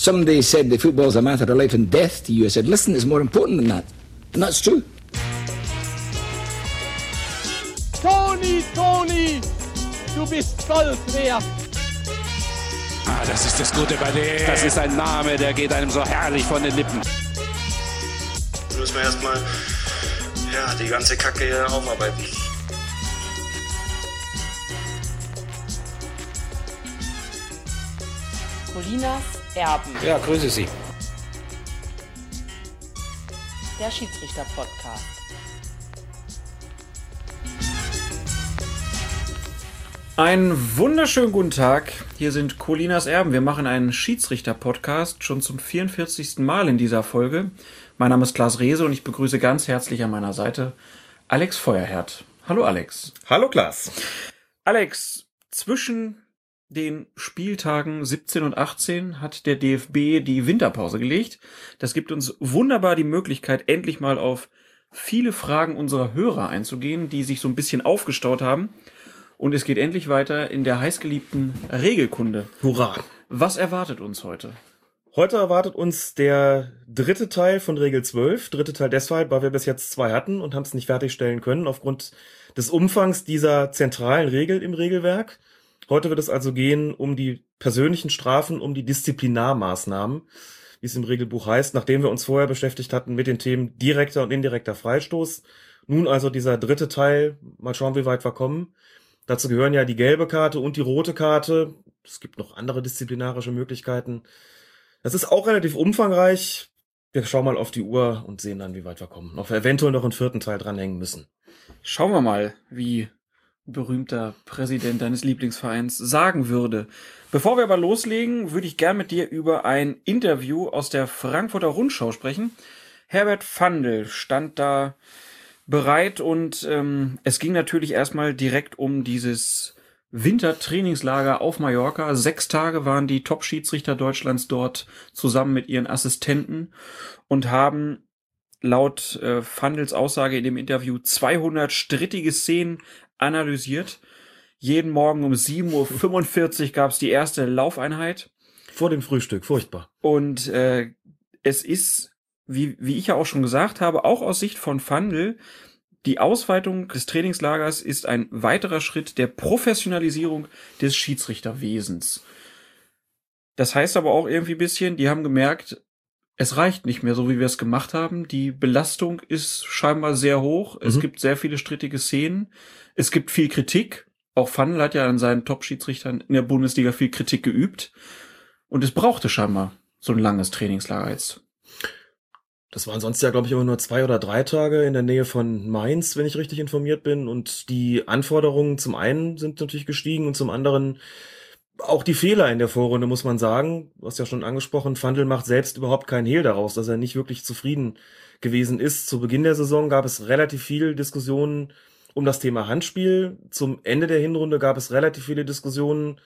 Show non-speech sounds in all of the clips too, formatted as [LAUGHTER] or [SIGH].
Somebody said the football's a matter of life and death to you. I said, listen, it's more important than that. And that's true. Toni, Toni, du bist Gold wert. Ah, das ist das Gute bei dem. Das ist ein Name, der geht einem so herrlich von den Lippen. Jetzt müssen wir erstmal ja, die ganze Kacke hier aufarbeiten. Colinas Erben. Ja, grüße Sie. Der Schiedsrichter-Podcast. Einen wunderschönen guten Tag. Hier sind Colinas Erben. Wir machen einen Schiedsrichter-Podcast schon zum 44. Mal in dieser Folge. Mein Name ist Klaas Rehse und ich begrüße ganz herzlich an meiner Seite Alex Feuerherd. Hallo Alex. Hallo Klaas. Alex, zwischen den Spieltagen 17 und 18 hat der DFB die Winterpause gelegt. Das gibt uns wunderbar die Möglichkeit, endlich mal auf viele Fragen unserer Hörer einzugehen, die sich so ein bisschen aufgestaut haben. Und es geht endlich weiter in der heißgeliebten Regelkunde. Hurra. Was erwartet uns heute? Heute erwartet uns der dritte Teil von Regel 12. Dritte Teil deshalb, weil wir bis jetzt zwei hatten und haben es nicht fertigstellen können aufgrund des Umfangs dieser zentralen Regel im Regelwerk. Heute wird es also gehen um die persönlichen Strafen, um die Disziplinarmaßnahmen, wie es im Regelbuch heißt, nachdem wir uns vorher beschäftigt hatten mit den Themen direkter und indirekter Freistoß. Nun also dieser dritte Teil. Mal schauen, wie weit wir kommen. Dazu gehören ja die gelbe Karte und die rote Karte. Es gibt noch andere disziplinarische Möglichkeiten. Das ist auch relativ umfangreich. Wir schauen mal auf die Uhr und sehen dann, wie weit wir kommen. Ob wir eventuell noch einen vierten Teil dranhängen müssen. Schauen wir mal, wie berühmter Präsident deines Lieblingsvereins sagen würde. Bevor wir aber loslegen, würde ich gern mit dir über ein Interview aus der Frankfurter Rundschau sprechen. Herbert Fandel stand da bereit und ähm, es ging natürlich erstmal direkt um dieses Wintertrainingslager auf Mallorca. Sechs Tage waren die Top-Schiedsrichter Deutschlands dort zusammen mit ihren Assistenten und haben laut äh, Fandels Aussage in dem Interview 200 strittige Szenen analysiert. Jeden Morgen um 7.45 Uhr [LAUGHS] gab es die erste Laufeinheit. Vor dem Frühstück, furchtbar. Und äh, es ist, wie, wie ich ja auch schon gesagt habe, auch aus Sicht von Fandel, die Ausweitung des Trainingslagers ist ein weiterer Schritt der Professionalisierung des Schiedsrichterwesens. Das heißt aber auch irgendwie bisschen, die haben gemerkt, es reicht nicht mehr so, wie wir es gemacht haben. Die Belastung ist scheinbar sehr hoch. Es Mhm. gibt sehr viele strittige Szenen. Es gibt viel Kritik. Auch Fandel hat ja an seinen Top-Schiedsrichtern in der Bundesliga viel Kritik geübt. Und es brauchte scheinbar so ein langes Trainingslager jetzt. Das waren sonst ja, glaube ich, immer nur zwei oder drei Tage in der Nähe von Mainz, wenn ich richtig informiert bin. Und die Anforderungen zum einen sind natürlich gestiegen und zum anderen auch die Fehler in der Vorrunde, muss man sagen. Du hast ja schon angesprochen, Fandel macht selbst überhaupt keinen Hehl daraus, dass er nicht wirklich zufrieden gewesen ist. Zu Beginn der Saison gab es relativ viel Diskussionen um das Thema Handspiel. Zum Ende der Hinrunde gab es relativ viele Diskussionen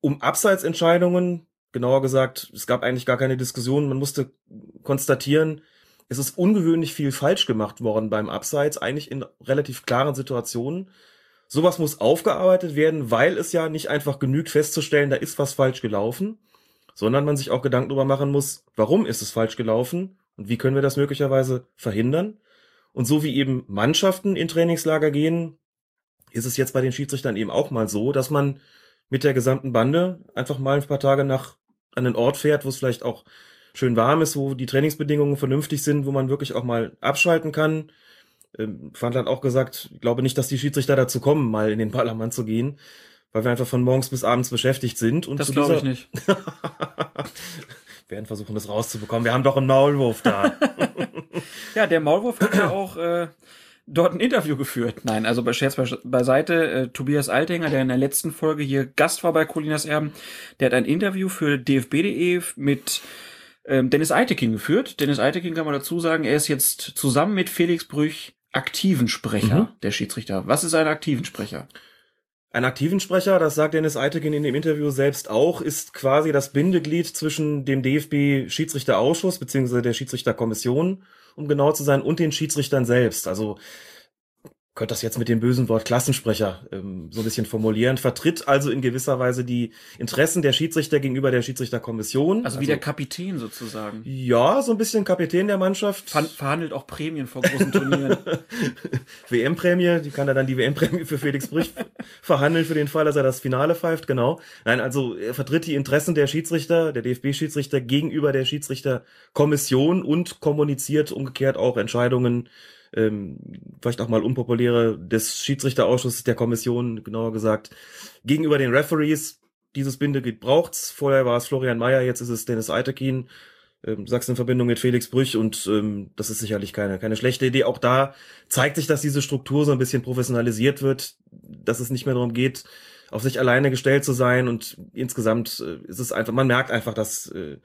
um Abseitsentscheidungen. Genauer gesagt, es gab eigentlich gar keine Diskussion. Man musste konstatieren, es ist ungewöhnlich viel falsch gemacht worden beim Abseits, eigentlich in relativ klaren Situationen. Sowas muss aufgearbeitet werden, weil es ja nicht einfach genügt festzustellen, da ist was falsch gelaufen, sondern man sich auch Gedanken darüber machen muss, warum ist es falsch gelaufen und wie können wir das möglicherweise verhindern. Und so wie eben Mannschaften in Trainingslager gehen, ist es jetzt bei den Schiedsrichtern eben auch mal so, dass man mit der gesamten Bande einfach mal ein paar Tage nach an den Ort fährt, wo es vielleicht auch schön warm ist, wo die Trainingsbedingungen vernünftig sind, wo man wirklich auch mal abschalten kann. Ähm, hat auch gesagt, ich glaube nicht, dass die Schiedsrichter dazu kommen, mal in den Ballermann zu gehen, weil wir einfach von morgens bis abends beschäftigt sind. Und Das glaube ich nicht. [LAUGHS] Wir werden versuchen, das rauszubekommen. Wir haben doch einen Maulwurf da. [LAUGHS] Ja, der Maulwurf hat ja auch äh, dort ein Interview geführt. Nein, also bei Scherz be- beiseite, äh, Tobias Altinger, der in der letzten Folge hier Gast war bei Colinas Erben, der hat ein Interview für dfb.de mit ähm, Dennis Eitekin geführt. Dennis Eitekin kann man dazu sagen, er ist jetzt zusammen mit Felix Brüch aktiven Sprecher Mhm. der Schiedsrichter. Was ist ein aktiven Sprecher? Ein aktiven Sprecher, das sagt Dennis Eitekin in dem Interview selbst auch, ist quasi das Bindeglied zwischen dem DFB-Schiedsrichterausschuss beziehungsweise der Schiedsrichterkommission, um genau zu sein, und den Schiedsrichtern selbst. Also könnte das jetzt mit dem bösen Wort Klassensprecher ähm, so ein bisschen formulieren, vertritt also in gewisser Weise die Interessen der Schiedsrichter gegenüber der Schiedsrichterkommission. Also wie der Kapitän sozusagen. Ja, so ein bisschen Kapitän der Mannschaft. Ver verhandelt auch Prämien vor großen Turnieren. [LAUGHS] WM-Prämie, die kann er dann die WM-Prämie für Felix Brüch [LAUGHS] verhandeln für den Fall, dass er das Finale pfeift, genau. Nein, also er vertritt die Interessen der Schiedsrichter, der DFB-Schiedsrichter gegenüber der Schiedsrichterkommission und kommuniziert umgekehrt auch Entscheidungen ähm, vielleicht auch mal unpopuläre des Schiedsrichterausschusses der Kommission, genauer gesagt, gegenüber den Referees. Dieses Bindeglied braucht's. Vorher war es Florian Mayer, jetzt ist es Dennis Eitekin. Ähm, sagst in Verbindung mit Felix Brüch und ähm, das ist sicherlich keine, keine schlechte Idee. Auch da zeigt sich, dass diese Struktur so ein bisschen professionalisiert wird, dass es nicht mehr darum geht, auf sich alleine gestellt zu sein und insgesamt äh, ist es einfach, man merkt einfach, dass äh,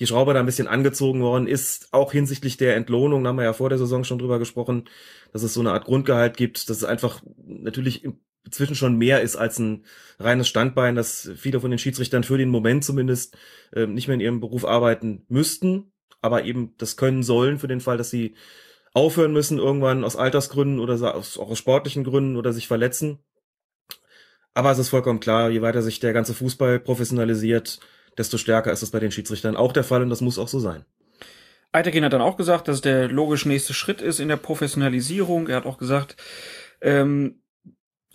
die Schraube da ein bisschen angezogen worden ist, auch hinsichtlich der Entlohnung, da haben wir ja vor der Saison schon drüber gesprochen, dass es so eine Art Grundgehalt gibt, dass es einfach natürlich inzwischen schon mehr ist als ein reines Standbein, dass viele von den Schiedsrichtern für den Moment zumindest äh, nicht mehr in ihrem Beruf arbeiten müssten, aber eben das können sollen für den Fall, dass sie aufhören müssen irgendwann aus Altersgründen oder aus, auch aus sportlichen Gründen oder sich verletzen. Aber es ist vollkommen klar, je weiter sich der ganze Fußball professionalisiert, desto stärker ist es bei den Schiedsrichtern auch der Fall und das muss auch so sein. Eiterkin hat dann auch gesagt, dass der logisch nächste Schritt ist in der Professionalisierung. Er hat auch gesagt, ähm,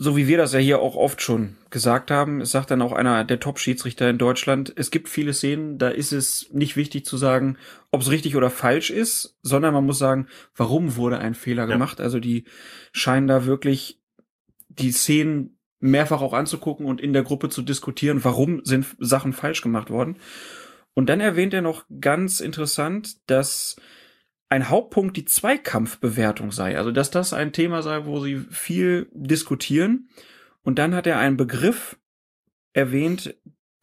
so wie wir das ja hier auch oft schon gesagt haben, es sagt dann auch einer der Top-Schiedsrichter in Deutschland, es gibt viele Szenen, da ist es nicht wichtig zu sagen, ob es richtig oder falsch ist, sondern man muss sagen, warum wurde ein Fehler ja. gemacht. Also die scheinen da wirklich die Szenen mehrfach auch anzugucken und in der Gruppe zu diskutieren, warum sind Sachen falsch gemacht worden. Und dann erwähnt er noch ganz interessant, dass ein Hauptpunkt die Zweikampfbewertung sei. Also, dass das ein Thema sei, wo sie viel diskutieren. Und dann hat er einen Begriff erwähnt,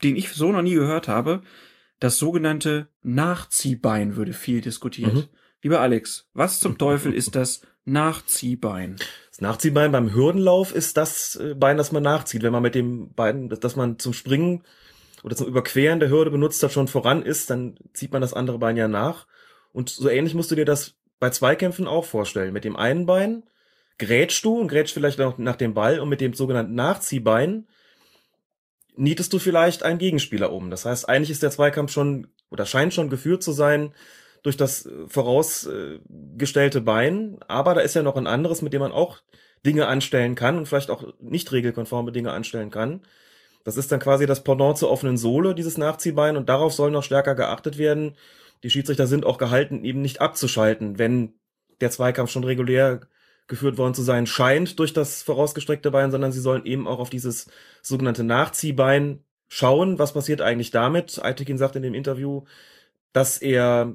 den ich so noch nie gehört habe. Das sogenannte Nachziehbein würde viel diskutiert. Mhm. Lieber Alex, was zum [LAUGHS] Teufel ist das Nachziehbein? Das Nachziehbein beim Hürdenlauf ist das äh, Bein, das man nachzieht. Wenn man mit dem Bein, das man zum Springen oder zum Überqueren der Hürde benutzt hat, schon voran ist, dann zieht man das andere Bein ja nach. Und so ähnlich musst du dir das bei Zweikämpfen auch vorstellen. Mit dem einen Bein grätschst du und grätschst vielleicht noch nach dem Ball und mit dem sogenannten Nachziehbein nietest du vielleicht einen Gegenspieler um. Das heißt, eigentlich ist der Zweikampf schon oder scheint schon geführt zu sein durch das äh, vorausgestellte Bein, aber da ist ja noch ein anderes, mit dem man auch Dinge anstellen kann und vielleicht auch nicht regelkonforme Dinge anstellen kann. Das ist dann quasi das Pendant zur offenen Sohle, dieses Nachziehbein, und darauf soll noch stärker geachtet werden. Die Schiedsrichter sind auch gehalten, eben nicht abzuschalten, wenn der Zweikampf schon regulär geführt worden zu sein scheint durch das vorausgestreckte Bein, sondern sie sollen eben auch auf dieses sogenannte Nachziehbein schauen. Was passiert eigentlich damit? Aitekin sagt in dem Interview, dass er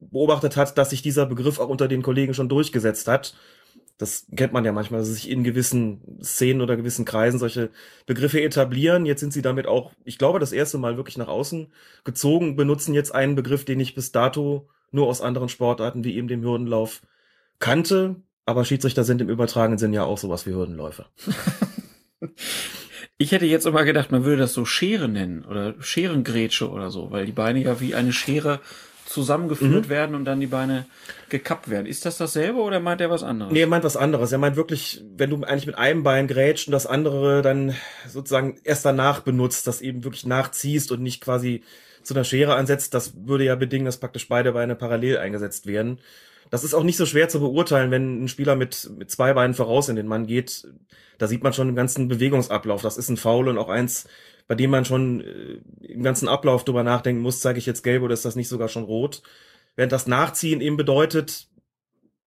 beobachtet hat, dass sich dieser Begriff auch unter den Kollegen schon durchgesetzt hat. Das kennt man ja manchmal, dass sich in gewissen Szenen oder gewissen Kreisen solche Begriffe etablieren. Jetzt sind sie damit auch, ich glaube, das erste Mal wirklich nach außen gezogen, benutzen jetzt einen Begriff, den ich bis dato nur aus anderen Sportarten wie eben dem Hürdenlauf kannte. Aber Schiedsrichter sind im übertragenen Sinn ja auch sowas wie Hürdenläufer. [LAUGHS] Ich hätte jetzt immer gedacht, man würde das so Schere nennen oder Scherengrätsche oder so, weil die Beine ja wie eine Schere zusammengeführt mhm. werden und dann die Beine gekappt werden. Ist das dasselbe oder meint er was anderes? Nee, er meint was anderes. Er meint wirklich, wenn du eigentlich mit einem Bein grätscht und das andere dann sozusagen erst danach benutzt, das eben wirklich nachziehst und nicht quasi zu einer Schere ansetzt, das würde ja bedingen, dass praktisch beide Beine parallel eingesetzt werden. Das ist auch nicht so schwer zu beurteilen, wenn ein Spieler mit, mit zwei Beinen voraus in den Mann geht. Da sieht man schon im ganzen Bewegungsablauf. Das ist ein Foul und auch eins, bei dem man schon äh, im ganzen Ablauf drüber nachdenken muss, zeige ich jetzt gelb oder ist das nicht sogar schon rot? Während das Nachziehen eben bedeutet,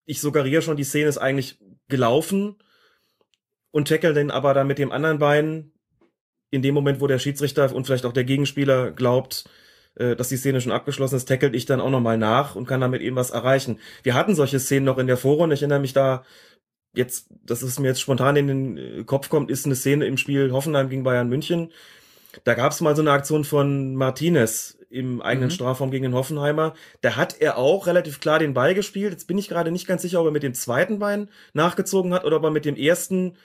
ich suggeriere schon, die Szene ist eigentlich gelaufen und tackle den aber dann mit dem anderen Bein in dem Moment, wo der Schiedsrichter und vielleicht auch der Gegenspieler glaubt, äh, dass die Szene schon abgeschlossen ist, tackelt ich dann auch nochmal nach und kann damit eben was erreichen. Wir hatten solche Szenen noch in der Vorrunde. Ich erinnere mich da jetzt, dass es mir jetzt spontan in den äh, Kopf kommt, ist eine Szene im Spiel Hoffenheim gegen Bayern München. Da gab es mal so eine Aktion von Martinez im eigenen mhm. Strafraum gegen den Hoffenheimer. Da hat er auch relativ klar den Ball gespielt. Jetzt bin ich gerade nicht ganz sicher, ob er mit dem zweiten Bein nachgezogen hat oder ob er mit dem ersten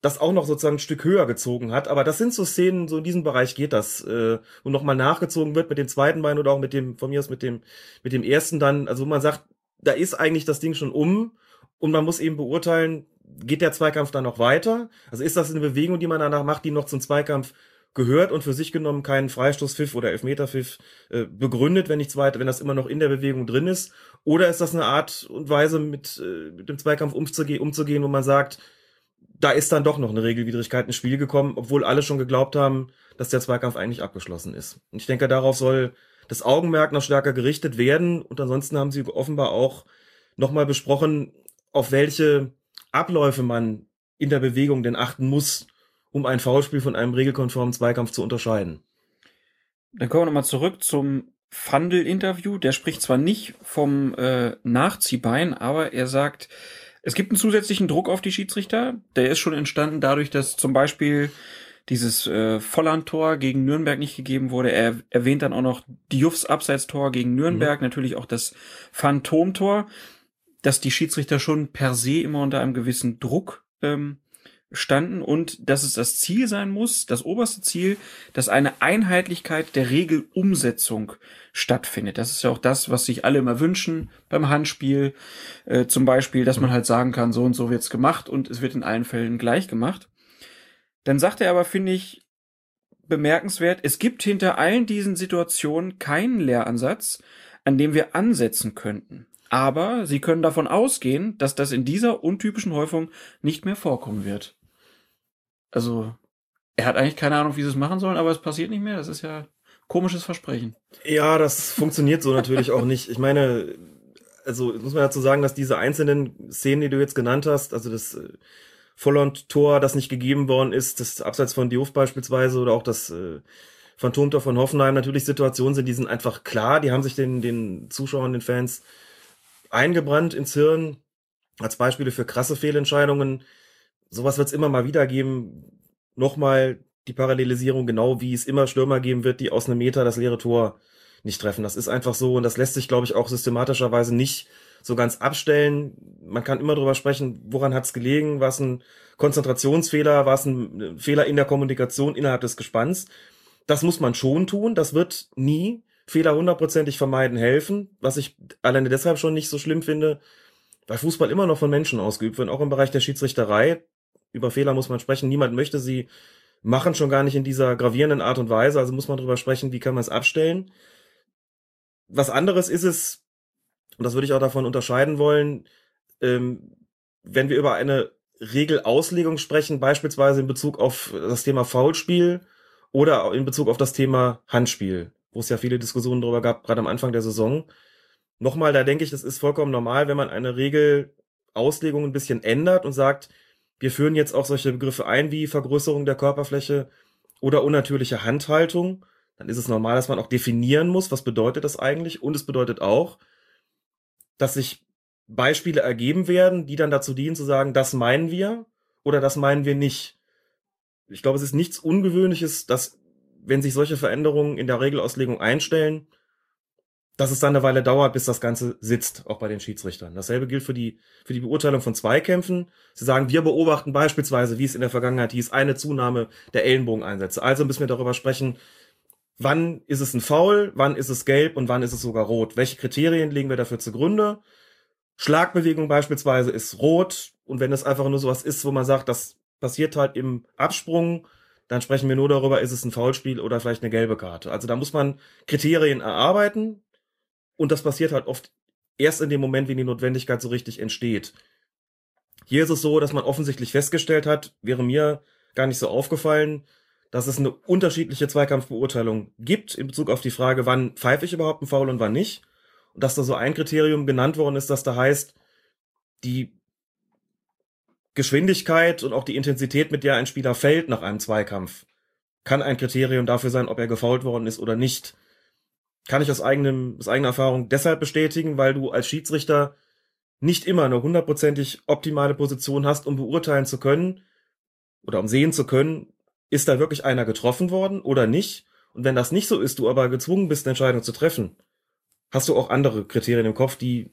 das auch noch sozusagen ein Stück höher gezogen hat. Aber das sind so Szenen, so in diesem Bereich geht das, äh, wo nochmal nachgezogen wird mit dem zweiten Bein oder auch mit dem, von mir aus mit dem, mit dem ersten dann, also man sagt, da ist eigentlich das Ding schon um und man muss eben beurteilen, geht der Zweikampf dann noch weiter? Also ist das eine Bewegung, die man danach macht, die noch zum Zweikampf gehört und für sich genommen keinen Freistoßpfiff oder Elfmeterpfiff äh, begründet, wenn nichts weiter, wenn das immer noch in der Bewegung drin ist? Oder ist das eine Art und Weise, mit, äh, mit dem Zweikampf umzuge umzugehen, wo man sagt, da ist dann doch noch eine Regelwidrigkeit ins Spiel gekommen, obwohl alle schon geglaubt haben, dass der Zweikampf eigentlich abgeschlossen ist. Und ich denke, darauf soll das Augenmerk noch stärker gerichtet werden. Und ansonsten haben sie offenbar auch nochmal besprochen, auf welche Abläufe man in der Bewegung denn achten muss, um ein Foulspiel von einem regelkonformen Zweikampf zu unterscheiden. Dann kommen wir nochmal zurück zum Fandel-Interview. Der spricht zwar nicht vom äh, Nachziehbein, aber er sagt, es gibt einen zusätzlichen Druck auf die Schiedsrichter. Der ist schon entstanden dadurch, dass zum Beispiel dieses äh, Volland-Tor gegen Nürnberg nicht gegeben wurde. Er erwähnt dann auch noch Dioufs Abseitstor gegen Nürnberg, mhm. natürlich auch das Phantomtor, dass die Schiedsrichter schon per se immer unter einem gewissen Druck ähm, standen und dass es das Ziel sein muss, das oberste Ziel, dass eine Einheitlichkeit der Regelumsetzung stattfindet. Das ist ja auch das, was sich alle immer wünschen beim Handspiel. Äh, zum Beispiel, dass man halt sagen kann, so und so wird's gemacht und es wird in allen Fällen gleich gemacht. Dann sagt er aber, finde ich, bemerkenswert, es gibt hinter allen diesen Situationen keinen Lehransatz, an dem wir ansetzen könnten. Aber Sie können davon ausgehen, dass das in dieser untypischen Häufung nicht mehr vorkommen wird. Also, er hat eigentlich keine Ahnung, wie sie es machen sollen, aber es passiert nicht mehr. Das ist ja komisches Versprechen. Ja, das [LAUGHS] funktioniert so natürlich auch nicht. Ich meine, also muss man dazu sagen, dass diese einzelnen Szenen, die du jetzt genannt hast, also das äh, Vollond-Tor, das nicht gegeben worden ist, das Abseits von Diouf beispielsweise oder auch das äh, Phantomtor von Hoffenheim natürlich Situationen sind, die sind einfach klar, die haben sich den, den Zuschauern, den Fans eingebrannt ins Hirn als Beispiele für krasse Fehlentscheidungen sowas wird es immer mal wieder geben. Nochmal die Parallelisierung, genau wie es immer Stürmer geben wird, die aus einem Meter das leere Tor nicht treffen. Das ist einfach so und das lässt sich, glaube ich, auch systematischerweise nicht so ganz abstellen. Man kann immer drüber sprechen, woran hat es gelegen, war es ein Konzentrationsfehler, war es ein Fehler in der Kommunikation innerhalb des Gespanns. Das muss man schon tun, das wird nie Fehler hundertprozentig vermeiden helfen, was ich alleine deshalb schon nicht so schlimm finde, weil Fußball immer noch von Menschen ausgeübt wird, auch im Bereich der Schiedsrichterei über Fehler muss man sprechen. Niemand möchte sie machen, schon gar nicht in dieser gravierenden Art und Weise. Also muss man drüber sprechen, wie kann man es abstellen. Was anderes ist es, und das würde ich auch davon unterscheiden wollen, ähm, wenn wir über eine Regelauslegung sprechen, beispielsweise in Bezug auf das Thema Foulspiel oder in Bezug auf das Thema Handspiel, wo es ja viele Diskussionen darüber gab, gerade am Anfang der Saison. Nochmal, da denke ich, das ist vollkommen normal, wenn man eine Regelauslegung ein bisschen ändert und sagt, wir führen jetzt auch solche Begriffe ein wie Vergrößerung der Körperfläche oder unnatürliche Handhaltung. Dann ist es normal, dass man auch definieren muss, was bedeutet das eigentlich. Und es bedeutet auch, dass sich Beispiele ergeben werden, die dann dazu dienen zu sagen, das meinen wir oder das meinen wir nicht. Ich glaube, es ist nichts Ungewöhnliches, dass wenn sich solche Veränderungen in der Regelauslegung einstellen, dass es dann eine Weile dauert, bis das Ganze sitzt, auch bei den Schiedsrichtern. Dasselbe gilt für die, für die Beurteilung von Zweikämpfen. Sie sagen, wir beobachten beispielsweise, wie es in der Vergangenheit hieß, eine Zunahme der Ellenbogeneinsätze. Also müssen wir darüber sprechen, wann ist es ein Foul, wann ist es gelb und wann ist es sogar rot. Welche Kriterien legen wir dafür zugrunde? Schlagbewegung beispielsweise ist rot und wenn es einfach nur sowas ist, wo man sagt, das passiert halt im Absprung, dann sprechen wir nur darüber, ist es ein Foulspiel oder vielleicht eine gelbe Karte. Also da muss man Kriterien erarbeiten, und das passiert halt oft erst in dem Moment, wenn die Notwendigkeit so richtig entsteht. Hier ist es so, dass man offensichtlich festgestellt hat, wäre mir gar nicht so aufgefallen, dass es eine unterschiedliche Zweikampfbeurteilung gibt in Bezug auf die Frage, wann pfeife ich überhaupt einen Foul und wann nicht. Und dass da so ein Kriterium genannt worden ist, dass da heißt, die Geschwindigkeit und auch die Intensität, mit der ein Spieler fällt nach einem Zweikampf, kann ein Kriterium dafür sein, ob er gefault worden ist oder nicht kann ich aus, eigenem, aus eigener Erfahrung deshalb bestätigen, weil du als Schiedsrichter nicht immer eine hundertprozentig optimale Position hast, um beurteilen zu können oder um sehen zu können, ist da wirklich einer getroffen worden oder nicht. Und wenn das nicht so ist, du aber gezwungen bist, eine Entscheidung zu treffen, hast du auch andere Kriterien im Kopf, die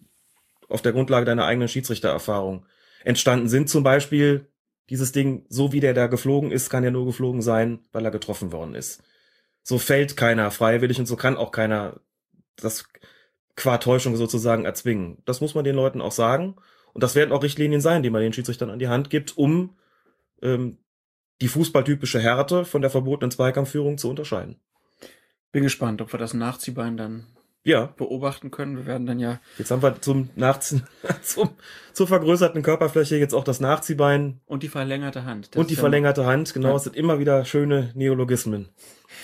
auf der Grundlage deiner eigenen Schiedsrichtererfahrung entstanden sind. Zum Beispiel dieses Ding, so wie der da geflogen ist, kann ja nur geflogen sein, weil er getroffen worden ist so fällt keiner freiwillig und so kann auch keiner das qua Täuschung sozusagen erzwingen. Das muss man den Leuten auch sagen. Und das werden auch Richtlinien sein, die man den Schiedsrichtern an die Hand gibt, um ähm, die fußballtypische Härte von der verbotenen Zweikampfführung zu unterscheiden. Bin gespannt, ob wir das Nachziehbein dann Ja, beobachten können. Wir werden dann ja jetzt haben wir zum Nachziehen, [LAUGHS] zum, zur vergrößerten Körperfläche jetzt auch das Nachziehbein und die verlängerte Hand. Das und die verlängerte Hand. Genau, Ja. es sind immer wieder schöne Neologismen,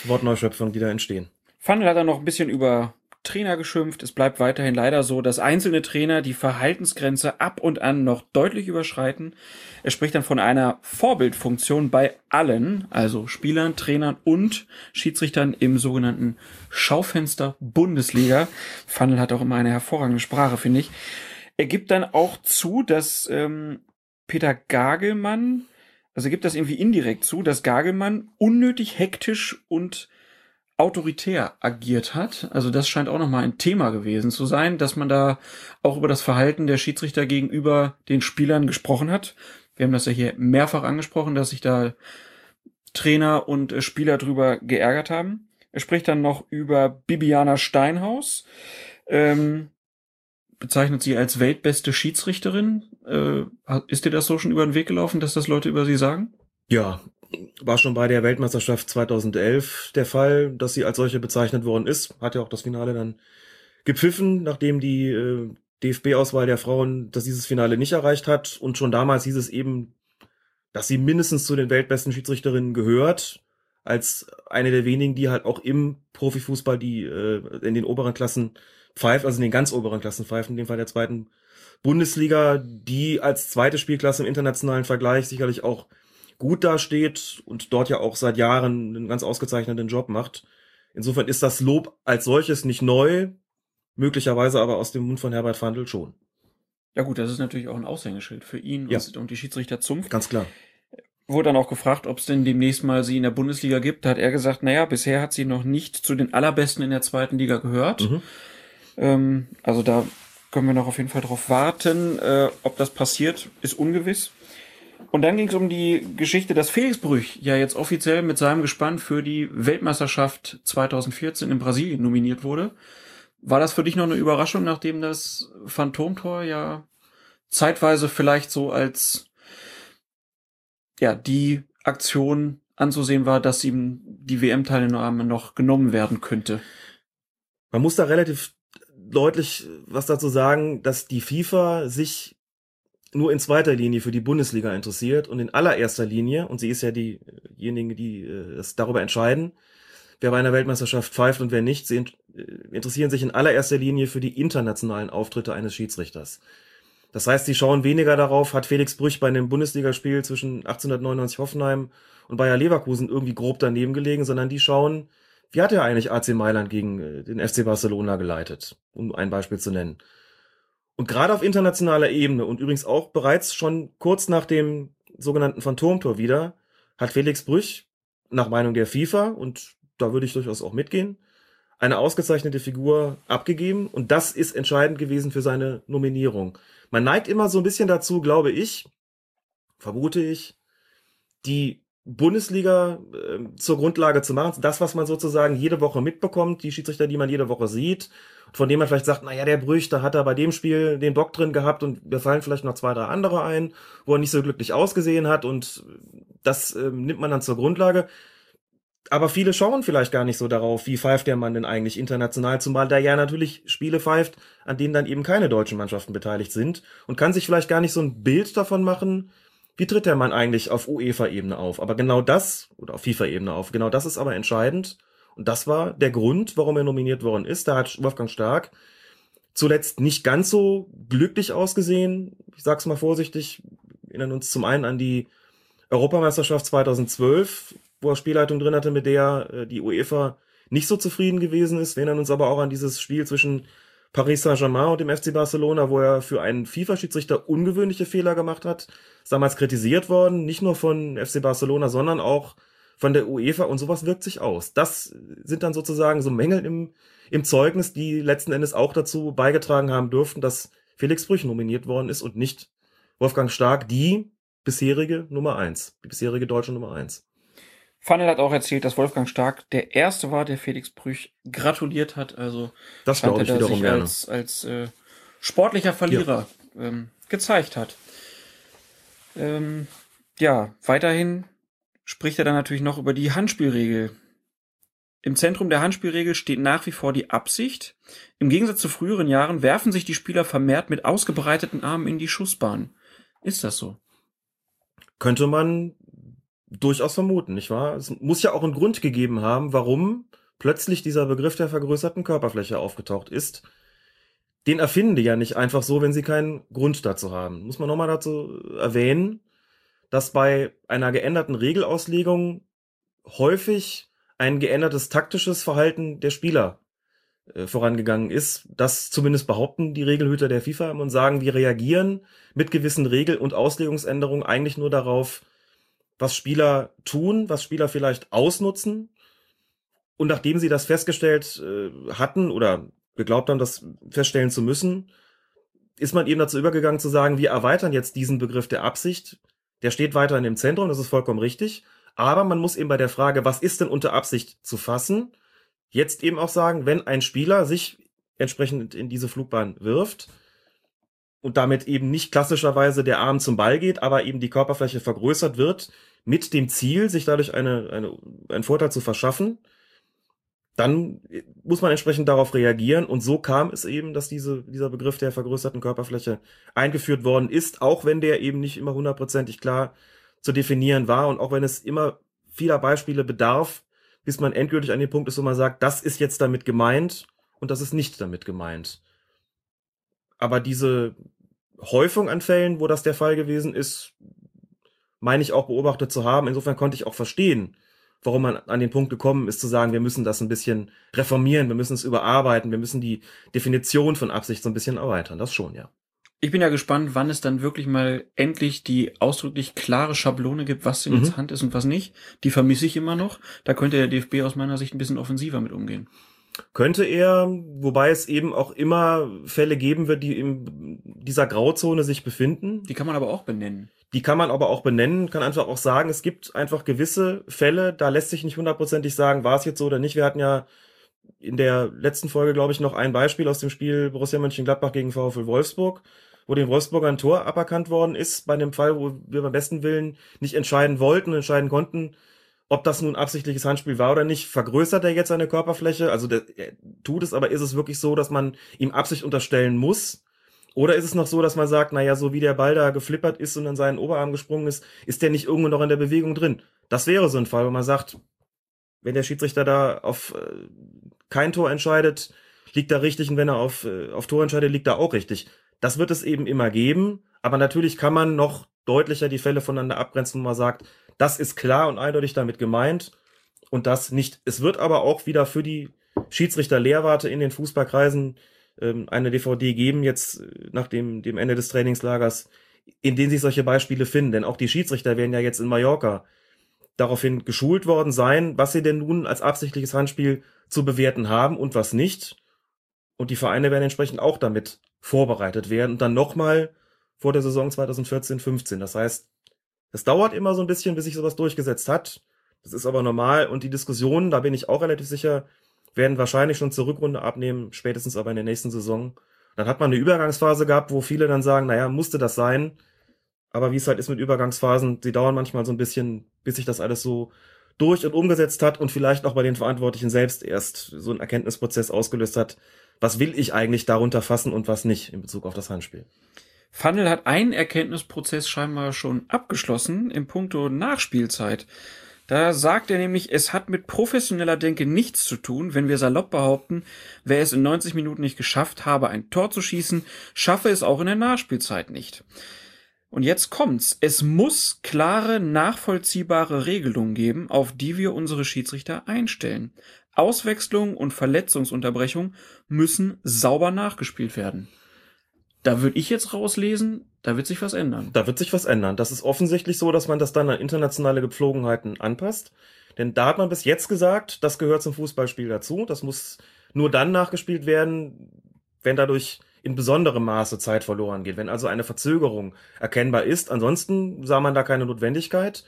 Wortneuschöpfungen, die da entstehen. Fandel hat dann noch ein bisschen über Trainer geschimpft. Es bleibt weiterhin leider so, dass einzelne Trainer die Verhaltensgrenze ab und an noch deutlich überschreiten. Er spricht dann von einer Vorbildfunktion bei allen, also Spielern, Trainern und Schiedsrichtern im sogenannten Schaufenster Bundesliga. Fandel hat auch immer eine hervorragende Sprache, finde ich. Er gibt dann auch zu, dass ähm, Peter Gagelmann, also gibt das irgendwie indirekt zu, dass Gagelmann unnötig hektisch und autoritär agiert hat. Also das scheint auch nochmal ein Thema gewesen zu sein, dass man da auch über das Verhalten der Schiedsrichter gegenüber den Spielern gesprochen hat. Wir haben das ja hier mehrfach angesprochen, dass sich da Trainer und äh, Spieler drüber geärgert haben. Er spricht dann noch über Bibiana Steinhaus, ähm, bezeichnet sie als weltbeste Schiedsrichterin. Äh, ist dir das so schon über den Weg gelaufen, dass das Leute über sie sagen? Ja, war schon bei der Weltmeisterschaft 2011 der Fall, dass sie als solche bezeichnet worden ist. Hat ja auch das Finale dann gepfiffen, nachdem die äh, DFB-Auswahl der Frauen das dieses Finale nicht erreicht hat. Und schon damals hieß es eben, dass sie mindestens zu den weltbesten Schiedsrichterinnen gehört, als eine der wenigen, die halt auch im Profifußball, die äh, in den oberen Klassen pfeift, also in den ganz oberen Klassen pfeift, in dem Fall der zweiten Bundesliga, die als zweite Spielklasse im internationalen Vergleich sicherlich auch gut dasteht und dort ja auch seit Jahren einen ganz ausgezeichneten Job macht. Insofern ist das Lob als solches nicht neu, möglicherweise aber aus dem Mund von Herbert Fandl schon. Ja gut, das ist natürlich auch ein Aushängeschild für ihn Ja. und, die Schiedsrichter Zunft. Ganz klar. Wurde dann auch gefragt, ob es denn demnächst mal sie in der Bundesliga gibt. Da hat er gesagt, naja, bisher hat sie noch nicht zu den allerbesten in der zweiten Liga gehört. Mhm. Ähm, also da können wir noch auf jeden Fall drauf warten. Äh, ob das passiert, ist ungewiss. Und dann ging es um die Geschichte, dass Felix Brüch ja jetzt offiziell mit seinem Gespann für die Weltmeisterschaft 2014 in Brasilien nominiert wurde. War das für dich noch eine Überraschung, nachdem das Phantomtor ja zeitweise vielleicht so als ja die Aktion anzusehen war, dass ihm die WM-Teilnahme noch genommen werden könnte? Man muss da relativ deutlich was dazu sagen, dass die FIFA sich nur in zweiter Linie für die Bundesliga interessiert und in allererster Linie, und sie ist ja diejenige, die äh, es darüber entscheiden, wer bei einer Weltmeisterschaft pfeift und wer nicht, sie äh, interessieren sich in allererster Linie für die internationalen Auftritte eines Schiedsrichters. Das heißt, sie schauen weniger darauf, hat Felix Brüch bei einem Bundesligaspiel zwischen 1899 Hoffenheim und Bayer Leverkusen irgendwie grob daneben gelegen, sondern die schauen, wie hat er eigentlich AC Mailand gegen äh, den FC Barcelona geleitet, um ein Beispiel zu nennen. Und gerade auf internationaler Ebene und übrigens auch bereits schon kurz nach dem sogenannten Phantomtor wieder, hat Felix Brüch nach Meinung der FIFA, und da würde ich durchaus auch mitgehen, eine ausgezeichnete Figur abgegeben und das ist entscheidend gewesen für seine Nominierung. Man neigt immer so ein bisschen dazu, glaube ich, vermute ich, die Bundesliga äh, zur Grundlage zu machen. Das, was man sozusagen jede Woche mitbekommt, die Schiedsrichter, die man jede Woche sieht, von dem man vielleicht sagt, naja, der Brüch, da hat er bei dem Spiel den Bock drin gehabt und mir fallen vielleicht noch zwei, drei andere ein, wo er nicht so glücklich ausgesehen hat und das äh, nimmt man dann zur Grundlage. Aber viele schauen vielleicht gar nicht so darauf, wie pfeift der Mann denn eigentlich international, zumal da ja natürlich Spiele pfeift, an denen dann eben keine deutschen Mannschaften beteiligt sind und kann sich vielleicht gar nicht so ein Bild davon machen, wie tritt der Mann eigentlich auf UEFA-Ebene auf. Aber genau das, oder auf FIFA-Ebene auf, genau das ist aber entscheidend. Und das war der Grund, warum er nominiert worden ist. Da hat Wolfgang Stark zuletzt nicht ganz so glücklich ausgesehen. Ich sag's mal vorsichtig. Wir erinnern uns zum einen an die Europameisterschaft 2012, wo er Spielleitung drin hatte, mit der äh, die UEFA nicht so zufrieden gewesen ist. Wir erinnern uns aber auch an dieses Spiel zwischen Paris Saint-Germain und dem FC Barcelona, wo er für einen FIFA-Schiedsrichter ungewöhnliche Fehler gemacht hat. Ist damals kritisiert worden, nicht nur von FC Barcelona, sondern auch von der UEFA und sowas wirkt sich aus. Das sind dann sozusagen so Mängel im, im Zeugnis, die letzten Endes auch dazu beigetragen haben dürften, dass Felix Brüch nominiert worden ist und nicht Wolfgang Stark, die bisherige Nummer eins, die bisherige deutsche Nummer eins. Funnel hat auch erzählt, dass Wolfgang Stark der Erste war, der Felix Brüch gratuliert hat. Also Das glaube ich er wiederum sich gerne. als, als äh, sportlicher Verlierer ähm, gezeigt hat. Ähm, ja, weiterhin spricht er dann natürlich noch über die Handspielregel. Im Zentrum der Handspielregel steht nach wie vor die Absicht. Im Gegensatz zu früheren Jahren werfen sich die Spieler vermehrt mit ausgebreiteten Armen in die Schussbahn. Ist das so? Könnte man durchaus vermuten, nicht wahr? Es muss ja auch einen Grund gegeben haben, warum plötzlich dieser Begriff der vergrößerten Körperfläche aufgetaucht ist. Den erfinden die ja nicht einfach so, wenn sie keinen Grund dazu haben. Muss man nochmal dazu erwähnen, dass bei einer geänderten Regelauslegung häufig ein geändertes taktisches Verhalten der Spieler äh, vorangegangen ist. Das zumindest behaupten die Regelhüter der FIFA und sagen, wir reagieren mit gewissen Regel- und Auslegungsänderungen eigentlich nur darauf, was Spieler tun, was Spieler vielleicht ausnutzen. Und nachdem sie das festgestellt äh, hatten oder geglaubt haben, das feststellen zu müssen, ist man eben dazu übergegangen zu sagen, wir erweitern jetzt diesen Begriff der Absicht. Der steht weiterhin im Zentrum, das ist vollkommen richtig. Aber man muss eben bei der Frage, was ist denn unter Absicht zu fassen, jetzt eben auch sagen, wenn ein Spieler sich entsprechend in diese Flugbahn wirft und damit eben nicht klassischerweise der Arm zum Ball geht, aber eben die Körperfläche vergrößert wird, mit dem Ziel, sich dadurch eine, eine, einen Vorteil zu verschaffen, dann muss man entsprechend darauf reagieren. Und so kam es eben, dass diese, dieser Begriff der vergrößerten Körperfläche eingeführt worden ist, auch wenn der eben nicht immer hundertprozentig klar zu definieren war und auch wenn es immer vieler Beispiele bedarf, bis man endgültig an den Punkt ist, wo man sagt, das ist jetzt damit gemeint und das ist nicht damit gemeint. Aber diese Häufung an Fällen, wo das der Fall gewesen ist, meine ich auch beobachtet zu haben. Insofern konnte ich auch verstehen, warum man an den Punkt gekommen ist, zu sagen, wir müssen das ein bisschen reformieren, wir müssen es überarbeiten, wir müssen die Definition von Absicht so ein bisschen erweitern. Das schon, ja. Ich bin ja gespannt, wann es dann wirklich mal endlich die ausdrücklich klare Schablone gibt, was denn Mhm. jetzt Hand ist und was nicht. Die vermisse ich immer noch. Da könnte der DFB aus meiner Sicht ein bisschen offensiver mit umgehen. Könnte er, wobei es eben auch immer Fälle geben wird, die in dieser Grauzone sich befinden. Die kann man aber auch benennen. Die kann man aber auch benennen, kann einfach auch sagen, es gibt einfach gewisse Fälle, da lässt sich nicht hundertprozentig sagen, war es jetzt so oder nicht. Wir hatten ja in der letzten Folge, glaube ich, noch ein Beispiel aus dem Spiel Borussia Mönchengladbach gegen VfL Wolfsburg, wo den Wolfsburger ein Tor aberkannt worden ist, bei einem Fall, wo wir beim besten Willen nicht entscheiden wollten und entscheiden konnten, ob das nun absichtliches Handspiel war oder nicht. Vergrößert er jetzt seine Körperfläche? Also der, er tut es, aber ist es wirklich so, dass man ihm Absicht unterstellen muss? Oder ist es noch so, dass man sagt, naja, so wie der Ball da geflippert ist und in seinen Oberarm gesprungen ist, ist der nicht irgendwo noch in der Bewegung drin? Das wäre so ein Fall, wo man sagt, wenn der Schiedsrichter da auf äh, kein Tor entscheidet, liegt er richtig und wenn er auf, äh, auf Tor entscheidet, liegt er auch richtig. Das wird es eben immer geben, aber natürlich kann man noch deutlicher die Fälle voneinander abgrenzen, wo man sagt, das ist klar und eindeutig damit gemeint und das nicht. Es wird aber auch wieder für die Schiedsrichter-Lehrwarte in den Fußballkreisen ähm, eine DVD geben, jetzt äh, nach dem, dem Ende des Trainingslagers, in denen sich solche Beispiele finden. Denn auch die Schiedsrichter werden ja jetzt in Mallorca daraufhin geschult worden sein, was sie denn nun als absichtliches Handspiel zu bewerten haben und was nicht. Und die Vereine werden entsprechend auch damit vorbereitet werden und dann nochmal vor der Saison 2014-15. Das heißt, es dauert immer so ein bisschen, bis sich sowas durchgesetzt hat. Das ist aber normal und die Diskussionen, da bin ich auch relativ sicher, werden wahrscheinlich schon zur Rückrunde abnehmen, spätestens aber in der nächsten Saison. Dann hat man eine Übergangsphase gehabt, wo viele dann sagen, naja, musste das sein. Aber wie es halt ist mit Übergangsphasen, die dauern manchmal so ein bisschen, bis sich das alles so durch und umgesetzt hat und vielleicht auch bei den Verantwortlichen selbst erst so einen Erkenntnisprozess ausgelöst hat. Was will ich eigentlich darunter fassen und was nicht in Bezug auf das Handspiel? Funnel hat einen Erkenntnisprozess scheinbar schon abgeschlossen im Punkto Nachspielzeit. Da sagt er nämlich, es hat mit professioneller Denke nichts zu tun, wenn wir salopp behaupten, wer es in 90 Minuten nicht geschafft habe, ein Tor zu schießen, schaffe es auch in der Nachspielzeit nicht. Und jetzt kommt's. Es muss klare, nachvollziehbare Regelungen geben, auf die wir unsere Schiedsrichter einstellen. Auswechslung und Verletzungsunterbrechung müssen sauber nachgespielt werden. Da würde ich jetzt rauslesen, da wird sich was ändern. Da wird sich was ändern. Das ist offensichtlich so, dass man das dann an internationale Gepflogenheiten anpasst. Denn da hat man bis jetzt gesagt, das gehört zum Fußballspiel dazu. Das muss nur dann nachgespielt werden, wenn dadurch in besonderem Maße Zeit verloren geht. Wenn also eine Verzögerung erkennbar ist. Ansonsten sah man da keine Notwendigkeit.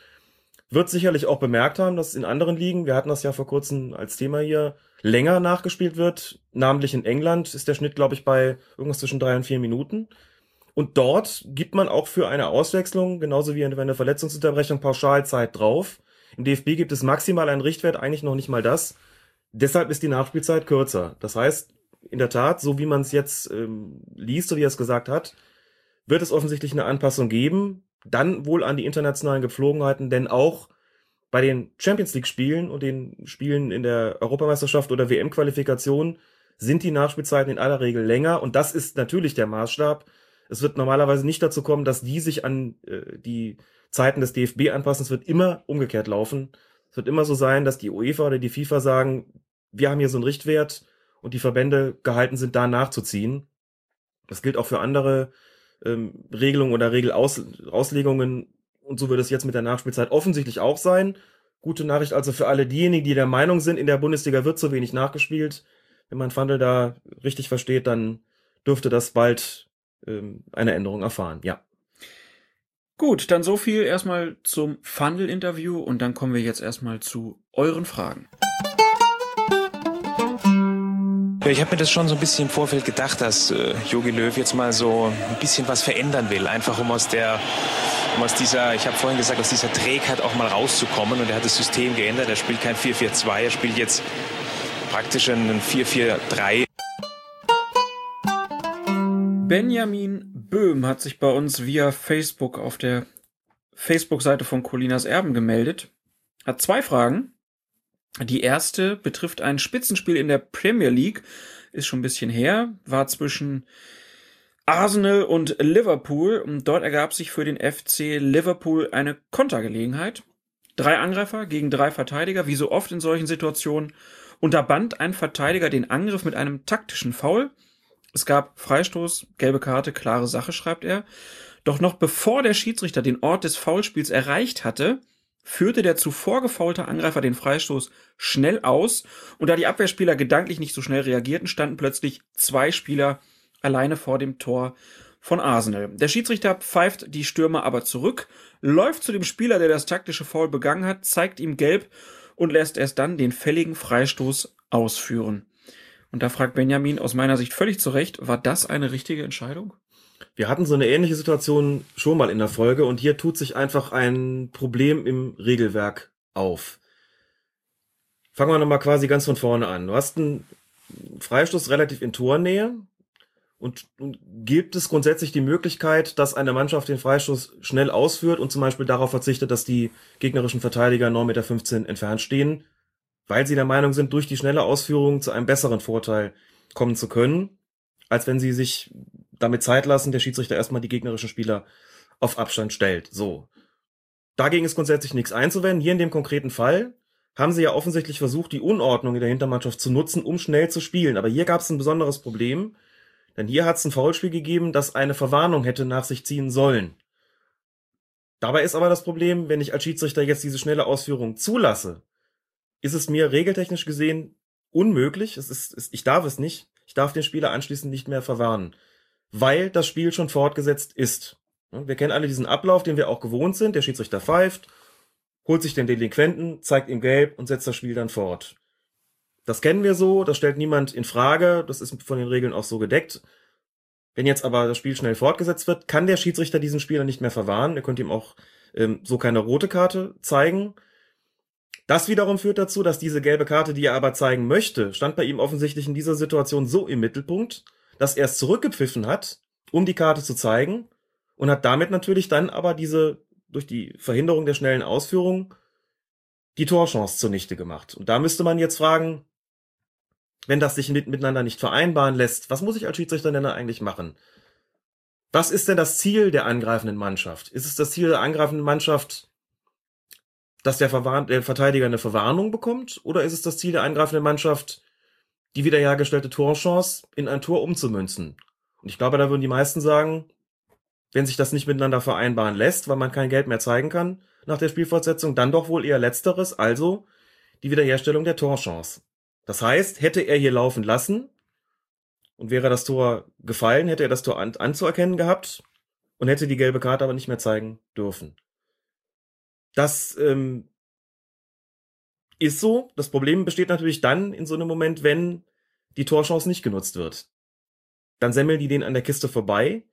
Wird sicherlich auch bemerkt haben, dass in anderen Ligen, wir hatten das ja vor kurzem als Thema hier, länger nachgespielt wird. Namentlich in England ist der Schnitt, glaube ich, bei irgendwas zwischen drei und vier Minuten. Und dort gibt man auch für eine Auswechslung, genauso wie eine Verletzungsunterbrechung, Pauschalzeit drauf. Im DFB gibt es maximal einen Richtwert, eigentlich noch nicht mal das. Deshalb ist die Nachspielzeit kürzer. Das heißt, in der Tat, so wie man es jetzt ähm, liest, so wie er es gesagt hat, wird es offensichtlich eine Anpassung geben. Dann wohl an die internationalen Gepflogenheiten, denn auch bei den Champions League Spielen und den Spielen in der Europameisterschaft oder WM-Qualifikation sind die Nachspielzeiten in aller Regel länger und das ist natürlich der Maßstab. Es wird normalerweise nicht dazu kommen, dass die sich an äh, die Zeiten des DFB anpassen. Es wird immer umgekehrt laufen. Es wird immer so sein, dass die UEFA oder die FIFA sagen, wir haben hier so einen Richtwert und die Verbände gehalten sind, da nachzuziehen. Das gilt auch für andere ähm, Regelungen oder Regelauslegungen. Und so wird es jetzt mit der Nachspielzeit offensichtlich auch sein. Gute Nachricht also für alle diejenigen, die der Meinung sind, in der Bundesliga wird zu wenig nachgespielt. Wenn man Fandel da richtig versteht, dann dürfte das bald ähm, eine Änderung erfahren. Ja. Gut, dann so viel erstmal zum Fandel-Interview und dann kommen wir jetzt erstmal zu euren Fragen. Ja, ich habe mir das schon so ein bisschen im Vorfeld gedacht, dass äh, Jogi Löw jetzt mal so ein bisschen was verändern will, einfach um aus der um aus dieser, ich habe vorhin gesagt, aus dieser Trägheit auch mal rauszukommen und er hat das System geändert. Er spielt kein 4-4-2, er spielt jetzt praktisch ein 4-4-3. Benjamin Böhm hat sich bei uns via Facebook auf der Facebook-Seite von Colinas Erben gemeldet. Hat zwei Fragen. Die erste betrifft ein Spitzenspiel in der Premier League, ist schon ein bisschen her, war zwischen Arsenal und Liverpool und dort ergab sich für den FC Liverpool eine Kontergelegenheit. Drei Angreifer gegen drei Verteidiger, wie so oft in solchen Situationen, unterband ein Verteidiger den Angriff mit einem taktischen Foul. Es gab Freistoß, gelbe Karte, klare Sache, schreibt er. Doch noch bevor der Schiedsrichter den Ort des Foulspiels erreicht hatte, führte der zuvor gefaulte Angreifer den Freistoß schnell aus und da die Abwehrspieler gedanklich nicht so schnell reagierten, standen plötzlich zwei Spieler alleine vor dem Tor von Arsenal. Der Schiedsrichter pfeift die Stürmer aber zurück, läuft zu dem Spieler, der das taktische Foul begangen hat, zeigt ihm gelb und lässt erst dann den fälligen Freistoß ausführen. Und da fragt Benjamin aus meiner Sicht völlig zu Recht, war das eine richtige Entscheidung? Wir hatten so eine ähnliche Situation schon mal in der Folge und hier tut sich einfach ein Problem im Regelwerk auf. Fangen wir nochmal quasi ganz von vorne an. Du hast einen Freistoß relativ in Tornähe und, gibt es grundsätzlich die Möglichkeit, dass eine Mannschaft den Freistoß schnell ausführt und zum Beispiel darauf verzichtet, dass die gegnerischen Verteidiger 9,15 Meter entfernt stehen, weil sie der Meinung sind, durch die schnelle Ausführung zu einem besseren Vorteil kommen zu können, als wenn sie sich damit Zeit lassen, der Schiedsrichter erstmal die gegnerischen Spieler auf Abstand stellt. So. Dagegen ist grundsätzlich nichts einzuwenden. Hier in dem konkreten Fall haben sie ja offensichtlich versucht, die Unordnung in der Hintermannschaft zu nutzen, um schnell zu spielen. Aber hier gab es ein besonderes Problem, denn hier hat es ein Foulspiel gegeben, das eine Verwarnung hätte nach sich ziehen sollen. Dabei ist aber das Problem, wenn ich als Schiedsrichter jetzt diese schnelle Ausführung zulasse, ist es mir regeltechnisch gesehen unmöglich, es ist, ich darf es nicht, ich darf den Spieler anschließend nicht mehr verwarnen weil das Spiel schon fortgesetzt ist. Wir kennen alle diesen Ablauf, den wir auch gewohnt sind. Der Schiedsrichter pfeift, holt sich den Delinquenten, zeigt ihm gelb und setzt das Spiel dann fort. Das kennen wir so, das stellt niemand in Frage, das ist von den Regeln auch so gedeckt. Wenn jetzt aber das Spiel schnell fortgesetzt wird, kann der Schiedsrichter diesen Spieler nicht mehr verwahren. Er könnte ihm auch ähm, so keine rote Karte zeigen. Das wiederum führt dazu, dass diese gelbe Karte, die er aber zeigen möchte, stand bei ihm offensichtlich in dieser Situation so im Mittelpunkt, dass er es zurückgepfiffen hat, um die Karte zu zeigen und hat damit natürlich dann aber diese durch die Verhinderung der schnellen Ausführung die Torchance zunichte gemacht. Und da müsste man jetzt fragen, wenn das sich mit, miteinander nicht vereinbaren lässt, was muss ich als Schiedsrichter denn eigentlich machen? Was ist denn das Ziel der angreifenden Mannschaft? Ist es das Ziel der angreifenden Mannschaft, dass der, Verwarn der Verteidiger eine Verwarnung bekommt? Oder ist es das Ziel der angreifenden Mannschaft, die wiederhergestellte Torchance in ein Tor umzumünzen. Und ich glaube, da würden die meisten sagen, wenn sich das nicht miteinander vereinbaren lässt, weil man kein Geld mehr zeigen kann nach der Spielfortsetzung, dann doch wohl eher letzteres, also die Wiederherstellung der Torchance. Das heißt, hätte er hier laufen lassen und wäre das Tor gefallen, hätte er das Tor an anzuerkennen gehabt und hätte die gelbe Karte aber nicht mehr zeigen dürfen. Das ähm, ist so. Das Problem besteht natürlich dann in so einem Moment, wenn die Torchance nicht genutzt wird. Dann semmeln die den an der Kiste vorbei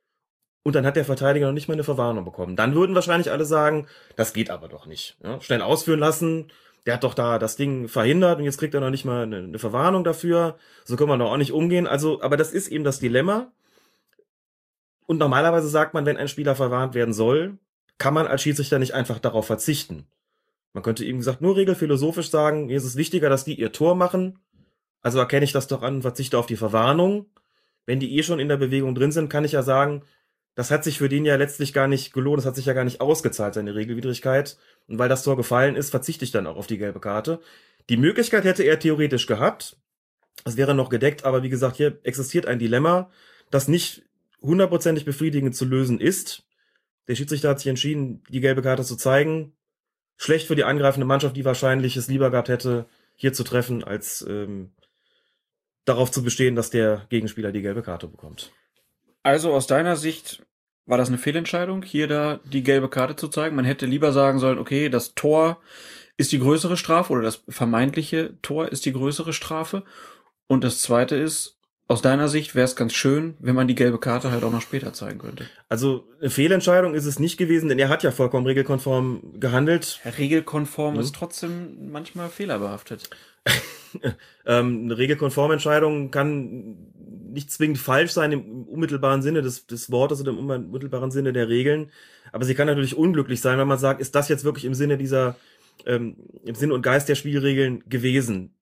und dann hat der Verteidiger noch nicht mal eine Verwarnung bekommen. Dann würden wahrscheinlich alle sagen, das geht aber doch nicht. Ja, schnell ausführen lassen, der hat doch da das Ding verhindert und jetzt kriegt er noch nicht mal eine, eine Verwarnung dafür. So können wir doch auch nicht umgehen. Also, aber das ist eben das Dilemma. Und normalerweise sagt man, wenn ein Spieler verwarnt werden soll, kann man als Schiedsrichter nicht einfach darauf verzichten. Man könnte eben gesagt nur regelphilosophisch sagen, mir ist es wichtiger, dass die ihr Tor machen. Also erkenne ich das doch an und verzichte auf die Verwarnung. Wenn die eh schon in der Bewegung drin sind, kann ich ja sagen, das hat sich für den ja letztlich gar nicht gelohnt, das hat sich ja gar nicht ausgezahlt, seine Regelwidrigkeit. Und weil das Tor gefallen ist, verzichte ich dann auch auf die gelbe Karte. Die Möglichkeit hätte er theoretisch gehabt. Das wäre noch gedeckt, aber wie gesagt, hier existiert ein Dilemma, das nicht hundertprozentig befriedigend zu lösen ist. Der Schiedsrichter hat sich entschieden, die gelbe Karte zu zeigen. Schlecht für die angreifende Mannschaft, die wahrscheinlich es lieber gehabt hätte, hier zu treffen, als ähm, darauf zu bestehen, dass der Gegenspieler die gelbe Karte bekommt. Also aus deiner Sicht war das eine Fehlentscheidung, hier da die gelbe Karte zu zeigen? Man hätte lieber sagen sollen, okay, das Tor ist die größere Strafe oder das vermeintliche Tor ist die größere Strafe. Und das zweite ist, aus deiner Sicht wäre es ganz schön, wenn man die gelbe Karte halt auch noch später zeigen könnte. Also eine Fehlentscheidung ist es nicht gewesen, denn er hat ja vollkommen regelkonform gehandelt. Regelkonform mhm. ist trotzdem manchmal fehlerbehaftet. [LAUGHS] ähm, eine regelkonforme Entscheidung kann nicht zwingend falsch sein im unmittelbaren Sinne des, des Wortes oder im unmittelbaren Sinne der Regeln, aber sie kann natürlich unglücklich sein, wenn man sagt, ist das jetzt wirklich im Sinne dieser, ähm, im Sinne und Geist der Spielregeln gewesen.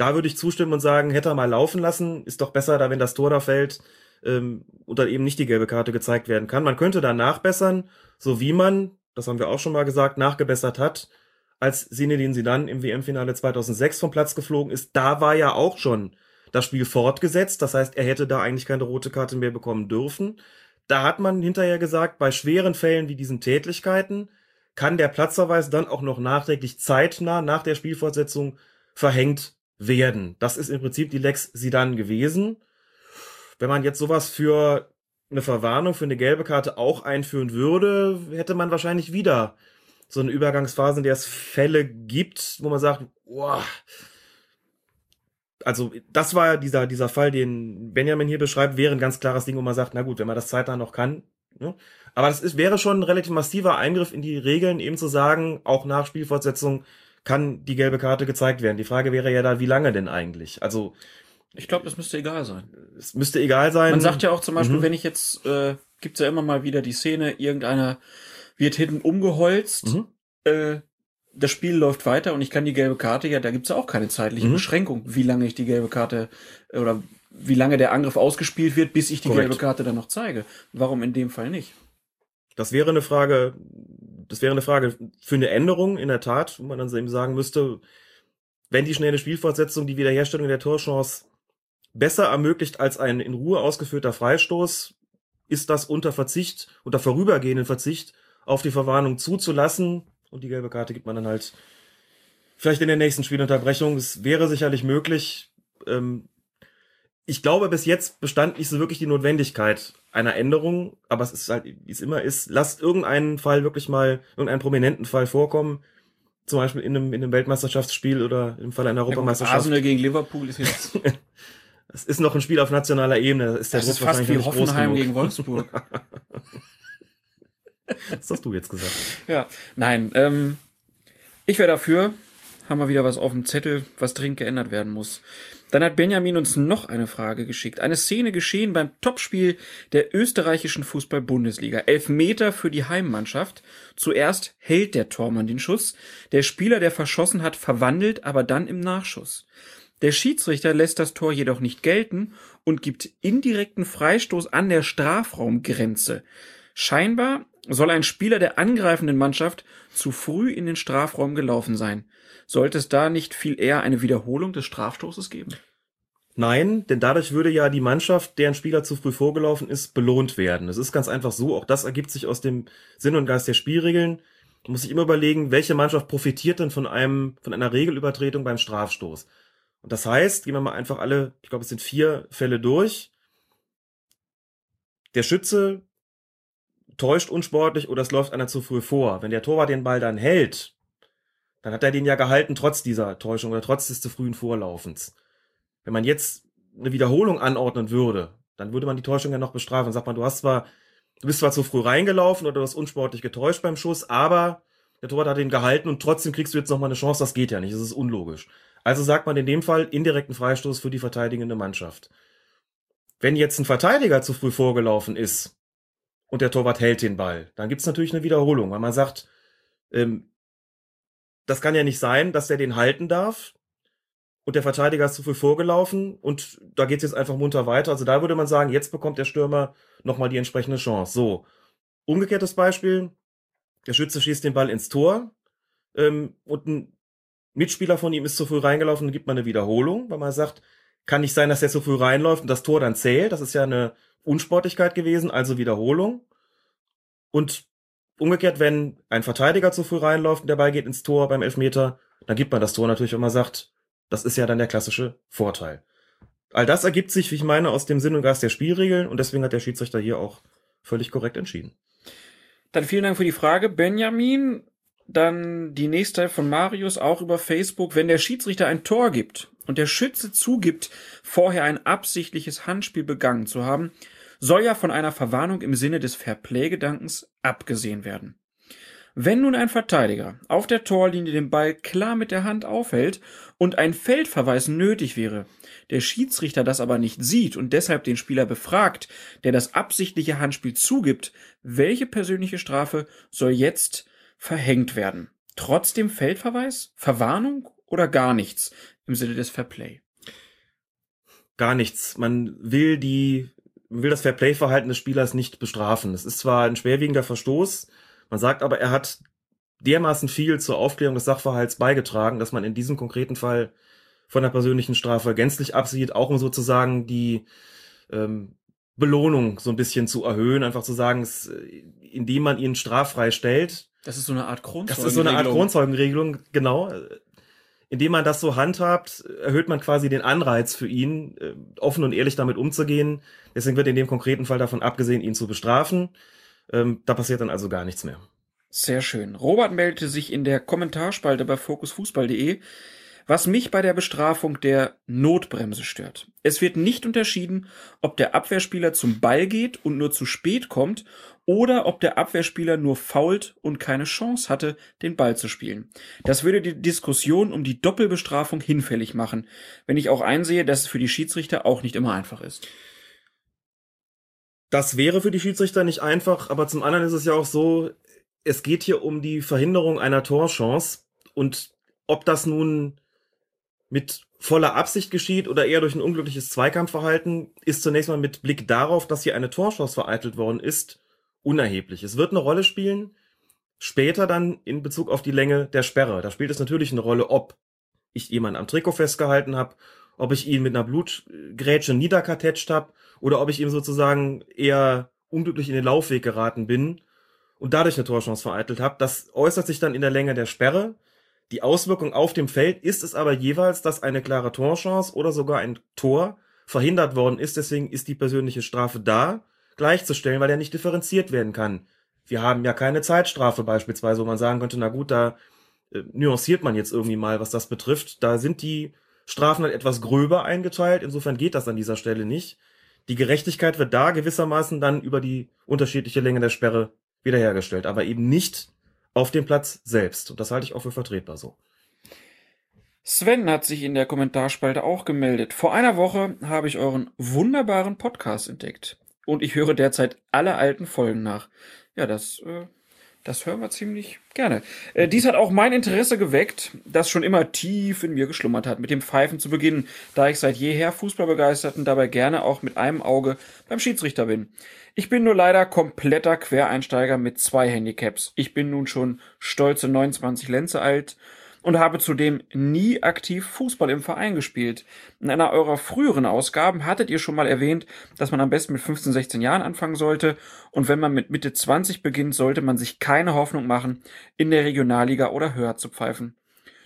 Da würde ich zustimmen und sagen, hätte er mal laufen lassen, ist doch besser, da wenn das Tor da fällt ähm, und dann eben nicht die gelbe Karte gezeigt werden kann. Man könnte da nachbessern, so wie man, das haben wir auch schon mal gesagt, nachgebessert hat als Zinedine Zidane im WM-Finale 2006 vom Platz geflogen ist, da war ja auch schon das Spiel fortgesetzt. Das heißt, er hätte da eigentlich keine rote Karte mehr bekommen dürfen. Da hat man hinterher gesagt, bei schweren Fällen wie diesen Tätlichkeiten kann der Platzverweis dann auch noch nachträglich zeitnah nach der Spielfortsetzung verhängt werden. Das ist im Prinzip die Lex Sidan gewesen. Wenn man jetzt sowas für eine Verwarnung, für eine gelbe Karte auch einführen würde, hätte man wahrscheinlich wieder so eine Übergangsphase, in der es Fälle gibt, wo man sagt, boah, also das war dieser, dieser Fall, den Benjamin hier beschreibt, wäre ein ganz klares Ding, wo man sagt, na gut, wenn man das zeitnah noch kann. Ne? Aber das ist, wäre schon ein relativ massiver Eingriff in die Regeln, eben zu sagen, auch nach Spielfortsetzung kann die gelbe Karte gezeigt werden. Die Frage wäre ja da, wie lange denn eigentlich? Also ich glaube, es müsste egal sein. Es müsste egal sein. Man sagt ja auch zum Beispiel, mhm. wenn ich jetzt, äh, gibt's ja immer mal wieder die Szene, irgendeiner wird hinten umgeholzt. Mhm. Äh, das Spiel läuft weiter und ich kann die gelbe Karte, ja, da gibt's ja auch keine zeitliche mhm. Beschränkung, wie lange ich die gelbe Karte äh, oder wie lange der Angriff ausgespielt wird, bis ich die Korrekt. gelbe Karte dann noch zeige. Warum in dem Fall nicht? Das wäre eine Frage, das wäre eine Frage für eine Änderung, in der Tat, wo man dann eben sagen müsste, wenn die schnelle Spielfortsetzung die Wiederherstellung der Torchance besser ermöglicht als ein in Ruhe ausgeführter Freistoß, ist das unter Verzicht, unter vorübergehenden Verzicht auf die Verwarnung zuzulassen. Und die gelbe Karte gibt man dann halt vielleicht in der nächsten Spielunterbrechung. Es wäre sicherlich möglich. Ähm, ich glaube, bis jetzt bestand nicht so wirklich die Notwendigkeit einer Änderung, aber es ist halt, wie es immer ist, lasst irgendeinen Fall wirklich mal, irgendeinen prominenten Fall vorkommen. Zum Beispiel in einem, in einem Weltmeisterschaftsspiel oder im Fall einer Europameisterschaft. Arsenal gegen Liverpool ist jetzt. [LAUGHS] Es ist noch ein Spiel auf nationaler Ebene. Ist der das Druck ist fast wie Hoffenheim gegen Wolfsburg. [LAUGHS] das hast du jetzt gesagt. Ja, nein. Ähm, ich wäre dafür. Haben wir wieder was auf dem Zettel, was dringend geändert werden muss. Dann hat Benjamin uns noch eine Frage geschickt. Eine Szene geschehen beim Topspiel der österreichischen Fußball-Bundesliga. Elf Meter für die Heimmannschaft. Zuerst hält der Tormann den Schuss. Der Spieler, der verschossen hat, verwandelt, aber dann im Nachschuss. Der Schiedsrichter lässt das Tor jedoch nicht gelten und gibt indirekten Freistoß an der Strafraumgrenze. Scheinbar soll ein Spieler der angreifenden Mannschaft zu früh in den Strafraum gelaufen sein. Sollte es da nicht viel eher eine Wiederholung des Strafstoßes geben? Nein, denn dadurch würde ja die Mannschaft, deren Spieler zu früh vorgelaufen ist, belohnt werden. Es ist ganz einfach so, auch das ergibt sich aus dem Sinn und Geist der Spielregeln. Man muss sich immer überlegen, welche Mannschaft profitiert denn von einem, von einer Regelübertretung beim Strafstoß. Und das heißt, gehen wir mal einfach alle, ich glaube, es sind vier Fälle durch. Der Schütze täuscht unsportlich oder es läuft einer zu früh vor. Wenn der Torwart den Ball dann hält, dann hat er den ja gehalten trotz dieser Täuschung oder trotz des zu frühen Vorlaufens. Wenn man jetzt eine Wiederholung anordnen würde, dann würde man die Täuschung ja noch bestrafen. Sagt man, du hast zwar du bist zwar zu früh reingelaufen oder du hast unsportlich getäuscht beim Schuss, aber der Torwart hat ihn gehalten und trotzdem kriegst du jetzt nochmal eine Chance, das geht ja nicht, das ist unlogisch. Also sagt man in dem Fall indirekten Freistoß für die verteidigende Mannschaft. Wenn jetzt ein Verteidiger zu früh vorgelaufen ist und der Torwart hält den Ball, dann gibt's natürlich eine Wiederholung, weil man sagt, ähm, das kann ja nicht sein, dass der den halten darf und der Verteidiger ist zu früh vorgelaufen und da geht's jetzt einfach munter weiter. Also da würde man sagen, jetzt bekommt der Stürmer nochmal die entsprechende Chance. So, umgekehrtes Beispiel, der Schütze schießt den Ball ins Tor ähm, und ein Mitspieler von ihm ist zu früh reingelaufen und gibt man eine Wiederholung, weil man sagt, kann nicht sein, dass er zu früh reinläuft und das Tor dann zählt. Das ist ja eine Unsportlichkeit gewesen, also Wiederholung. Und umgekehrt, wenn ein Verteidiger zu früh reinläuft und der Ball geht ins Tor beim Elfmeter, dann gibt man das Tor natürlich, wenn man sagt, das ist ja dann der klassische Vorteil. All das ergibt sich, wie ich meine, aus dem Sinn und Geist der Spielregeln und deswegen hat der Schiedsrichter hier auch völlig korrekt entschieden. Dann vielen Dank für die Frage, Benjamin. Dann die nächste von Marius auch über Facebook. Wenn der Schiedsrichter ein Tor gibt und der Schütze zugibt, vorher ein absichtliches Handspiel begangen zu haben, soll ja von einer Verwarnung im Sinne des Fairplay-Gedankens abgesehen werden. Wenn nun ein Verteidiger auf der Torlinie den Ball klar mit der Hand aufhält und ein Feldverweis nötig wäre, der Schiedsrichter das aber nicht sieht und deshalb den Spieler befragt, der das absichtliche Handspiel zugibt, welche persönliche Strafe soll jetzt verhängt werden? Trotzdem Feldverweis, Verwarnung oder gar nichts im Sinne des Fairplay? Gar nichts. Man will die, will das Fairplay-Verhalten des Spielers nicht bestrafen. Es ist zwar ein schwerwiegender Verstoß, man sagt aber, er hat dermaßen viel zur Aufklärung des Sachverhalts beigetragen, dass man in diesem konkreten Fall von der persönlichen Strafe gänzlich absieht, auch um sozusagen die ähm, Belohnung so ein bisschen zu erhöhen, einfach zu sagen, es, indem man ihn straffrei stellt. Das ist so eine Art Kronzeugenregelung. Das ist so eine Art Kronzeugenregelung, genau. Indem man das so handhabt, erhöht man quasi den Anreiz für ihn, äh, offen und ehrlich damit umzugehen. Deswegen wird in dem konkreten Fall davon abgesehen, ihn zu bestrafen. Ähm, da passiert dann also gar nichts mehr. Sehr schön. Robert meldete sich in der Kommentarspalte bei fokusfußball.de, was mich bei der Bestrafung der Notbremse stört. Es wird nicht unterschieden, ob der Abwehrspieler zum Ball geht und nur zu spät kommt oder ob der Abwehrspieler nur fault und keine Chance hatte, den Ball zu spielen. Das würde die Diskussion um die Doppelbestrafung hinfällig machen, wenn ich auch einsehe, dass es für die Schiedsrichter auch nicht immer einfach ist. Das wäre für die Schiedsrichter nicht einfach, aber zum anderen ist es ja auch so, es geht hier um die Verhinderung einer Torchance und ob das nun mit voller Absicht geschieht oder eher durch ein unglückliches Zweikampfverhalten, ist zunächst mal mit Blick darauf, dass hier eine Torchance vereitelt worden ist, unerheblich. Es wird eine Rolle spielen, später dann in Bezug auf die Länge der Sperre. Da spielt es natürlich eine Rolle, ob ich jemanden am Trikot festgehalten habe, ob ich ihn mit einer Blutgrätsche niederkartetscht habe oder ob ich ihm sozusagen eher unglücklich in den Laufweg geraten bin und dadurch eine Torchance vereitelt habe. Das äußert sich dann in der Länge der Sperre. Die Auswirkung auf dem Feld ist es aber jeweils, dass eine klare Torchance oder sogar ein Tor verhindert worden ist. Deswegen ist die persönliche Strafe da gleichzustellen, weil er nicht differenziert werden kann. Wir haben ja keine Zeitstrafe beispielsweise, wo man sagen könnte, na gut, da äh, nuanciert man jetzt irgendwie mal, was das betrifft. Da sind die Strafen halt etwas gröber eingeteilt. Insofern geht das an dieser Stelle nicht. Die Gerechtigkeit wird da gewissermaßen dann über die unterschiedliche Länge der Sperre wiederhergestellt, aber eben nicht auf dem Platz selbst. Und das halte ich auch für vertretbar so. Sven hat sich in der Kommentarspalte auch gemeldet. Vor einer Woche habe ich euren wunderbaren Podcast entdeckt. Und ich höre derzeit alle alten Folgen nach. Ja, das äh, das hören wir ziemlich gerne. Äh, dies hat auch mein Interesse geweckt, das schon immer tief in mir geschlummert hat, mit dem Pfeifen zu beginnen, da ich seit jeher Fußball begeistert und dabei gerne auch mit einem Auge beim Schiedsrichter bin. Ich bin nur leider kompletter Quereinsteiger mit zwei Handicaps. Ich bin nun schon stolze 29 Lenze alt und habe zudem nie aktiv Fußball im Verein gespielt. In einer eurer früheren Ausgaben hattet ihr schon mal erwähnt, dass man am besten mit 15, 16 Jahren anfangen sollte und wenn man mit Mitte 20 beginnt, sollte man sich keine Hoffnung machen, in der Regionalliga oder höher zu pfeifen.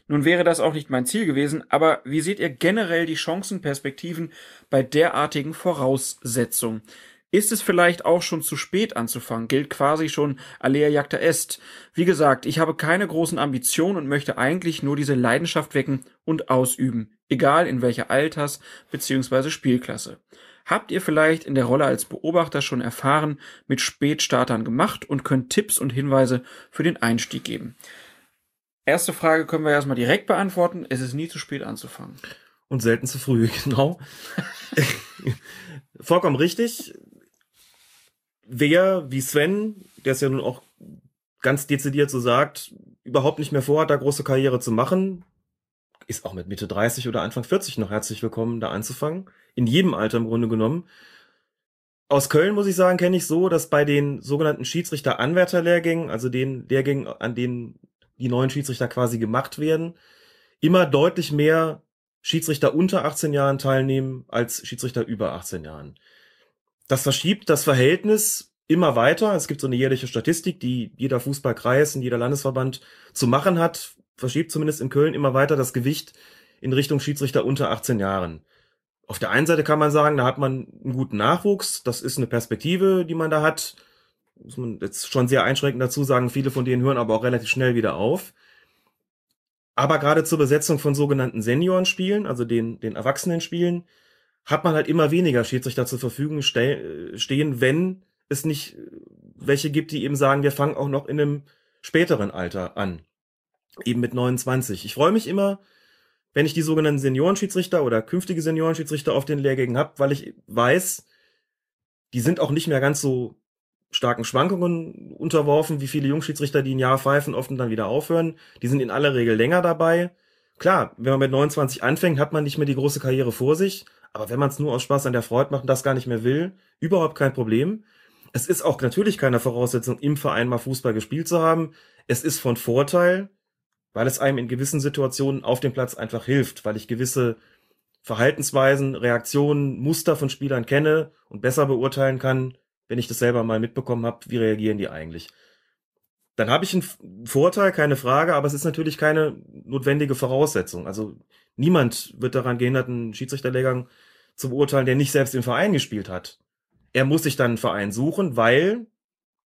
Nun wäre das auch nicht mein Ziel gewesen, aber wie seht ihr generell die Chancenperspektiven bei derartigen Voraussetzungen? Ist es vielleicht auch schon zu spät anzufangen? Gilt quasi schon Alea Jagda Est. Wie gesagt, ich habe keine großen Ambitionen und möchte eigentlich nur diese Leidenschaft wecken und ausüben, egal in welcher Alters- bzw. Spielklasse. habt ihr vielleicht in der Rolle als Beobachter schon erfahren mit Spätstartern gemacht und könnt Tipps und Hinweise für den Einstieg geben. Erste Frage können wir erstmal direkt beantworten. Es ist nie zu spät anzufangen. Und selten zu früh, [LAUGHS] genau. [LAUGHS] Vollkommen richtig. Wer, wie Sven, der es ja nun auch ganz dezidiert so sagt, überhaupt nicht mehr vorhat, da große Karriere zu machen, ist auch mit Mitte 30 oder Anfang 40 noch herzlich willkommen, da anzufangen. In jedem Alter im Grunde genommen. Aus Köln muss ich sagen, kenne ich so, dass bei den sogenannten Schiedsrichter-Anwärterlehrgängen, also den Lehrgängen, an denen die neuen Schiedsrichter quasi gemacht werden, immer deutlich mehr Schiedsrichter unter 18 Jahren teilnehmen als Schiedsrichter über 18 Jahren. Das verschiebt das Verhältnis immer weiter. Es gibt so eine jährliche Statistik, die jeder Fußballkreis und jeder Landesverband zu machen hat, verschiebt zumindest in Köln immer weiter das Gewicht in Richtung Schiedsrichter unter 18 Jahren. Auf der einen Seite kann man sagen, da hat man einen guten Nachwuchs, das ist eine Perspektive, die man da hat. Muss man jetzt schon sehr einschränkend dazu sagen, viele von denen hören aber auch relativ schnell wieder auf. Aber gerade zur Besetzung von sogenannten Seniorenspielen, also den, den Erwachsenenspielen, hat man halt immer weniger Schiedsrichter zur Verfügung stehen, wenn es nicht welche gibt, die eben sagen, wir fangen auch noch in einem späteren Alter an eben mit 29. Ich freue mich immer, wenn ich die sogenannten Seniorenschiedsrichter oder künftige Seniorenschiedsrichter auf den Lehrgängen habe, weil ich weiß, die sind auch nicht mehr ganz so starken Schwankungen unterworfen, wie viele Jungschiedsrichter, die ein Jahr pfeifen, oft und dann wieder aufhören. Die sind in aller Regel länger dabei. Klar, wenn man mit 29 anfängt, hat man nicht mehr die große Karriere vor sich. Aber wenn man es nur aus Spaß an der Freude macht und das gar nicht mehr will, überhaupt kein Problem. Es ist auch natürlich keine Voraussetzung, im Verein mal Fußball gespielt zu haben. Es ist von Vorteil, weil es einem in gewissen Situationen auf dem Platz einfach hilft, weil ich gewisse Verhaltensweisen, Reaktionen, Muster von Spielern kenne und besser beurteilen kann, wenn ich das selber mal mitbekommen habe, wie reagieren die eigentlich. Dann habe ich einen Vorteil, keine Frage, aber es ist natürlich keine notwendige Voraussetzung. Also niemand wird daran gehindert, einen Schiedsrichterlehrgang zu beurteilen, der nicht selbst im Verein gespielt hat. Er muss sich dann einen Verein suchen, weil